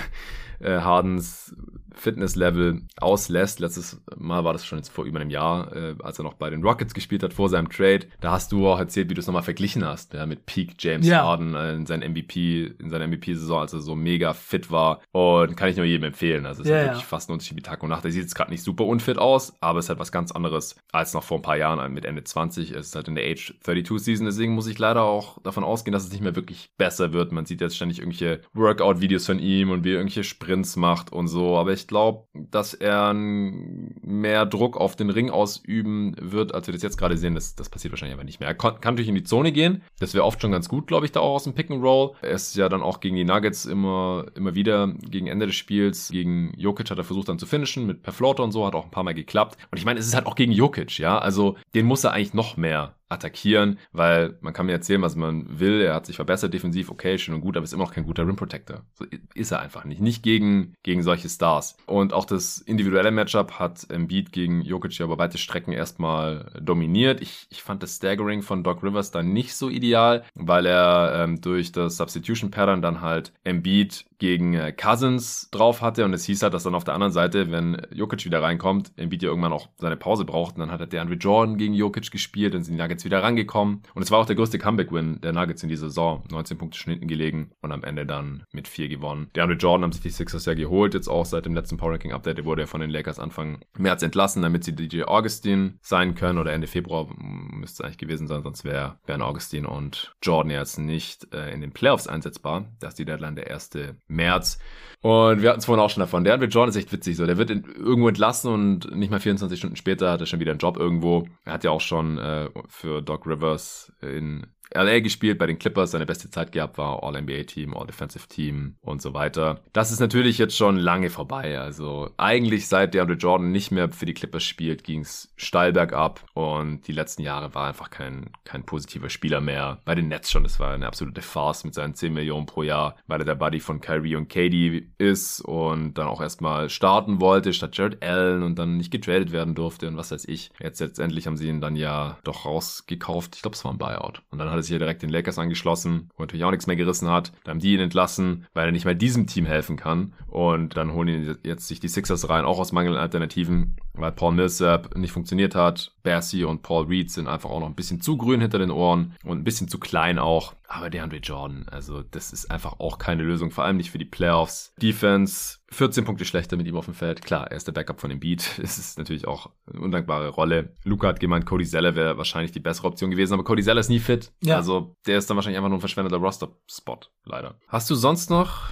äh, Hardens Fitnesslevel auslässt. Letztes Mal war das schon jetzt vor über einem Jahr, äh, als er noch bei den Rockets gespielt hat, vor seinem Trade. Da hast du auch erzählt, wie du es nochmal verglichen hast, ja, mit Peak James ja. Harden äh, in seinem MVP, in seiner MVP-Saison, als er so mega fit war. Und kann ich nur jedem empfehlen. Also es ja, ist wirklich fast ein Unterschied wie Tag und Nacht. Er sieht jetzt gerade nicht super unfit aus, aber es ist halt was ganz anderes als noch vor ein paar Jahren mit Ende 20. Es ist halt in der Age 32 Season, deswegen muss ich leider auch davon ausgehen, dass es nicht mehr wirklich besser wird. Man sieht jetzt ständig irgendwelche Workout-Videos von ihm und wie er irgendwelche Sprints macht und so. Aber ich glaube, dass er mehr Druck auf den Ring ausüben wird, als wir das jetzt gerade sehen. Das, das passiert wahrscheinlich aber nicht mehr. Er kann, kann natürlich in die Zone gehen. Das wäre oft schon ganz gut, glaube ich, da auch aus dem Pick and Roll. Er ist ja dann auch gegen die Nuggets immer, immer wieder gegen Ende des Spiels. Gegen Jokic hat er versucht dann zu finishen mit per Floater und so, hat auch ein paar Mal geklappt. Und ich meine, es ist halt auch gegen Jokic, ja. Also den muss er eigentlich noch mehr attackieren, weil man kann mir erzählen, was man will. Er hat sich verbessert defensiv, okay, schön und gut, aber ist immer noch kein guter Rim Protector. So ist er einfach nicht. Nicht gegen, gegen solche Stars. Und auch das individuelle Matchup hat Embiid gegen Jokic ja über weite Strecken erstmal dominiert. Ich, ich fand das Staggering von Doc Rivers dann nicht so ideal, weil er ähm, durch das Substitution Pattern dann halt Embiid gegen äh, Cousins drauf hatte. Und es hieß halt, dass dann auf der anderen Seite, wenn Jokic wieder reinkommt, Embiid ja irgendwann auch seine Pause braucht. Und dann hat er der Andre Jordan gegen Jokic gespielt. Und sind die Nuggets wieder rangekommen. Und es war auch der größte Comeback-Win der Nuggets in dieser Saison, 19 Punkte schon hinten gelegen und am Ende dann mit 4 gewonnen. Der Andre Jordan haben sich die Sixers ja geholt, jetzt auch seit dem letzten Power Ranking Update, der wurde ja von den Lakers Anfang März entlassen, damit sie DJ Augustin sein können. Oder Ende Februar müsste es eigentlich gewesen sein, sonst wäre wären Augustin und Jordan jetzt nicht äh, in den Playoffs einsetzbar. Das ist die Deadline der erste März. Und wir hatten es vorhin auch schon davon. Der Andre Jordan ist echt witzig. So, der wird in, irgendwo entlassen und nicht mal 24 Stunden später hat er schon wieder einen Job irgendwo. Er hat ja auch schon äh, für Doc Rivers in LA gespielt, bei den Clippers seine beste Zeit gehabt, war All-NBA-Team, All-Defensive-Team und so weiter. Das ist natürlich jetzt schon lange vorbei. Also eigentlich seit der DeAndre Jordan nicht mehr für die Clippers spielt, ging es steil bergab und die letzten Jahre war einfach kein, kein positiver Spieler mehr. Bei den Nets schon, das war eine absolute Farce mit seinen 10 Millionen pro Jahr, weil er der Buddy von Kyrie und Katie ist und dann auch erstmal starten wollte statt Jared Allen und dann nicht getradet werden durfte und was weiß ich. Jetzt letztendlich haben sie ihn dann ja doch rausgekauft. Ich glaube, es war ein Buyout. Und dann hat er sich ja direkt den Lakers angeschlossen, wo natürlich auch nichts mehr gerissen hat. Dann haben die ihn entlassen, weil er nicht mal diesem Team helfen kann. Und dann holen ihn jetzt sich die Sixers rein, auch aus mangelnden Alternativen, weil Paul Millsap nicht funktioniert hat. Bassi und Paul Reed sind einfach auch noch ein bisschen zu grün hinter den Ohren und ein bisschen zu klein auch. Aber DeAndre Jordan, also das ist einfach auch keine Lösung, vor allem nicht für die Playoffs. Defense 14 Punkte schlechter mit ihm auf dem Feld. Klar, er ist der Backup von dem Beat. [LAUGHS] Es ist natürlich auch eine undankbare Rolle. Luca hat gemeint, Cody Zeller wäre wahrscheinlich die bessere Option gewesen, aber Cody Zeller ist nie fit. Ja. Also der ist dann wahrscheinlich einfach nur ein verschwendeter Roster-Spot, leider. Hast du sonst noch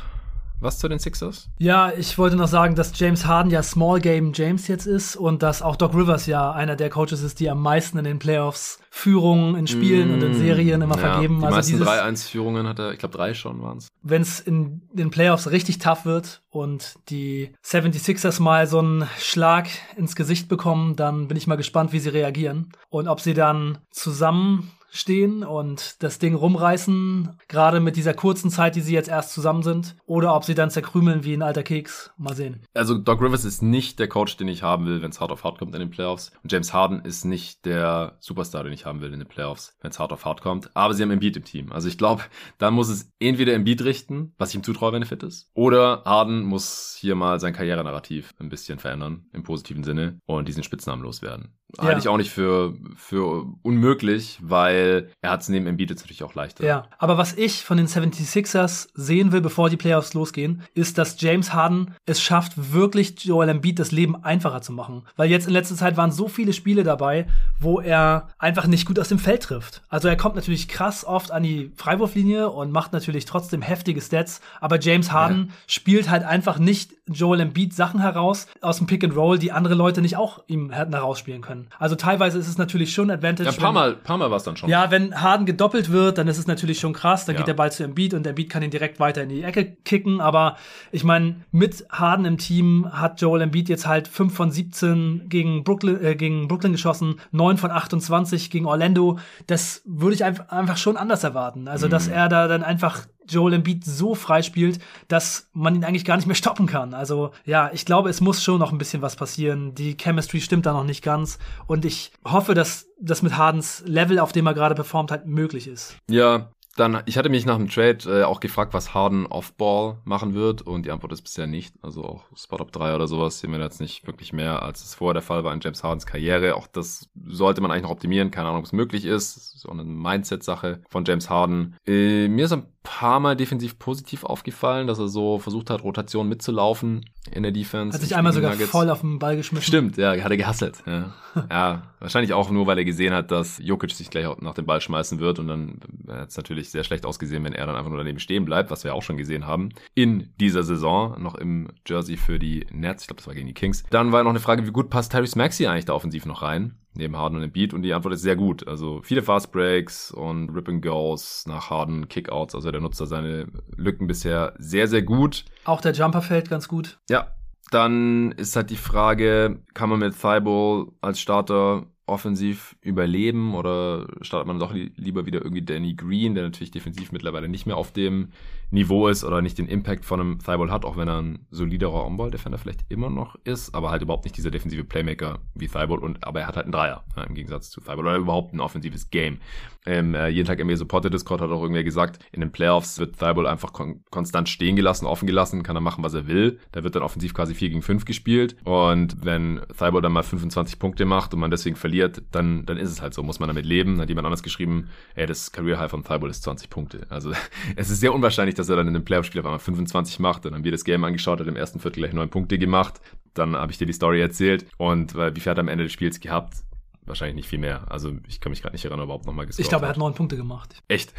was zu den Sixers? Ja, ich wollte noch sagen, dass James Harden ja Small Game James jetzt ist und dass auch Doc Rivers ja einer der Coaches ist, die am meisten in den Playoffs Führungen in Spielen mm, und in mm, Serien immer ja, vergeben. Die also meisten 3-1-Führungen hat er, ich glaube drei schon waren es. Wenn es in den Playoffs richtig tough wird und die 76ers mal so einen Schlag ins Gesicht bekommen, dann bin ich mal gespannt, wie sie reagieren und ob sie dann zusammen stehen und das Ding rumreißen, gerade mit dieser kurzen Zeit, die sie jetzt erst zusammen sind, oder ob sie dann zerkrümeln wie ein alter Keks. Mal sehen. Also Doc Rivers ist nicht der Coach, den ich haben will, wenn es hart auf hart kommt in den Playoffs. Und James Harden ist nicht der Superstar, den ich haben will in den Playoffs, wenn es hart auf hart kommt. Aber sie haben Embiid im Team. Also ich glaube, dann muss es entweder Embiid richten, was ich ihm zutraue, wenn er fit ist, oder Harden muss hier mal sein Karrierenarrativ ein bisschen verändern, im positiven Sinne, und diesen Spitznamen loswerden. Ja. halte ich auch nicht für, für unmöglich, weil er hat es neben Embiid jetzt natürlich auch leichter. Ja, aber was ich von den 76ers sehen will, bevor die Playoffs losgehen, ist, dass James Harden es schafft, wirklich Joel Embiid das Leben einfacher zu machen. Weil jetzt in letzter Zeit waren so viele Spiele dabei, wo er einfach nicht gut aus dem Feld trifft. Also er kommt natürlich krass oft an die Freiwurflinie und macht natürlich trotzdem heftige Stats, aber James Harden ja. spielt halt einfach nicht Joel Embiid Sachen heraus aus dem Pick and Roll, die andere Leute nicht auch ihm hätten herausspielen können. Also teilweise ist es natürlich schon Advantage. Ja, ein paar wenn, Mal, paar Mal war es dann schon. Ja, wenn Harden gedoppelt wird, dann ist es natürlich schon krass. Dann ja. geht der Ball zu Embiid und Embiid kann ihn direkt weiter in die Ecke kicken. Aber ich meine, mit Harden im Team hat Joel Embiid jetzt halt 5 von 17 gegen Brooklyn, äh, gegen Brooklyn geschossen, 9 von 28 gegen Orlando. Das würde ich einfach schon anders erwarten. Also, mhm. dass er da dann einfach Joel Embiid so frei spielt, dass man ihn eigentlich gar nicht mehr stoppen kann. Also ja, ich glaube, es muss schon noch ein bisschen was passieren. Die Chemistry stimmt da noch nicht ganz und ich hoffe, dass das mit Hardens Level, auf dem er gerade performt hat, möglich ist. Ja, dann, ich hatte mich nach dem Trade äh, auch gefragt, was Harden Off-Ball machen wird und die Antwort ist bisher nicht. Also auch Spot-Up 3 oder sowas sehen wir jetzt nicht wirklich mehr, als es vorher der Fall war in James Hardens Karriere. Auch das sollte man eigentlich noch optimieren. Keine Ahnung, ob es möglich ist. Das ist auch eine Mindset-Sache von James Harden. Äh, mir ist ein paar Mal defensiv positiv aufgefallen, dass er so versucht hat, Rotation mitzulaufen in der Defense. Hat sich einmal sogar Nuggets. voll auf den Ball geschmissen. Stimmt, ja, hat er gehasselt. Ja. [LAUGHS] ja, wahrscheinlich auch nur, weil er gesehen hat, dass Jokic sich gleich nach dem Ball schmeißen wird und dann hat es natürlich sehr schlecht ausgesehen, wenn er dann einfach nur daneben stehen bleibt, was wir auch schon gesehen haben in dieser Saison, noch im Jersey für die Nets, ich glaube, das war gegen die Kings. Dann war noch eine Frage, wie gut passt Tyrese Maxey eigentlich da offensiv noch rein? neben Harden und Embiid und die Antwort ist sehr gut. Also viele Fast Breaks und Rip and Goes nach Harden, Kickouts, also der nutzt da seine Lücken bisher sehr, sehr gut. Auch der Jumper fällt ganz gut. Ja, dann ist halt die Frage, kann man mit Thibault als Starter offensiv überleben oder startet man doch li lieber wieder irgendwie Danny Green, der natürlich defensiv mittlerweile nicht mehr auf dem Niveau ist oder nicht den Impact von einem Thibault hat, auch wenn er ein soliderer On-Ball-Defender vielleicht immer noch ist, aber halt überhaupt nicht dieser defensive Playmaker wie Thibault und aber er hat halt einen Dreier ja, im Gegensatz zu Thibault oder überhaupt ein offensives Game. Ähm, äh, jeden Tag NBA Supported Discord hat auch irgendwer gesagt, in den Playoffs wird Thibault einfach kon konstant stehen gelassen, offen gelassen, kann er machen, was er will. Da wird dann offensiv quasi 4 gegen 5 gespielt und wenn Thibault dann mal 25 Punkte macht und man deswegen verliert, dann, dann ist es halt so, muss man damit leben. Dann hat jemand anders geschrieben, ey, das Career High von Thibault ist 20 Punkte. Also [LAUGHS] es ist sehr unwahrscheinlich, dass er dann in einem Playoff-Spiel auf einmal 25 macht. Dann haben wir das Game angeschaut, hat im ersten Viertel gleich 9 Punkte gemacht. Dann habe ich dir die Story erzählt und äh, wie viel hat er am Ende des Spiels gehabt? wahrscheinlich nicht viel mehr. Also ich kann mich gerade nicht erinnern, überhaupt nochmal gescored Ich glaube, er hat neun Punkte gemacht. Echt?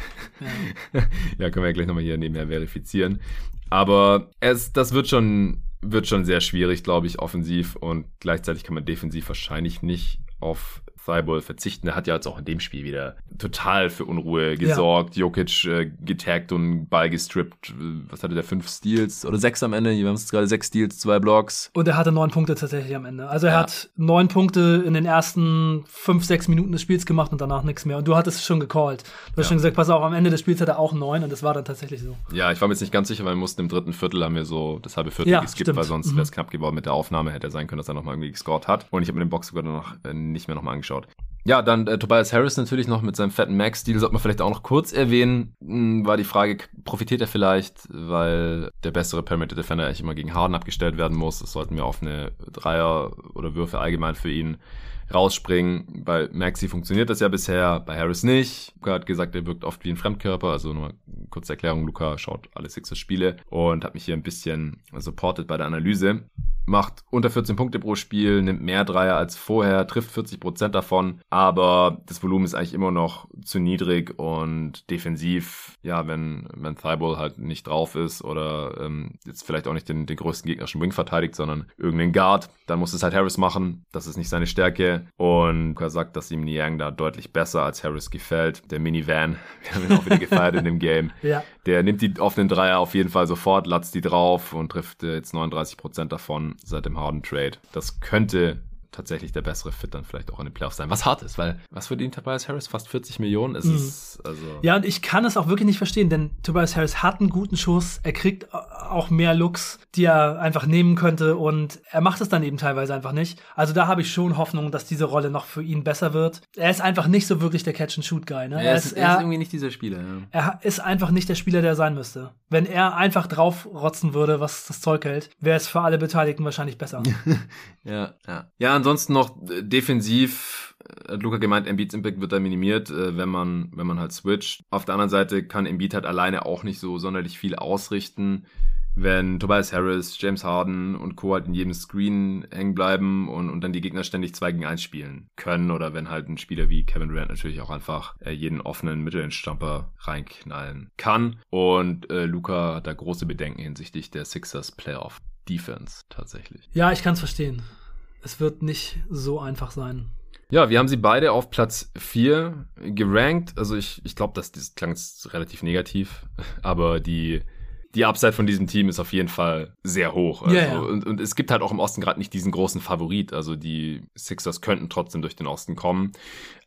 Ja, [LAUGHS] ja können wir ja gleich nochmal hier nebenher verifizieren. Aber es, das wird schon, wird schon sehr schwierig, glaube ich, offensiv und gleichzeitig kann man defensiv wahrscheinlich nicht auf Thibault verzichten. Der hat ja jetzt auch in dem Spiel wieder total für Unruhe gesorgt. Ja. Jokic äh, getaggt und Ball gestrippt. Was hatte der? Fünf Steals oder sechs am Ende? Wir haben es gerade sechs Steals, zwei Blocks. Und er hatte neun Punkte tatsächlich am Ende. Also er ja. hat neun Punkte in den ersten fünf, sechs Minuten des Spiels gemacht und danach nichts mehr. Und du hattest schon gecallt. Du hast schon gesagt, pass auf, am Ende des Spiels hat er auch neun und das war dann tatsächlich so. Ja, ich war mir jetzt nicht ganz sicher, weil wir mussten im dritten Viertel haben wir so das halbe Viertel geskippt, stimmt. weil sonst mhm. wäre es knapp geworden mit der Aufnahme. Hätte sein können, dass er nochmal irgendwie gescored hat. Und ich habe mir den Box sogar noch äh, nicht mehr nochmal angeschaut. Ja, dann äh, Tobias Harris natürlich noch mit seinem fetten Max-Deal, sollte man vielleicht auch noch kurz erwähnen. Hm, war die Frage, profitiert er vielleicht, weil der bessere Perimeter Defender eigentlich immer gegen Harden abgestellt werden muss. Das sollten wir auf eine Dreier oder Würfe allgemein für ihn rausspringen. Bei Maxi funktioniert das ja bisher, bei Harris nicht. Luca hat gesagt, er wirkt oft wie ein Fremdkörper. Also nur kurze Erklärung, Luca schaut alle Sixers Spiele und hat mich hier ein bisschen supported bei der Analyse. Macht unter 14 Punkte pro Spiel, nimmt mehr Dreier als vorher, trifft 40 Prozent davon, aber das Volumen ist eigentlich immer noch zu niedrig und defensiv, ja, wenn, wenn Thibault halt nicht drauf ist oder ähm, jetzt vielleicht auch nicht den, den größten gegnerischen Wing verteidigt, sondern irgendeinen Guard, dann muss es halt Harris machen. Das ist nicht seine Stärke und er sagt, dass ihm Niang da deutlich besser als Harris gefällt. Der Minivan, [LAUGHS] wir haben ihn auch wieder gefeiert in dem Game. [LAUGHS] Ja. Der nimmt die offenen Dreier auf jeden Fall sofort, latzt die drauf und trifft äh, jetzt 39 Prozent davon seit dem Harden Trade. Das könnte tatsächlich der bessere Fit dann vielleicht auch in den Playoffs sein. Was hart ist, weil was verdient Tobias Harris? Fast 40 Millionen. Es mhm. ist also ja, und ich kann es auch wirklich nicht verstehen, denn Tobias Harris hat einen guten Schuss. Er kriegt auch mehr Looks, die er einfach nehmen könnte und er macht es dann eben teilweise einfach nicht. Also da habe ich schon Hoffnung, dass diese Rolle noch für ihn besser wird. Er ist einfach nicht so wirklich der Catch-and-Shoot-Guy. Ne? Er, ist, er, ist, irgendwie nicht dieser Spieler. Ja. Er ist einfach nicht der Spieler, der er sein müsste. Wenn er einfach draufrotzen würde, was das Zeug hält, wäre es für alle Beteiligten wahrscheinlich besser. [LAUGHS] ja, ja. Ja, ansonsten noch äh, defensiv äh, hat Luca gemeint, Embiids Impact wird da minimiert, äh, wenn man, wenn man halt switcht. Auf der anderen Seite kann Embiid halt alleine auch nicht so sonderlich viel ausrichten wenn Tobias Harris, James Harden und Co. halt in jedem Screen hängen bleiben und, und dann die Gegner ständig 2 gegen 1 spielen können oder wenn halt ein Spieler wie Kevin Durant natürlich auch einfach jeden offenen Mittelenstamper reinknallen kann. Und äh, Luca hat da große Bedenken hinsichtlich der Sixers Playoff Defense tatsächlich. Ja, ich kann es verstehen. Es wird nicht so einfach sein. Ja, wir haben sie beide auf Platz 4 gerankt. Also ich, ich glaube, dass das klang jetzt relativ negativ, [LAUGHS] aber die die Upside von diesem Team ist auf jeden Fall sehr hoch. Also, ja, ja. Und, und es gibt halt auch im Osten gerade nicht diesen großen Favorit. Also die Sixers könnten trotzdem durch den Osten kommen.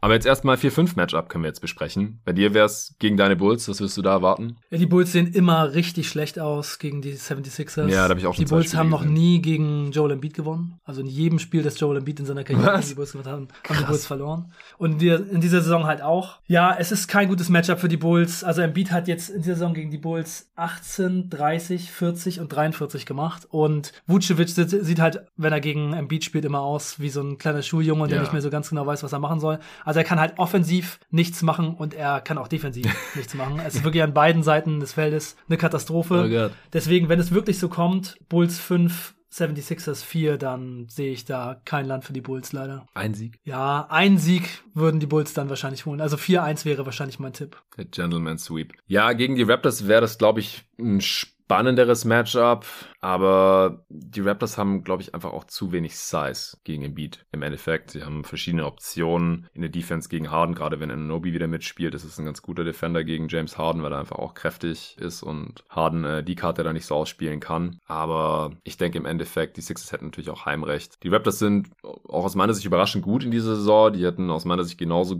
Aber jetzt erstmal 4-5-Matchup können wir jetzt besprechen. Bei dir wäre es gegen deine Bulls. Was wirst du da erwarten? Ja, die Bulls sehen immer richtig schlecht aus gegen die 76ers. Ja, da habe ich auch schon Die Bulls haben noch nie gegen Joel Embiid gewonnen. Also in jedem Spiel, das Joel Embiid in seiner Karriere gegen die Bulls gewonnen haben, haben die Bulls verloren. Und in dieser Saison halt auch. Ja, es ist kein gutes Matchup für die Bulls. Also Embiid hat jetzt in dieser Saison gegen die Bulls 18, 30, 40 und 43 gemacht. Und Vucevic sieht, sieht halt, wenn er gegen Embiid spielt, immer aus wie so ein kleiner Schuljunge, der Ja. nicht mehr so ganz genau weiß, was er machen soll. Also er kann halt offensiv nichts machen und er kann auch defensiv [LAUGHS] nichts machen. Es ist wirklich an beiden Seiten des Feldes eine Katastrophe. Oh. Deswegen, wenn es wirklich so kommt, Bulls 5, 76ers 4, dann sehe ich da kein Land für die Bulls leider. Ein Sieg. Ja, ein Sieg würden die Bulls dann wahrscheinlich holen. Also 4-1 wäre wahrscheinlich mein Tipp. Der Gentleman Sweep. Ja, gegen die Raptors wäre das, glaube ich, ein spannenderes Matchup. Aber die Raptors haben, glaube ich, einfach auch zu wenig Size gegen Embiid. Im Endeffekt, sie haben verschiedene Optionen in der Defense gegen Harden. Gerade wenn Anobi wieder mitspielt, ist es ein ganz guter Defender gegen James Harden, weil er einfach auch kräftig ist und Harden äh, die Karte da nicht so ausspielen kann. Aber ich denke im Endeffekt, die Sixers hätten natürlich auch Heimrecht. Die Raptors sind auch aus meiner Sicht überraschend gut in dieser Saison. Die hätten aus meiner Sicht genauso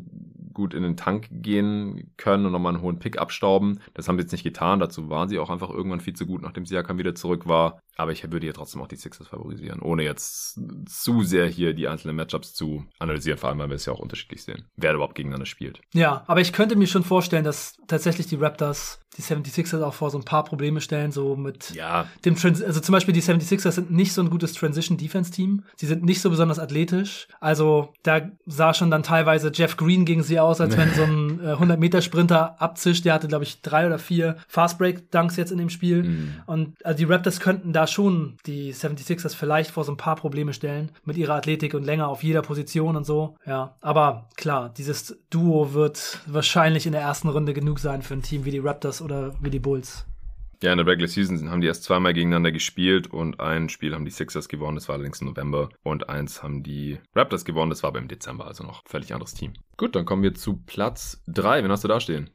gut in den Tank gehen können und nochmal einen hohen Pick abstauben. Das haben sie jetzt nicht getan. Dazu waren sie auch einfach irgendwann viel zu gut, nachdem Siakam wieder zurück war. Aber ich würde hier trotzdem auch die Sixers favorisieren, ohne jetzt zu sehr hier die einzelnen Matchups zu analysieren, vor allem weil wir es ja auch unterschiedlich sehen, wer überhaupt gegeneinander spielt. Ja, aber ich könnte mir schon vorstellen, dass tatsächlich die Raptors die 76ers auch vor so ein paar Probleme stellen, so mit Ja, dem Trans also zum Beispiel die 76ers sind nicht so ein gutes Transition-Defense-Team. Sie sind nicht so besonders athletisch. Also da sah schon dann teilweise Jeff Green gegen sie aus, als wenn so ein [LAUGHS] äh, 100-Meter-Sprinter abzischt. Der hatte, glaube ich, drei oder vier Fast-Break-Dunks jetzt in dem Spiel. Mhm. Und also die Raptors könnten da schon die 76ers vielleicht vor so ein paar Probleme stellen. Mit ihrer Athletik und länger auf jeder Position und so. Ja, aber klar, dieses Duo wird wahrscheinlich in der ersten Runde genug sein für ein Team wie die Raptors oder wie die Bulls. Ja, in der Regular Season haben die erst zweimal gegeneinander gespielt und ein Spiel haben die Sixers gewonnen, das war allerdings im November. Und eins haben die Raptors gewonnen, das war aber im Dezember, also noch ein völlig anderes Team. Gut, dann kommen wir zu Platz drei. Wen hast du da stehen?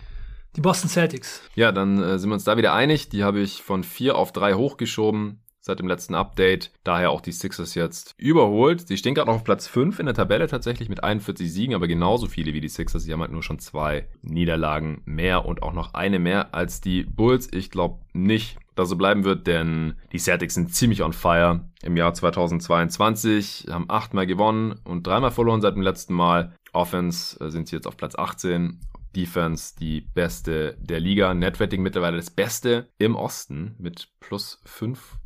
Die Boston Celtics. Ja, dann äh, sind wir uns da wieder einig. Die habe ich von vier auf drei hochgeschoben seit dem letzten Update. Daher auch die Sixers jetzt überholt. Sie stehen gerade noch auf Platz 5 in der Tabelle tatsächlich mit 41 Siegen, aber genauso viele wie die Sixers. Sie haben halt nur schon zwei Niederlagen mehr und auch noch eine mehr als die Bulls. Ich glaube nicht, dass so bleiben wird, denn die Celtics sind ziemlich on fire. Im Jahr 2022 haben achtmal gewonnen und dreimal verloren seit dem letzten Mal. Offense äh, sind sie jetzt auf Platz 18 Defense die beste der Liga. Netrating mittlerweile das Beste im Osten mit plus 5,5.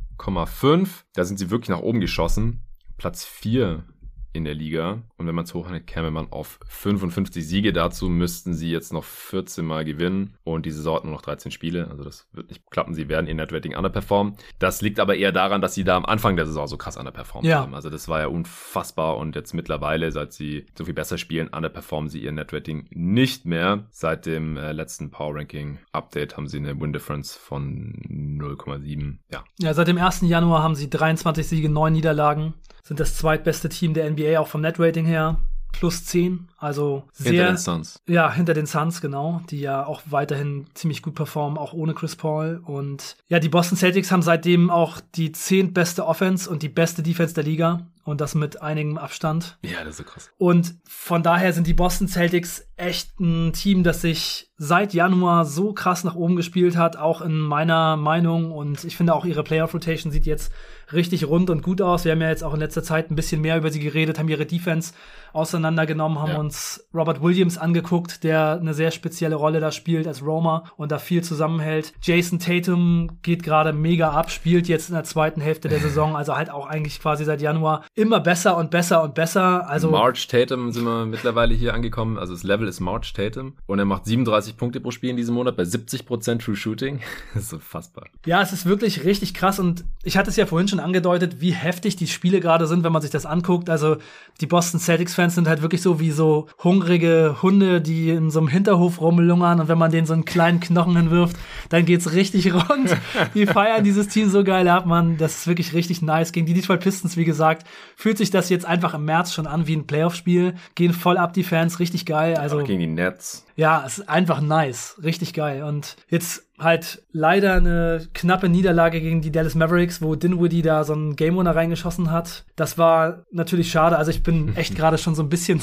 Da sind sie wirklich nach oben geschossen. Platz 4 in der Liga. Und wenn man es hochrechnet, käme man auf 55 Siege. Dazu müssten sie jetzt noch 14 Mal gewinnen. Und diese Saison hat nur noch 13 Spiele. Also das wird nicht klappen. Sie werden ihr Netrating underperformen. Das liegt aber eher daran, dass sie da am Anfang der Saison so krass underperformt Ja. haben. Also das war ja unfassbar. Und jetzt mittlerweile, seit sie so viel besser spielen, underperformen sie ihr Netrating nicht mehr. Seit dem äh, letzten Power Ranking Update haben sie eine Win Difference von 0,7. Ja, Ja, seit dem 1. Januar haben sie 23 Siege, 9 Niederlagen. Sind das zweitbeste Team der NBA, auch vom Netrating her. Plus 10. Also sehr. hinter den Suns. Ja, hinter den Suns, genau, die ja auch weiterhin ziemlich gut performen, auch ohne Chris Paul. Und ja, die Boston Celtics haben seitdem auch die zehntbeste Offense und die beste Defense der Liga. Und das mit einigem Abstand. Ja, das ist so krass. Und von daher sind die Boston Celtics echt ein Team, das sich seit Januar so krass nach oben gespielt hat, auch in meiner Meinung. Und ich finde auch ihre Playoff Rotation sieht jetzt richtig rund und gut aus. Wir haben ja jetzt auch in letzter Zeit ein bisschen mehr über sie geredet, haben ihre Defense auseinandergenommen, haben ja. uns Robert Williams angeguckt, der eine sehr spezielle Rolle da spielt als Roma und da viel zusammenhält. Jason Tatum geht gerade mega ab, spielt jetzt in der zweiten Hälfte der Saison, also halt auch eigentlich quasi seit Januar immer besser und besser und besser. Also March Tatum sind wir mittlerweile hier angekommen, also das Level ist March Tatum und er macht 37 Punkte pro Spiel in diesem Monat bei 70% True Shooting. [LAUGHS] das ist unfassbar. Ja, es ist wirklich richtig krass und ich hatte es ja vorhin schon angedeutet, wie heftig die Spiele gerade sind, wenn man sich das anguckt. Also die Boston Celtics Fans sind halt wirklich so wie so hungrige Hunde, die in so einem Hinterhof rumlungern und wenn man denen so einen kleinen Knochen hinwirft, dann geht's richtig [LAUGHS] rund. die feiern dieses Team so geil ab, man. Das ist wirklich richtig nice. Gegen die Detroit Pistons, wie gesagt, fühlt sich das jetzt einfach im März schon an wie ein Playoff-Spiel. Gehen voll ab die Fans, richtig geil. Also Auch gegen die Nets. Ja, es ist einfach nice, richtig geil. Und jetzt halt leider eine knappe Niederlage gegen die Dallas Mavericks, wo Dinwiddie da so einen Game Winner reingeschossen hat. Das war natürlich schade. Also ich bin [LAUGHS] echt gerade schon so ein bisschen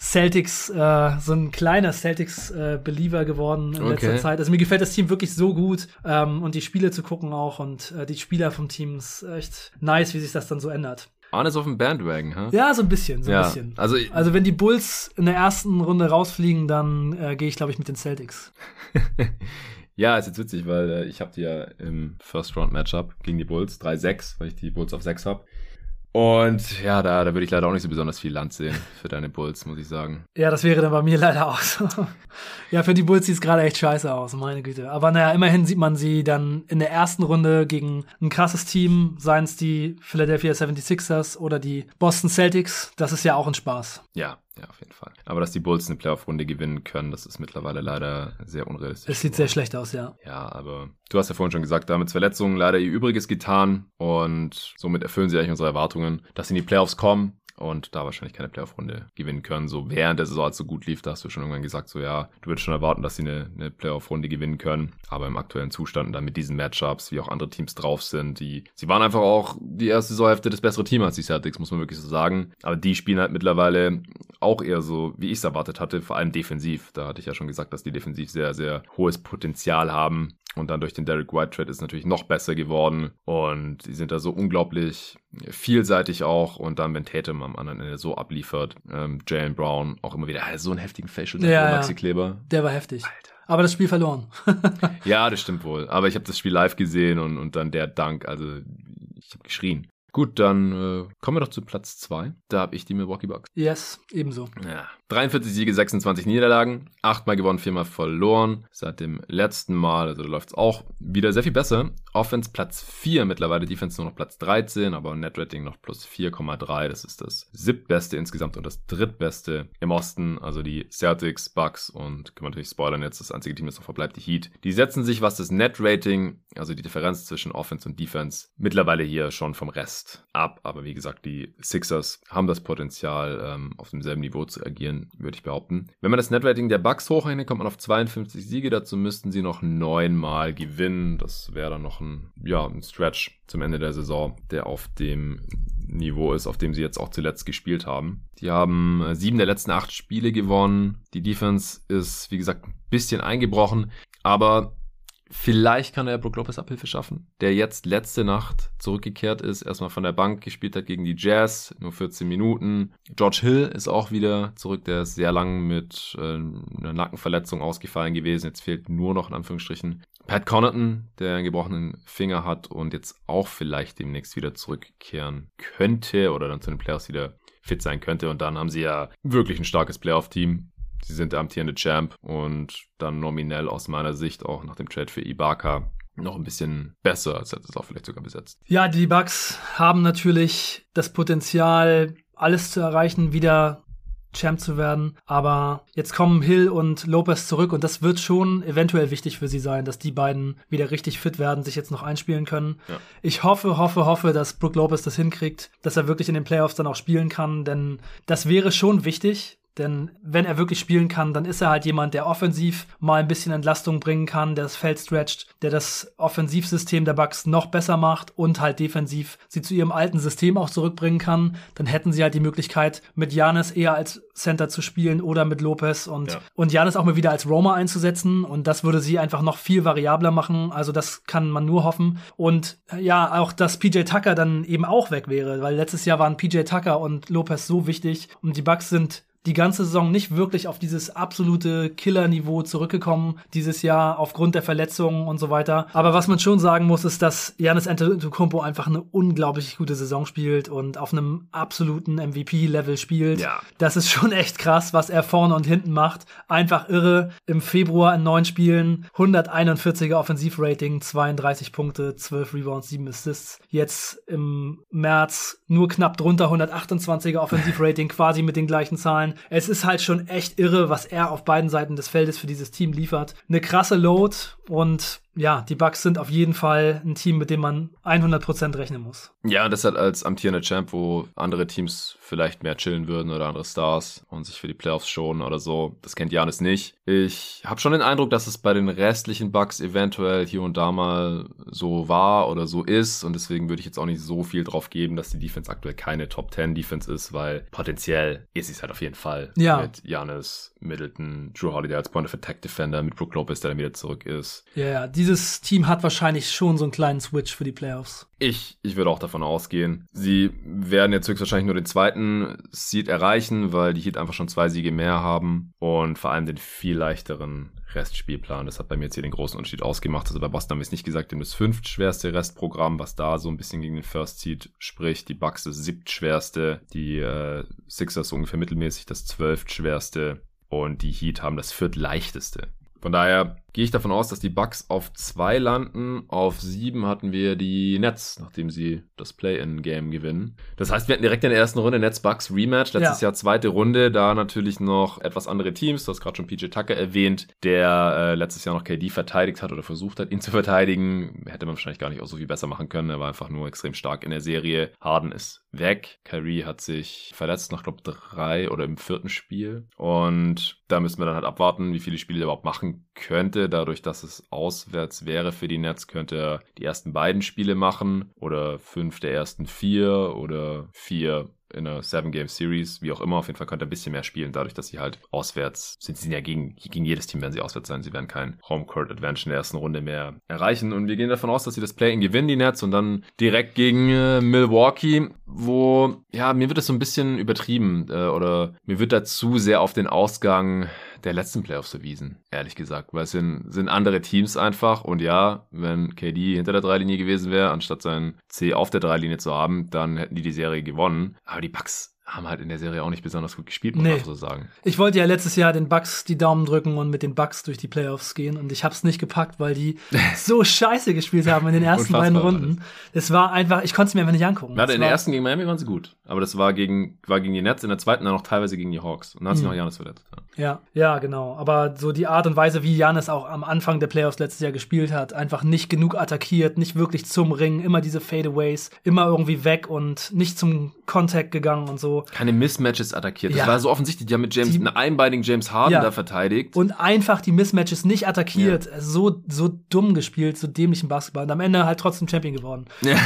Celtics, äh, so ein kleiner Celtics-Believer äh, geworden in okay. letzter Zeit. Also mir gefällt das Team wirklich so gut ähm, und die Spiele zu gucken auch und äh, die Spieler vom Team ist echt nice, wie sich das dann so ändert. Arne ist auf dem Bandwagon, hä? Ja, so ein bisschen, so ein ja, bisschen. Also, also wenn die Bulls in der ersten Runde rausfliegen, dann äh, gehe ich, glaube ich, mit den Celtics. [LAUGHS] ja, ist jetzt witzig, weil äh, ich habe die ja im First-Round-Matchup gegen die Bulls 3-6, weil ich die Bulls auf 6 habe. Und ja, da, da würde ich leider auch nicht so besonders viel Land sehen für deine Bulls, muss ich sagen. Ja, das wäre dann bei mir [LAUGHS] leider auch so. ja, für die Bulls sieht es gerade echt scheiße aus, meine Güte. Aber naja, immerhin sieht man sie dann in der ersten Runde gegen ein krasses Team, seien es die Philadelphia 76ers oder die Boston Celtics. Das ist ja auch ein Spaß. Ja, ja, auf jeden Fall. Aber dass die Bulls eine Playoff-Runde gewinnen können, das ist mittlerweile leider sehr unrealistisch. Es sieht sehr schlecht aus, ja. Ja, aber du hast ja vorhin schon gesagt, da haben mit Verletzungen leider ihr Übriges getan und somit erfüllen sie eigentlich unsere Erwartungen, dass sie in die Playoffs kommen und da wahrscheinlich keine Playoff-Runde gewinnen können. So während der Saison, als so gut lief, da hast du schon irgendwann gesagt, so ja, du würdest schon erwarten, dass sie eine, eine Playoff-Runde gewinnen können. Aber im aktuellen Zustand und dann mit diesen Matchups, wie auch andere Teams drauf sind, die, sie waren einfach auch die erste Saisonhälfte das bessere Team als die Celtics, muss man wirklich so sagen. Aber die spielen halt mittlerweile auch eher so, wie ich es erwartet hatte, vor allem defensiv. Da hatte ich ja schon gesagt, dass die defensiv sehr, sehr hohes Potenzial haben. Und dann durch den Derek White Trade ist es natürlich noch besser geworden. Und sie sind da so unglaublich vielseitig auch. Und dann, wenn Tatum am anderen Ende so abliefert, ähm, Jalen Brown auch immer wieder, so einen heftigen Facial ja, Maxi Kleber. Der war heftig. Alter. Aber das Spiel verloren. [LAUGHS] ja, das stimmt wohl. Aber ich habe das Spiel live gesehen und, und dann der Dank, also ich habe geschrien. Gut, dann äh, kommen wir doch zu Platz 2. Da habe ich die Milwaukee Bucks. Yes, ebenso. Ja. 43 Siege, 26 Niederlagen, achtmal gewonnen, viermal verloren. Seit dem letzten Mal, also da läuft es auch wieder sehr viel besser. Offense Platz 4 mittlerweile, Defense nur noch Platz 13, aber Netrating noch plus 4,3. Das ist das siebtbeste insgesamt und das drittbeste im Osten. Also die Celtics, Bucks und kann man natürlich spoilern jetzt, das einzige Team, das noch verbleibt, die Heat. Die setzen sich, was das Netrating, also die Differenz zwischen Offense und Defense, mittlerweile hier schon vom Rest Rest ab. Aber wie gesagt, die Sixers haben das Potenzial, ähm, auf demselben Niveau zu agieren, würde ich behaupten. Wenn man das Netrating der Bucks hochrechnet, kommt man auf 52 Siege. Dazu müssten sie noch neunmal gewinnen. Das wäre dann noch ein, ja, ein Stretch zum Ende der Saison, der auf dem Niveau ist, auf dem sie jetzt auch zuletzt gespielt haben. Die haben äh, sieben der letzten acht Spiele gewonnen. Die Defense ist, wie gesagt, ein bisschen eingebrochen. Aber Vielleicht kann er Brook Lopez Abhilfe schaffen, der jetzt letzte Nacht zurückgekehrt ist, erstmal von der Bank gespielt hat gegen die Jazz, nur 14 Minuten. George Hill ist auch wieder zurück, der ist sehr lang mit äh, einer Nackenverletzung ausgefallen gewesen. Jetzt fehlt nur noch in Anführungsstrichen Pat Connaughton, der einen gebrochenen Finger hat und jetzt auch vielleicht demnächst wieder zurückkehren könnte oder dann zu den Playoffs wieder fit sein könnte. Und dann haben sie ja wirklich ein starkes Playoff-Team Sie sind der amtierende Champ und dann nominell aus meiner Sicht auch nach dem Trade für Ibaka noch ein bisschen besser, als hätte es auch vielleicht sogar besetzt. Ja, die Bucks haben natürlich das Potenzial, alles zu erreichen, wieder Champ zu werden. Aber jetzt kommen Hill und Lopez zurück und das wird schon eventuell wichtig für sie sein, dass die beiden wieder richtig fit werden, sich jetzt noch einspielen können. Ja. Ich hoffe, hoffe, hoffe, dass Brook Lopez das hinkriegt, dass er wirklich in den Playoffs dann auch spielen kann, denn das wäre schon wichtig. Denn wenn er wirklich spielen kann, dann ist er halt jemand, der offensiv mal ein bisschen Entlastung bringen kann, der das Feld stretcht, der das Offensivsystem der Bucks noch besser macht und halt defensiv sie zu ihrem alten System auch zurückbringen kann. Dann hätten sie halt die Möglichkeit, mit Janis eher als Center zu spielen oder mit Lopez und, ja. und Janis auch mal wieder als Roamer einzusetzen. Und das würde sie einfach noch viel variabler machen. Also das kann man nur hoffen. Und ja, auch, dass PJ Tucker dann eben auch weg wäre, weil letztes Jahr waren PJ Tucker und Lopez so wichtig und die Bucks sind die ganze Saison nicht wirklich auf dieses absolute Killer-Niveau zurückgekommen dieses Jahr aufgrund der Verletzungen und so weiter. Aber was man schon sagen muss, ist, dass Janis Antetokounmpo einfach eine unglaublich gute Saison spielt und auf einem absoluten MVP-Level spielt. Ja. Das ist schon echt krass, was er vorne und hinten macht. Einfach irre. Im Februar in neun Spielen 141er Offensivrating, 32 Punkte, 12 Rebounds, 7 Assists. Jetzt im März nur knapp drunter 128er Offensivrating, quasi mit den gleichen Zahlen sein. Es ist halt schon echt irre, was er auf beiden Seiten des Feldes für dieses Team liefert. Eine krasse Load und ja, die Bucks sind auf jeden Fall ein Team, mit dem man 100% rechnen muss. Ja, das hat als amtierender Champ, wo andere Teams vielleicht mehr chillen würden oder andere Stars und sich für die Playoffs schonen oder so. Das kennt Janis nicht. Ich habe schon den Eindruck, dass es bei den restlichen Bucks eventuell hier und da mal so war oder so ist und deswegen würde ich jetzt auch nicht so viel drauf geben, dass die Defense aktuell keine Top 10 Defense ist, weil potenziell ist sie es halt auf jeden Fall. Ja. Mit Janis, Middleton, Drew Holiday als Point of Attack Defender, mit Brook Lopez, der dann wieder zurück ist. Ja, yeah, dieses Team hat wahrscheinlich schon so einen kleinen Switch für die Playoffs. Ich, ich würde auch davon ausgehen. Sie werden jetzt höchstwahrscheinlich nur den zweiten Seed erreichen, weil die Heat einfach schon zwei Siege mehr haben und vor allem den viel leichteren Restspielplan. Das hat bei mir jetzt hier den großen Unterschied ausgemacht. Also bei Boston haben wir es nicht gesagt, dem das fünftschwerste Restprogramm, was da so ein bisschen gegen den First Seed spricht. Die Bucks das siebtschwerste, die äh, Sixers so ungefähr mittelmäßig das zwölftschwerste und die Heat haben das viertleichteste. Von daher gehe ich davon aus, dass die Bucks auf zwei landen. Auf sieben hatten wir die Nets, nachdem sie das Play-in-Game gewinnen. Das heißt, wir hatten direkt in der ersten Runde Nets-Bucks Rematch. Letztes ja. Jahr zweite Runde, da natürlich noch etwas andere Teams. Du hast gerade schon PJ Tucker erwähnt, der äh, letztes Jahr noch KD verteidigt hat oder versucht hat, ihn zu verteidigen. Hätte man wahrscheinlich gar nicht auch so viel besser machen können. Er war einfach nur extrem stark in der Serie. Harden ist weg. Kyrie hat sich verletzt nach, glaube drei oder im vierten Spiel. Und da müssen wir dann halt abwarten, wie viele Spiele er überhaupt machen könnte. Dadurch, dass es auswärts wäre für die Nets, könnte er die ersten beiden Spiele machen oder fünf der ersten vier oder vier in einer Seven-Game-Series, wie auch immer. Auf jeden Fall könnte er ein bisschen mehr spielen, dadurch, dass sie halt auswärts sind. Sie sind ja gegen, gegen jedes Team werden sie auswärts sein. Sie werden kein Homecourt-Advantage in der ersten Runde mehr erreichen. Und wir gehen davon aus, dass sie das Play-In gewinnen, die Nets, und dann direkt gegen äh, Milwaukee, wo, ja, mir wird das so ein bisschen übertrieben äh, oder mir wird dazu sehr auf den Ausgang der letzten Playoffs verwiesen, ehrlich gesagt. Weil es sind, sind andere Teams einfach. Und ja, wenn KD hinter der Dreilinie gewesen wäre, anstatt sein C auf der Dreilinie zu haben, dann hätten die die Serie gewonnen. Aber die Bucks haben halt in der Serie auch nicht besonders gut gespielt, muss nee. man so sagen. Ich wollte ja letztes Jahr den Bucks die Daumen drücken und mit den Bucks durch die Playoffs gehen und ich habe es nicht gepackt, weil die [LAUGHS] so scheiße gespielt haben in den ersten beiden Runden. Es war einfach, ich konnte es mir einfach nicht angucken. Warte, in der ersten gegen Miami waren sie gut, aber das war gegen war gegen die Nets, in der zweiten dann auch teilweise gegen die Hawks und dann hat sich mhm. noch Janis verletzt. Ja. ja, ja, genau, aber so die Art und Weise, wie Janis auch am Anfang der Playoffs letztes Jahr gespielt hat, einfach nicht genug attackiert, nicht wirklich zum Ring, immer diese Fadeaways, immer irgendwie weg und nicht zum Contact gegangen und so. Keine Mismatches attackiert. Das ja. war so offensichtlich. Die haben mit James, die, einen einbeinigen James Harden ja. da verteidigt. Und einfach die Mismatches nicht attackiert. Ja. So, so dumm gespielt, so dämlichen Basketball. Und am Ende halt trotzdem Champion geworden. Ja.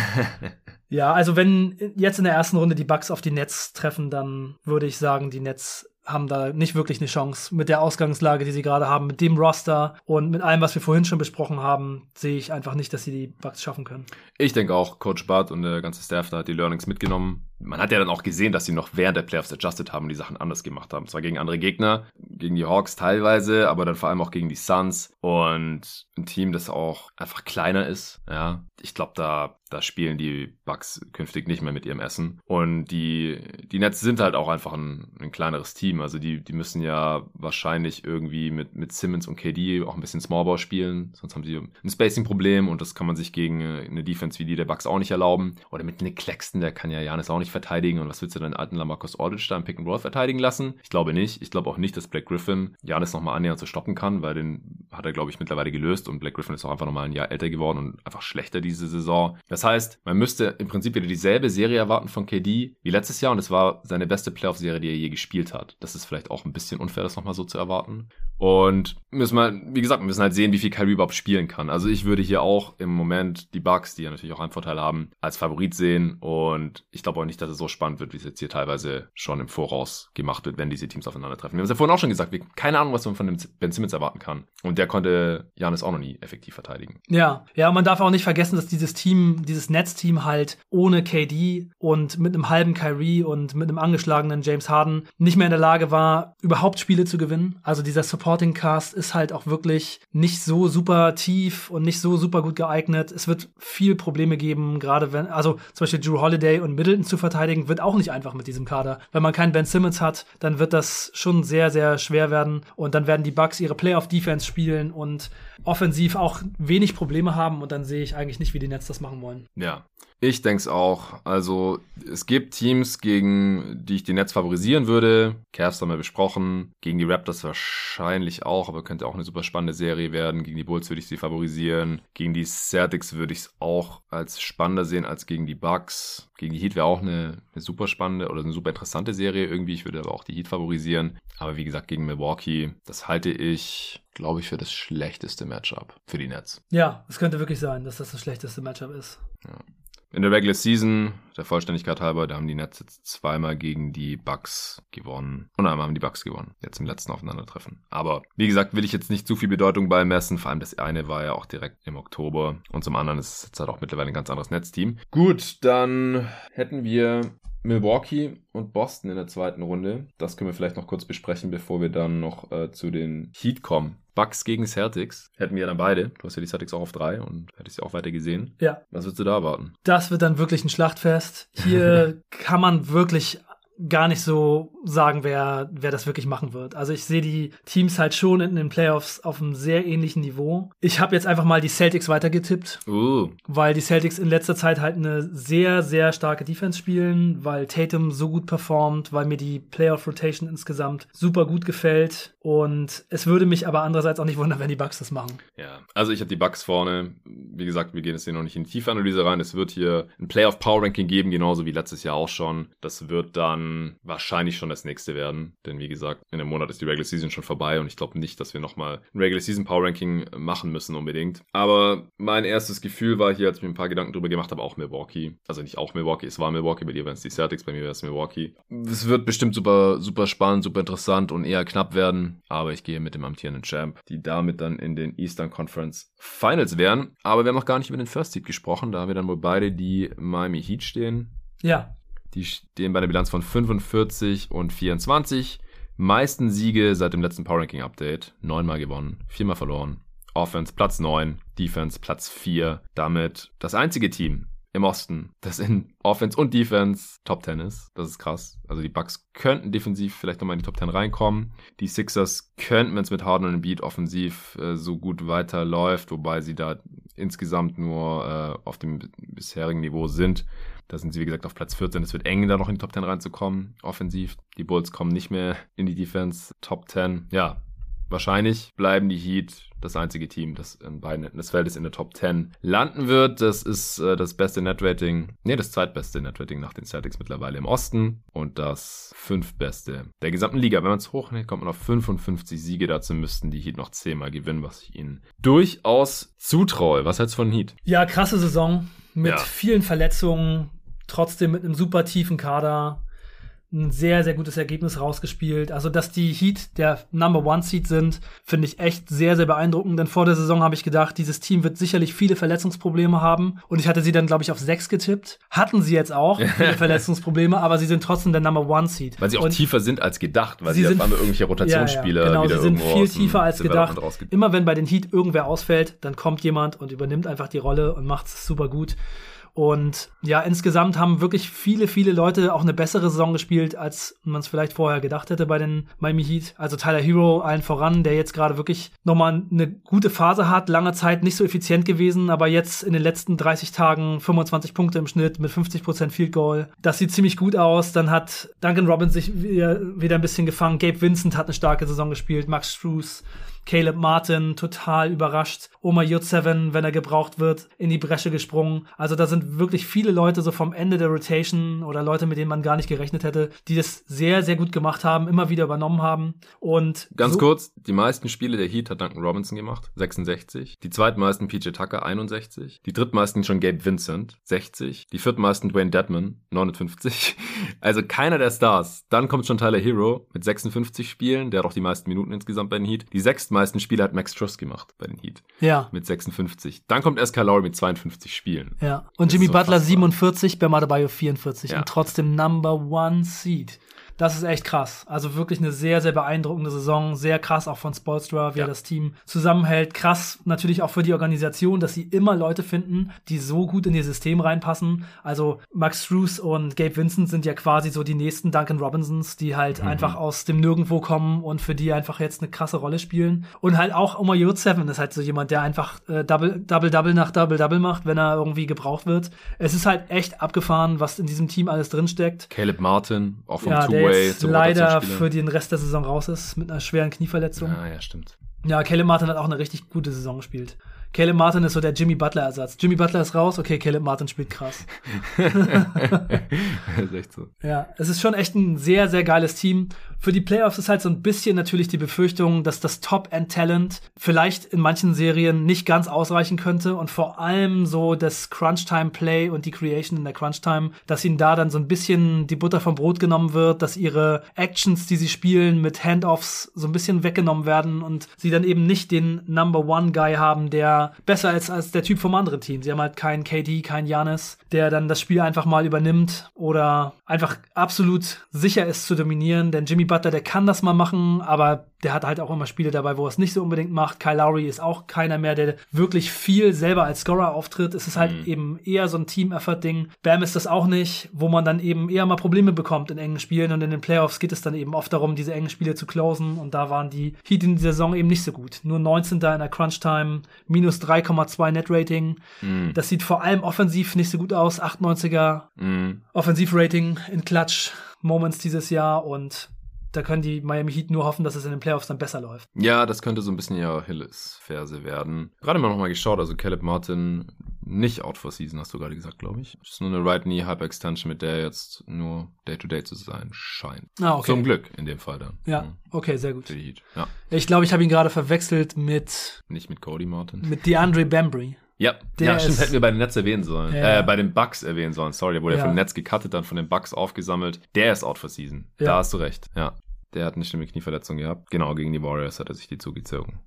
[LAUGHS] ja, also wenn jetzt in der ersten Runde die Bucks auf die Nets treffen, dann würde ich sagen, die Nets haben da nicht wirklich eine Chance. Mit der Ausgangslage, die sie gerade haben, mit dem Roster und mit allem, was wir vorhin schon besprochen haben, sehe ich einfach nicht, dass sie die Bucks schaffen können. Ich denke auch, Coach Bart und der ganze Staff da hat die Learnings mitgenommen. Man hat ja dann auch gesehen, dass sie noch während der Playoffs adjusted haben und die Sachen anders gemacht haben. Zwar gegen andere Gegner, gegen die Hawks teilweise, aber dann vor allem auch gegen die Suns und ein Team, das auch einfach kleiner ist. Ja, ich glaube, da, da spielen die Bucks künftig nicht mehr mit ihrem Essen. Und die, die Nets sind halt auch einfach ein, ein kleineres Team. Also die, die müssen ja wahrscheinlich irgendwie mit, mit Simmons und KD auch ein bisschen Smallball spielen. Sonst haben sie ein Spacing-Problem und das kann man sich gegen eine Defense wie die der Bucks auch nicht erlauben. Oder mit Nick Claxton, der kann ja Janis auch nicht nicht verteidigen und was willst du dann alten Lamarcus Aldridge da im Pick and Roll verteidigen lassen? Ich glaube nicht. Ich glaube auch nicht, dass Black Griffin Janis nochmal annähernd zu stoppen kann, weil den hat er, glaube ich, mittlerweile gelöst und Black Griffin ist auch einfach nochmal ein Jahr älter geworden und einfach schlechter diese Saison. Das heißt, man müsste im Prinzip wieder dieselbe Serie erwarten von KD wie letztes Jahr und es war seine beste Playoff-Serie, die er je gespielt hat. Das ist vielleicht auch ein bisschen unfair, das nochmal so zu erwarten. Und müssen wir, wie gesagt, wir müssen halt sehen, wie viel Kyrie überhaupt spielen kann. Also ich würde hier auch im Moment die Bucks, die ja natürlich auch einen Vorteil haben, als Favorit sehen. Und ich glaube auch nicht, dass es so spannend wird, wie es jetzt hier teilweise schon im Voraus gemacht wird, wenn diese Teams aufeinandertreffen. Wir haben es ja vorhin auch schon gesagt, wir keine Ahnung, was man von dem Ben Simmons erwarten kann. Und der konnte Janis auch noch nie effektiv verteidigen. Ja, ja, man darf auch nicht vergessen, dass dieses Team, dieses Netzteam halt ohne KD und mit einem halben Kyrie und mit einem angeschlagenen James Harden nicht mehr in der Lage war, überhaupt Spiele zu gewinnen. Also dieser Supporting Cast ist halt auch wirklich nicht so super tief und nicht so super gut geeignet. Es wird viel Probleme geben, gerade wenn, also zum Beispiel Drew Holiday und Middleton zu verteidigen, wird auch nicht einfach mit diesem Kader. Wenn man keinen Ben Simmons hat, dann wird das schon sehr, sehr schwer werden und dann werden die Bucks ihre Playoff-Defense spielen und offensiv auch wenig Probleme haben und dann sehe ich eigentlich nicht, wie die Nets das machen wollen. Ja, ich denke es auch. Also es gibt Teams, gegen die ich die Nets favorisieren würde. Cavs haben wir besprochen. Gegen die Raptors wahrscheinlich auch, aber könnte auch eine super spannende Serie werden. Gegen die Bulls würde ich sie favorisieren. Gegen die Celtics würde ich es auch als spannender sehen als gegen die Bucks. Gegen die Heat wäre auch eine, eine super spannende oder eine super interessante Serie irgendwie. Ich würde aber auch die Heat favorisieren. Aber wie gesagt, gegen Milwaukee, das halte ich glaube ich, für das schlechteste Matchup für die Nets. Ja, es könnte wirklich sein, dass das das schlechteste Matchup ist. Ja. In der Regular Season, der Vollständigkeit halber, da haben die Nets jetzt zweimal gegen die Bucks gewonnen. Und einmal haben die Bucks gewonnen. Jetzt im letzten Aufeinandertreffen. Aber wie gesagt, will ich jetzt nicht zu viel Bedeutung beimessen. Vor allem das eine war ja auch direkt im Oktober. Und zum anderen ist es jetzt halt auch mittlerweile ein ganz anderes Netzteam. Gut, dann hätten wir Milwaukee und Boston in der zweiten Runde. Das können wir vielleicht noch kurz besprechen, bevor wir dann noch äh, zu den Heat kommen. Bucks gegen Celtics hätten wir dann beide. Du hast ja die Celtics auch auf drei und hättest sie auch weiter gesehen. Ja. Was würdest du da erwarten? Das wird dann wirklich ein Schlachtfest. Hier [LAUGHS] kann man wirklich gar nicht so sagen, wer, wer das wirklich machen wird. Also ich sehe die Teams halt schon in den Playoffs auf einem sehr ähnlichen Niveau. Ich habe jetzt einfach mal die Celtics weitergetippt, uh. weil die Celtics in letzter Zeit halt eine sehr, sehr starke Defense spielen, weil Tatum so gut performt, weil mir die Playoff-Rotation insgesamt super gut gefällt. Und es würde mich aber andererseits auch nicht wundern, wenn die Bucks das machen. Ja, also ich habe die Bucks vorne. Wie gesagt, wir gehen jetzt hier noch nicht in die Tiefanalyse rein. Es wird hier ein Playoff-Power-Ranking geben, genauso wie letztes Jahr auch schon. Das wird dann wahrscheinlich schon das nächste werden. Denn wie gesagt, in einem Monat ist die Regular Season schon vorbei und ich glaube nicht, dass wir nochmal ein Regular Season Power Ranking machen müssen unbedingt. Aber mein erstes Gefühl war hier, als ich mir ein paar Gedanken drüber gemacht habe, auch Milwaukee. Also nicht auch Milwaukee, es war Milwaukee, bei dir waren es die Celtics, bei mir wäre es Milwaukee. Es wird bestimmt super, super spannend, super interessant und eher knapp werden aber ich gehe mit dem amtierenden Champ, die damit dann in den Eastern Conference Finals wären. Aber wir haben noch gar nicht über den First Seed gesprochen, da haben wir dann wohl beide die Miami Heat stehen. Ja. Die stehen bei einer Bilanz von 45 und 24. Meisten Siege seit dem letzten Power Ranking Update. Neunmal gewonnen, viermal verloren. Offense Platz 9, Defense Platz 4. Damit das einzige Team im Osten, das in Offense und Defense Top 10 ist. Das ist krass. Also die Bucks könnten defensiv vielleicht nochmal in die Top 10 reinkommen. Die Sixers könnten, wenn es mit Harden und Beat offensiv äh, so gut weiterläuft, wobei sie da insgesamt nur äh, auf dem bisherigen Niveau sind. Da sind sie, wie gesagt, auf Platz 14. Es wird eng, da noch in die Top 10 reinzukommen, offensiv. Die Bulls kommen nicht mehr in die Defense Top 10. Ja, wahrscheinlich bleiben die Heat das einzige Team, das in beiden Enden des Feldes in der Top 10 landen wird. Das ist äh, das beste Netrating, nee, das zweitbeste Netrating nach den Celtics mittlerweile im Osten und das fünftbeste der gesamten Liga. Wenn man es hochnimmt, kommt man auf 55 Siege. Dazu müssten die Heat noch zehnmal gewinnen, was ich ihnen durchaus zutraue. Was hältst du von Heat? Ja, krasse Saison mit ja. vielen Verletzungen, trotzdem mit einem super tiefen Kader ein sehr, sehr gutes Ergebnis rausgespielt. Also, dass die Heat der Number One Seed sind, finde ich echt sehr, sehr beeindruckend. Denn vor der Saison habe ich gedacht, dieses Team wird sicherlich viele Verletzungsprobleme haben. Und ich hatte sie dann, glaube ich, auf sechs getippt. Hatten sie jetzt auch [LAUGHS] viele Verletzungsprobleme, aber sie sind trotzdem der Number One Seed. Weil sie auch Und tiefer sind als gedacht, weil sie, sie sind irgendwelche Rotationsspieler ja, ja, genau, wieder sie sind viel tiefer als gedacht. Immer wenn bei den Heat irgendwer ausfällt, dann kommt jemand und übernimmt einfach die Rolle und macht es super gut. Und ja, insgesamt haben wirklich viele, viele Leute auch eine bessere Saison gespielt, als man es vielleicht vorher gedacht hätte bei den Miami Heat. Also Tyler Hero allen voran, der jetzt gerade wirklich nochmal eine gute Phase hat, lange Zeit nicht so effizient gewesen, aber jetzt in den letzten 30 Tagen 25 Punkte im Schnitt mit 50% Field Goal. Das sieht ziemlich gut aus. Dann hat Duncan Robbins sich wieder, wieder ein bisschen gefangen. Gabe Vincent hat eine starke Saison gespielt. Max Struess Caleb Martin total überrascht. Oma J7, wenn er gebraucht wird, in die Bresche gesprungen. Also da sind wirklich viele Leute so vom Ende der Rotation oder Leute, mit denen man gar nicht gerechnet hätte, die das sehr, sehr gut gemacht haben, immer wieder übernommen haben. Und ganz so kurz, die meisten Spiele der Heat hat Duncan Robinson gemacht, 66. Die zweitmeisten PJ Tucker, 61. Die drittmeisten schon Gabe Vincent, 60. Die viertmeisten Dwayne Dedman, 59. [LAUGHS] Also keiner der Stars. Dann kommt schon Tyler Hero mit 56 Spielen, der hat auch die meisten Minuten insgesamt bei den Heat. Die sechsten meisten Spiele hat Max Truss gemacht bei den Heat. Ja. Mit 56. Dann kommt SK Lowry mit 52 Spielen. Ja. Und Jimmy so Butler 47, Bam Adebayo 44 ja. und trotzdem Number One Seed. Das ist echt krass. Also wirklich eine sehr, sehr beeindruckende Saison. Sehr krass auch von Spolstra, wie ja. er das Team zusammenhält. Krass natürlich auch für die Organisation, dass sie immer Leute finden, die so gut in ihr System reinpassen. Also Max Struess und Gabe Vincent sind ja quasi so die nächsten Duncan Robinsons, die halt mhm. einfach aus dem Nirgendwo kommen und für die einfach jetzt eine krasse Rolle spielen. Und halt auch Omar Seven ist halt so jemand, der einfach äh, Double, Double, Double nach Double, Double macht, wenn er irgendwie gebraucht wird. Es ist halt echt abgefahren, was in diesem Team alles drinsteckt. Caleb Martin, auch vom ja, Two-Way. leider für den Rest der Saison raus ist, mit einer schweren Knieverletzung. Ah, ja, stimmt. Ja, Caleb Martin hat auch eine richtig gute Saison gespielt. Caleb Martin ist so der Jimmy Butler-Ersatz. Jimmy Butler ist raus, okay, Caleb Martin spielt krass. [LAUGHS] ist echt so. Ja, es ist schon echt ein sehr, sehr geiles Team. Für die Playoffs ist halt so ein bisschen natürlich die Befürchtung, dass das Top-End-Talent vielleicht in manchen Serien nicht ganz ausreichen könnte und vor allem so das Crunch-Time-Play und die Creation in der Crunch-Time, dass ihnen da dann so ein bisschen die Butter vom Brot genommen wird, dass ihre Actions, die sie spielen, mit Handoffs so ein bisschen weggenommen werden und sie dann eben nicht den Number One-Guy haben, der besser ist als der Typ vom anderen Team. Sie haben halt keinen KD, keinen Janis, der dann das Spiel einfach mal übernimmt oder einfach absolut sicher ist zu dominieren. Denn Jimmy Butler, der kann das mal machen, aber der hat halt auch immer Spiele dabei, wo er es nicht so unbedingt macht. Kyle Lowry ist auch keiner mehr, der wirklich viel selber als Scorer auftritt. Es ist halt mhm. eben eher so ein Team-Effort-Ding. Bam ist das auch nicht, wo man dann eben eher mal Probleme bekommt in engen Spielen und in den Playoffs geht es dann eben oft darum, diese engen Spiele zu closen und da waren die Heat in dieser Saison eben nicht so gut. Nur 19. in der Crunch-Time, minus 3,2 Net-Rating. Mhm. Das sieht vor allem offensiv nicht so gut aus. 98er mhm. Offensiv-Rating in Clutch. Moments dieses Jahr und da können die Miami Heat nur hoffen, dass es in den Playoffs dann besser läuft. Ja, das könnte so ein bisschen ja Hilles-Ferse werden. Gerade mal nochmal geschaut, also Caleb Martin nicht out for season, hast du gerade gesagt, glaube ich. Das ist nur eine Right Knee Hyper Extension, mit der jetzt nur Day-to-Day -Day zu sein scheint. Ah, okay. Zum Glück in dem Fall dann. Ja, okay, sehr gut. Für die Heat, ja. Ich glaube, ich habe ihn gerade verwechselt mit. Nicht mit Cody Martin. Mit DeAndre Bambry. Ja, der ja, stimmt, hätten wir bei den Nets erwähnen sollen. Ja. Äh, bei den Bucks erwähnen sollen, sorry. Der wurde ja, ja von den Nets gecuttet, dann von den Bucks aufgesammelt. Der ist out for season. Ja. Da hast du recht, ja. Der hat eine schlimme Knieverletzung gehabt. Genau, gegen die Warriors hat er sich die zugezogen.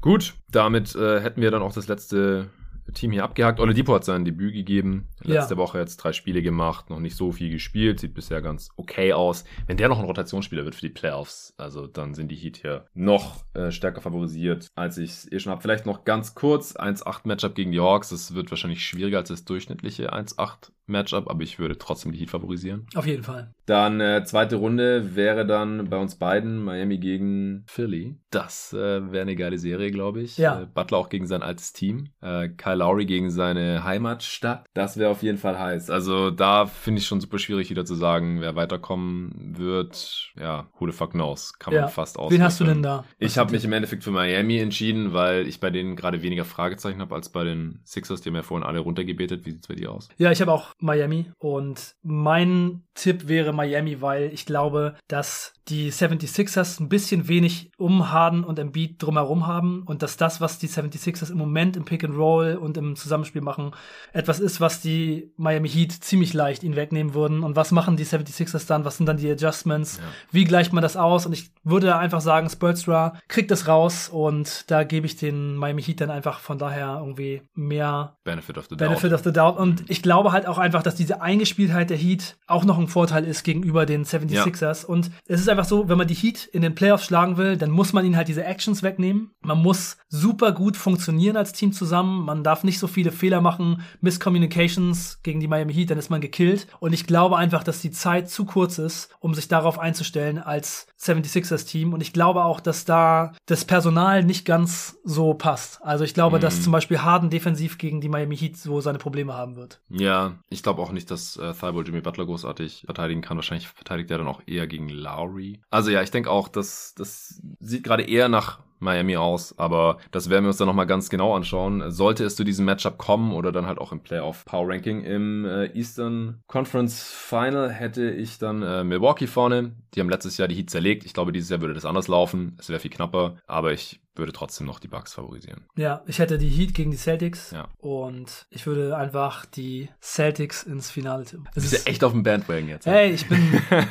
Gut, damit äh, hätten wir dann auch das letzte Team hier abgehakt. Oladipo hat sein Debüt gegeben. Letzte ja. Woche jetzt drei Spiele gemacht, noch nicht so viel gespielt, sieht bisher ganz okay aus. Wenn der noch ein Rotationsspieler wird für die Playoffs, also dann sind die Heat hier noch äh, stärker favorisiert, als ich es eh schon habe. Vielleicht noch ganz kurz, 1-8 Matchup gegen die Hawks. Das wird wahrscheinlich schwieriger als das durchschnittliche 1-8 Matchup, aber ich würde trotzdem die Heat favorisieren. Auf jeden Fall. Dann äh, zweite Runde wäre dann bei uns beiden Miami gegen Philly. Das äh, wäre eine geile Serie, glaube ich. Ja. Äh, Butler auch gegen sein altes Team. Äh, Kyle Lowry gegen seine Heimatstadt. Das wäre auf jeden Fall heiß. Also da finde ich schon super schwierig wieder zu sagen, wer weiterkommen wird. Ja, who the fuck knows. Kann ja. man fast aus. Wen hast du denn da? Ich habe mich im Endeffekt für Miami entschieden, weil ich bei denen gerade weniger Fragezeichen habe als bei den Sixers. Die haben ja vorhin alle runtergebetet. Wie sieht's bei dir aus? Ja, ich habe auch Miami und mein Tipp wäre Miami, weil ich glaube, dass die 76ers ein bisschen wenig um Harden und Embiid drumherum haben und dass das, was die 76ers im Moment im Pick and Roll und im Zusammenspiel machen, etwas ist, was die Miami Heat ziemlich leicht ihnen wegnehmen würden. Und was machen die 76ers dann? Was sind dann die Adjustments? Ja. Wie gleicht man das aus? Und ich würde einfach sagen, Spolstra kriegt das raus und da gebe ich den Miami Heat dann einfach von daher irgendwie mehr Benefit of the Benefit doubt. of the doubt. Und ich glaube halt auch einfach, einfach, dass diese Eingespieltheit der Heat auch noch ein Vorteil ist gegenüber den 76ers. Ja. Und es ist einfach so, wenn man die Heat in den Playoffs schlagen will, dann muss man ihnen halt diese Actions wegnehmen. Man muss super gut funktionieren als Team zusammen. Man darf nicht so viele Fehler machen, Miscommunications gegen die Miami Heat, dann ist man gekillt. Und ich glaube einfach, dass die Zeit zu kurz ist, um sich darauf einzustellen als 76ers Team. Und ich glaube auch, dass da das Personal nicht ganz so passt. Also ich glaube, mhm. dass zum Beispiel Harden defensiv gegen die Miami Heat so seine Probleme haben wird. Ja, ich glaube auch nicht, dass äh, Thibault Jimmy Butler großartig verteidigen kann. Wahrscheinlich verteidigt er dann auch eher gegen Lowry. Also ja, ich denke auch, dass das sieht gerade eher nach Miami aus, aber das werden wir uns dann nochmal ganz genau anschauen. Sollte es zu diesem Matchup kommen oder dann halt auch im Playoff Power Ranking im äh, Eastern Conference Final hätte ich dann äh, Milwaukee vorne. Die haben letztes Jahr die Heat zerlegt. Ich glaube, dieses Jahr würde das anders laufen. Es wäre viel knapper, aber ich würde trotzdem noch die Bucks favorisieren. Ja, ich hätte die Heat gegen die Celtics ja. und ich würde einfach die Celtics ins Finale tippen. Du bist ja echt auf dem Bandwagon jetzt. Hey, ich bin,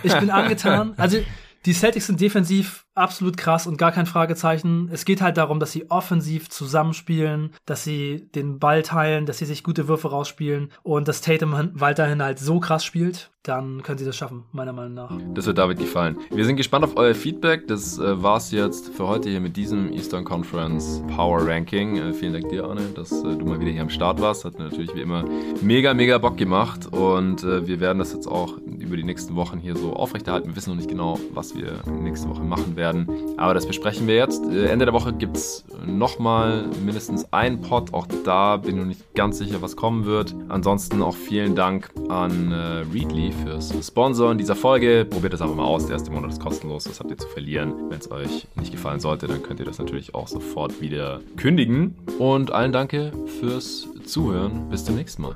ich bin angetan. Also die Celtics sind defensiv absolut krass und gar kein Fragezeichen. Es geht halt darum, dass sie offensiv zusammenspielen, dass sie den Ball teilen, dass sie sich gute Würfe rausspielen und dass Tatum weiterhin halt so krass spielt, dann können sie das schaffen, meiner Meinung nach. Das wird David gefallen. Wir sind gespannt auf euer Feedback. Das äh, war's jetzt für heute hier mit diesem Eastern Conference Power Ranking. Äh, vielen Dank dir, Arne, dass äh, du mal wieder hier am Start warst. Hat natürlich wie immer mega, mega Bock gemacht und äh, wir werden das jetzt auch über die nächsten Wochen hier so aufrechterhalten. Wir wissen noch nicht genau, was wir nächste Woche machen werden werden. Aber das besprechen wir jetzt. Äh, Ende der Woche gibt es nochmal mindestens einen Pod. Auch da bin ich noch nicht ganz sicher, was kommen wird. Ansonsten auch vielen Dank an äh, Readly fürs Sponsoren dieser Folge. Probiert das einfach mal aus. Der erste Monat ist kostenlos. Das habt ihr zu verlieren. Wenn es euch nicht gefallen sollte, dann könnt ihr das natürlich auch sofort wieder kündigen. Und allen danke fürs Zuhören. Bis zum nächsten Mal.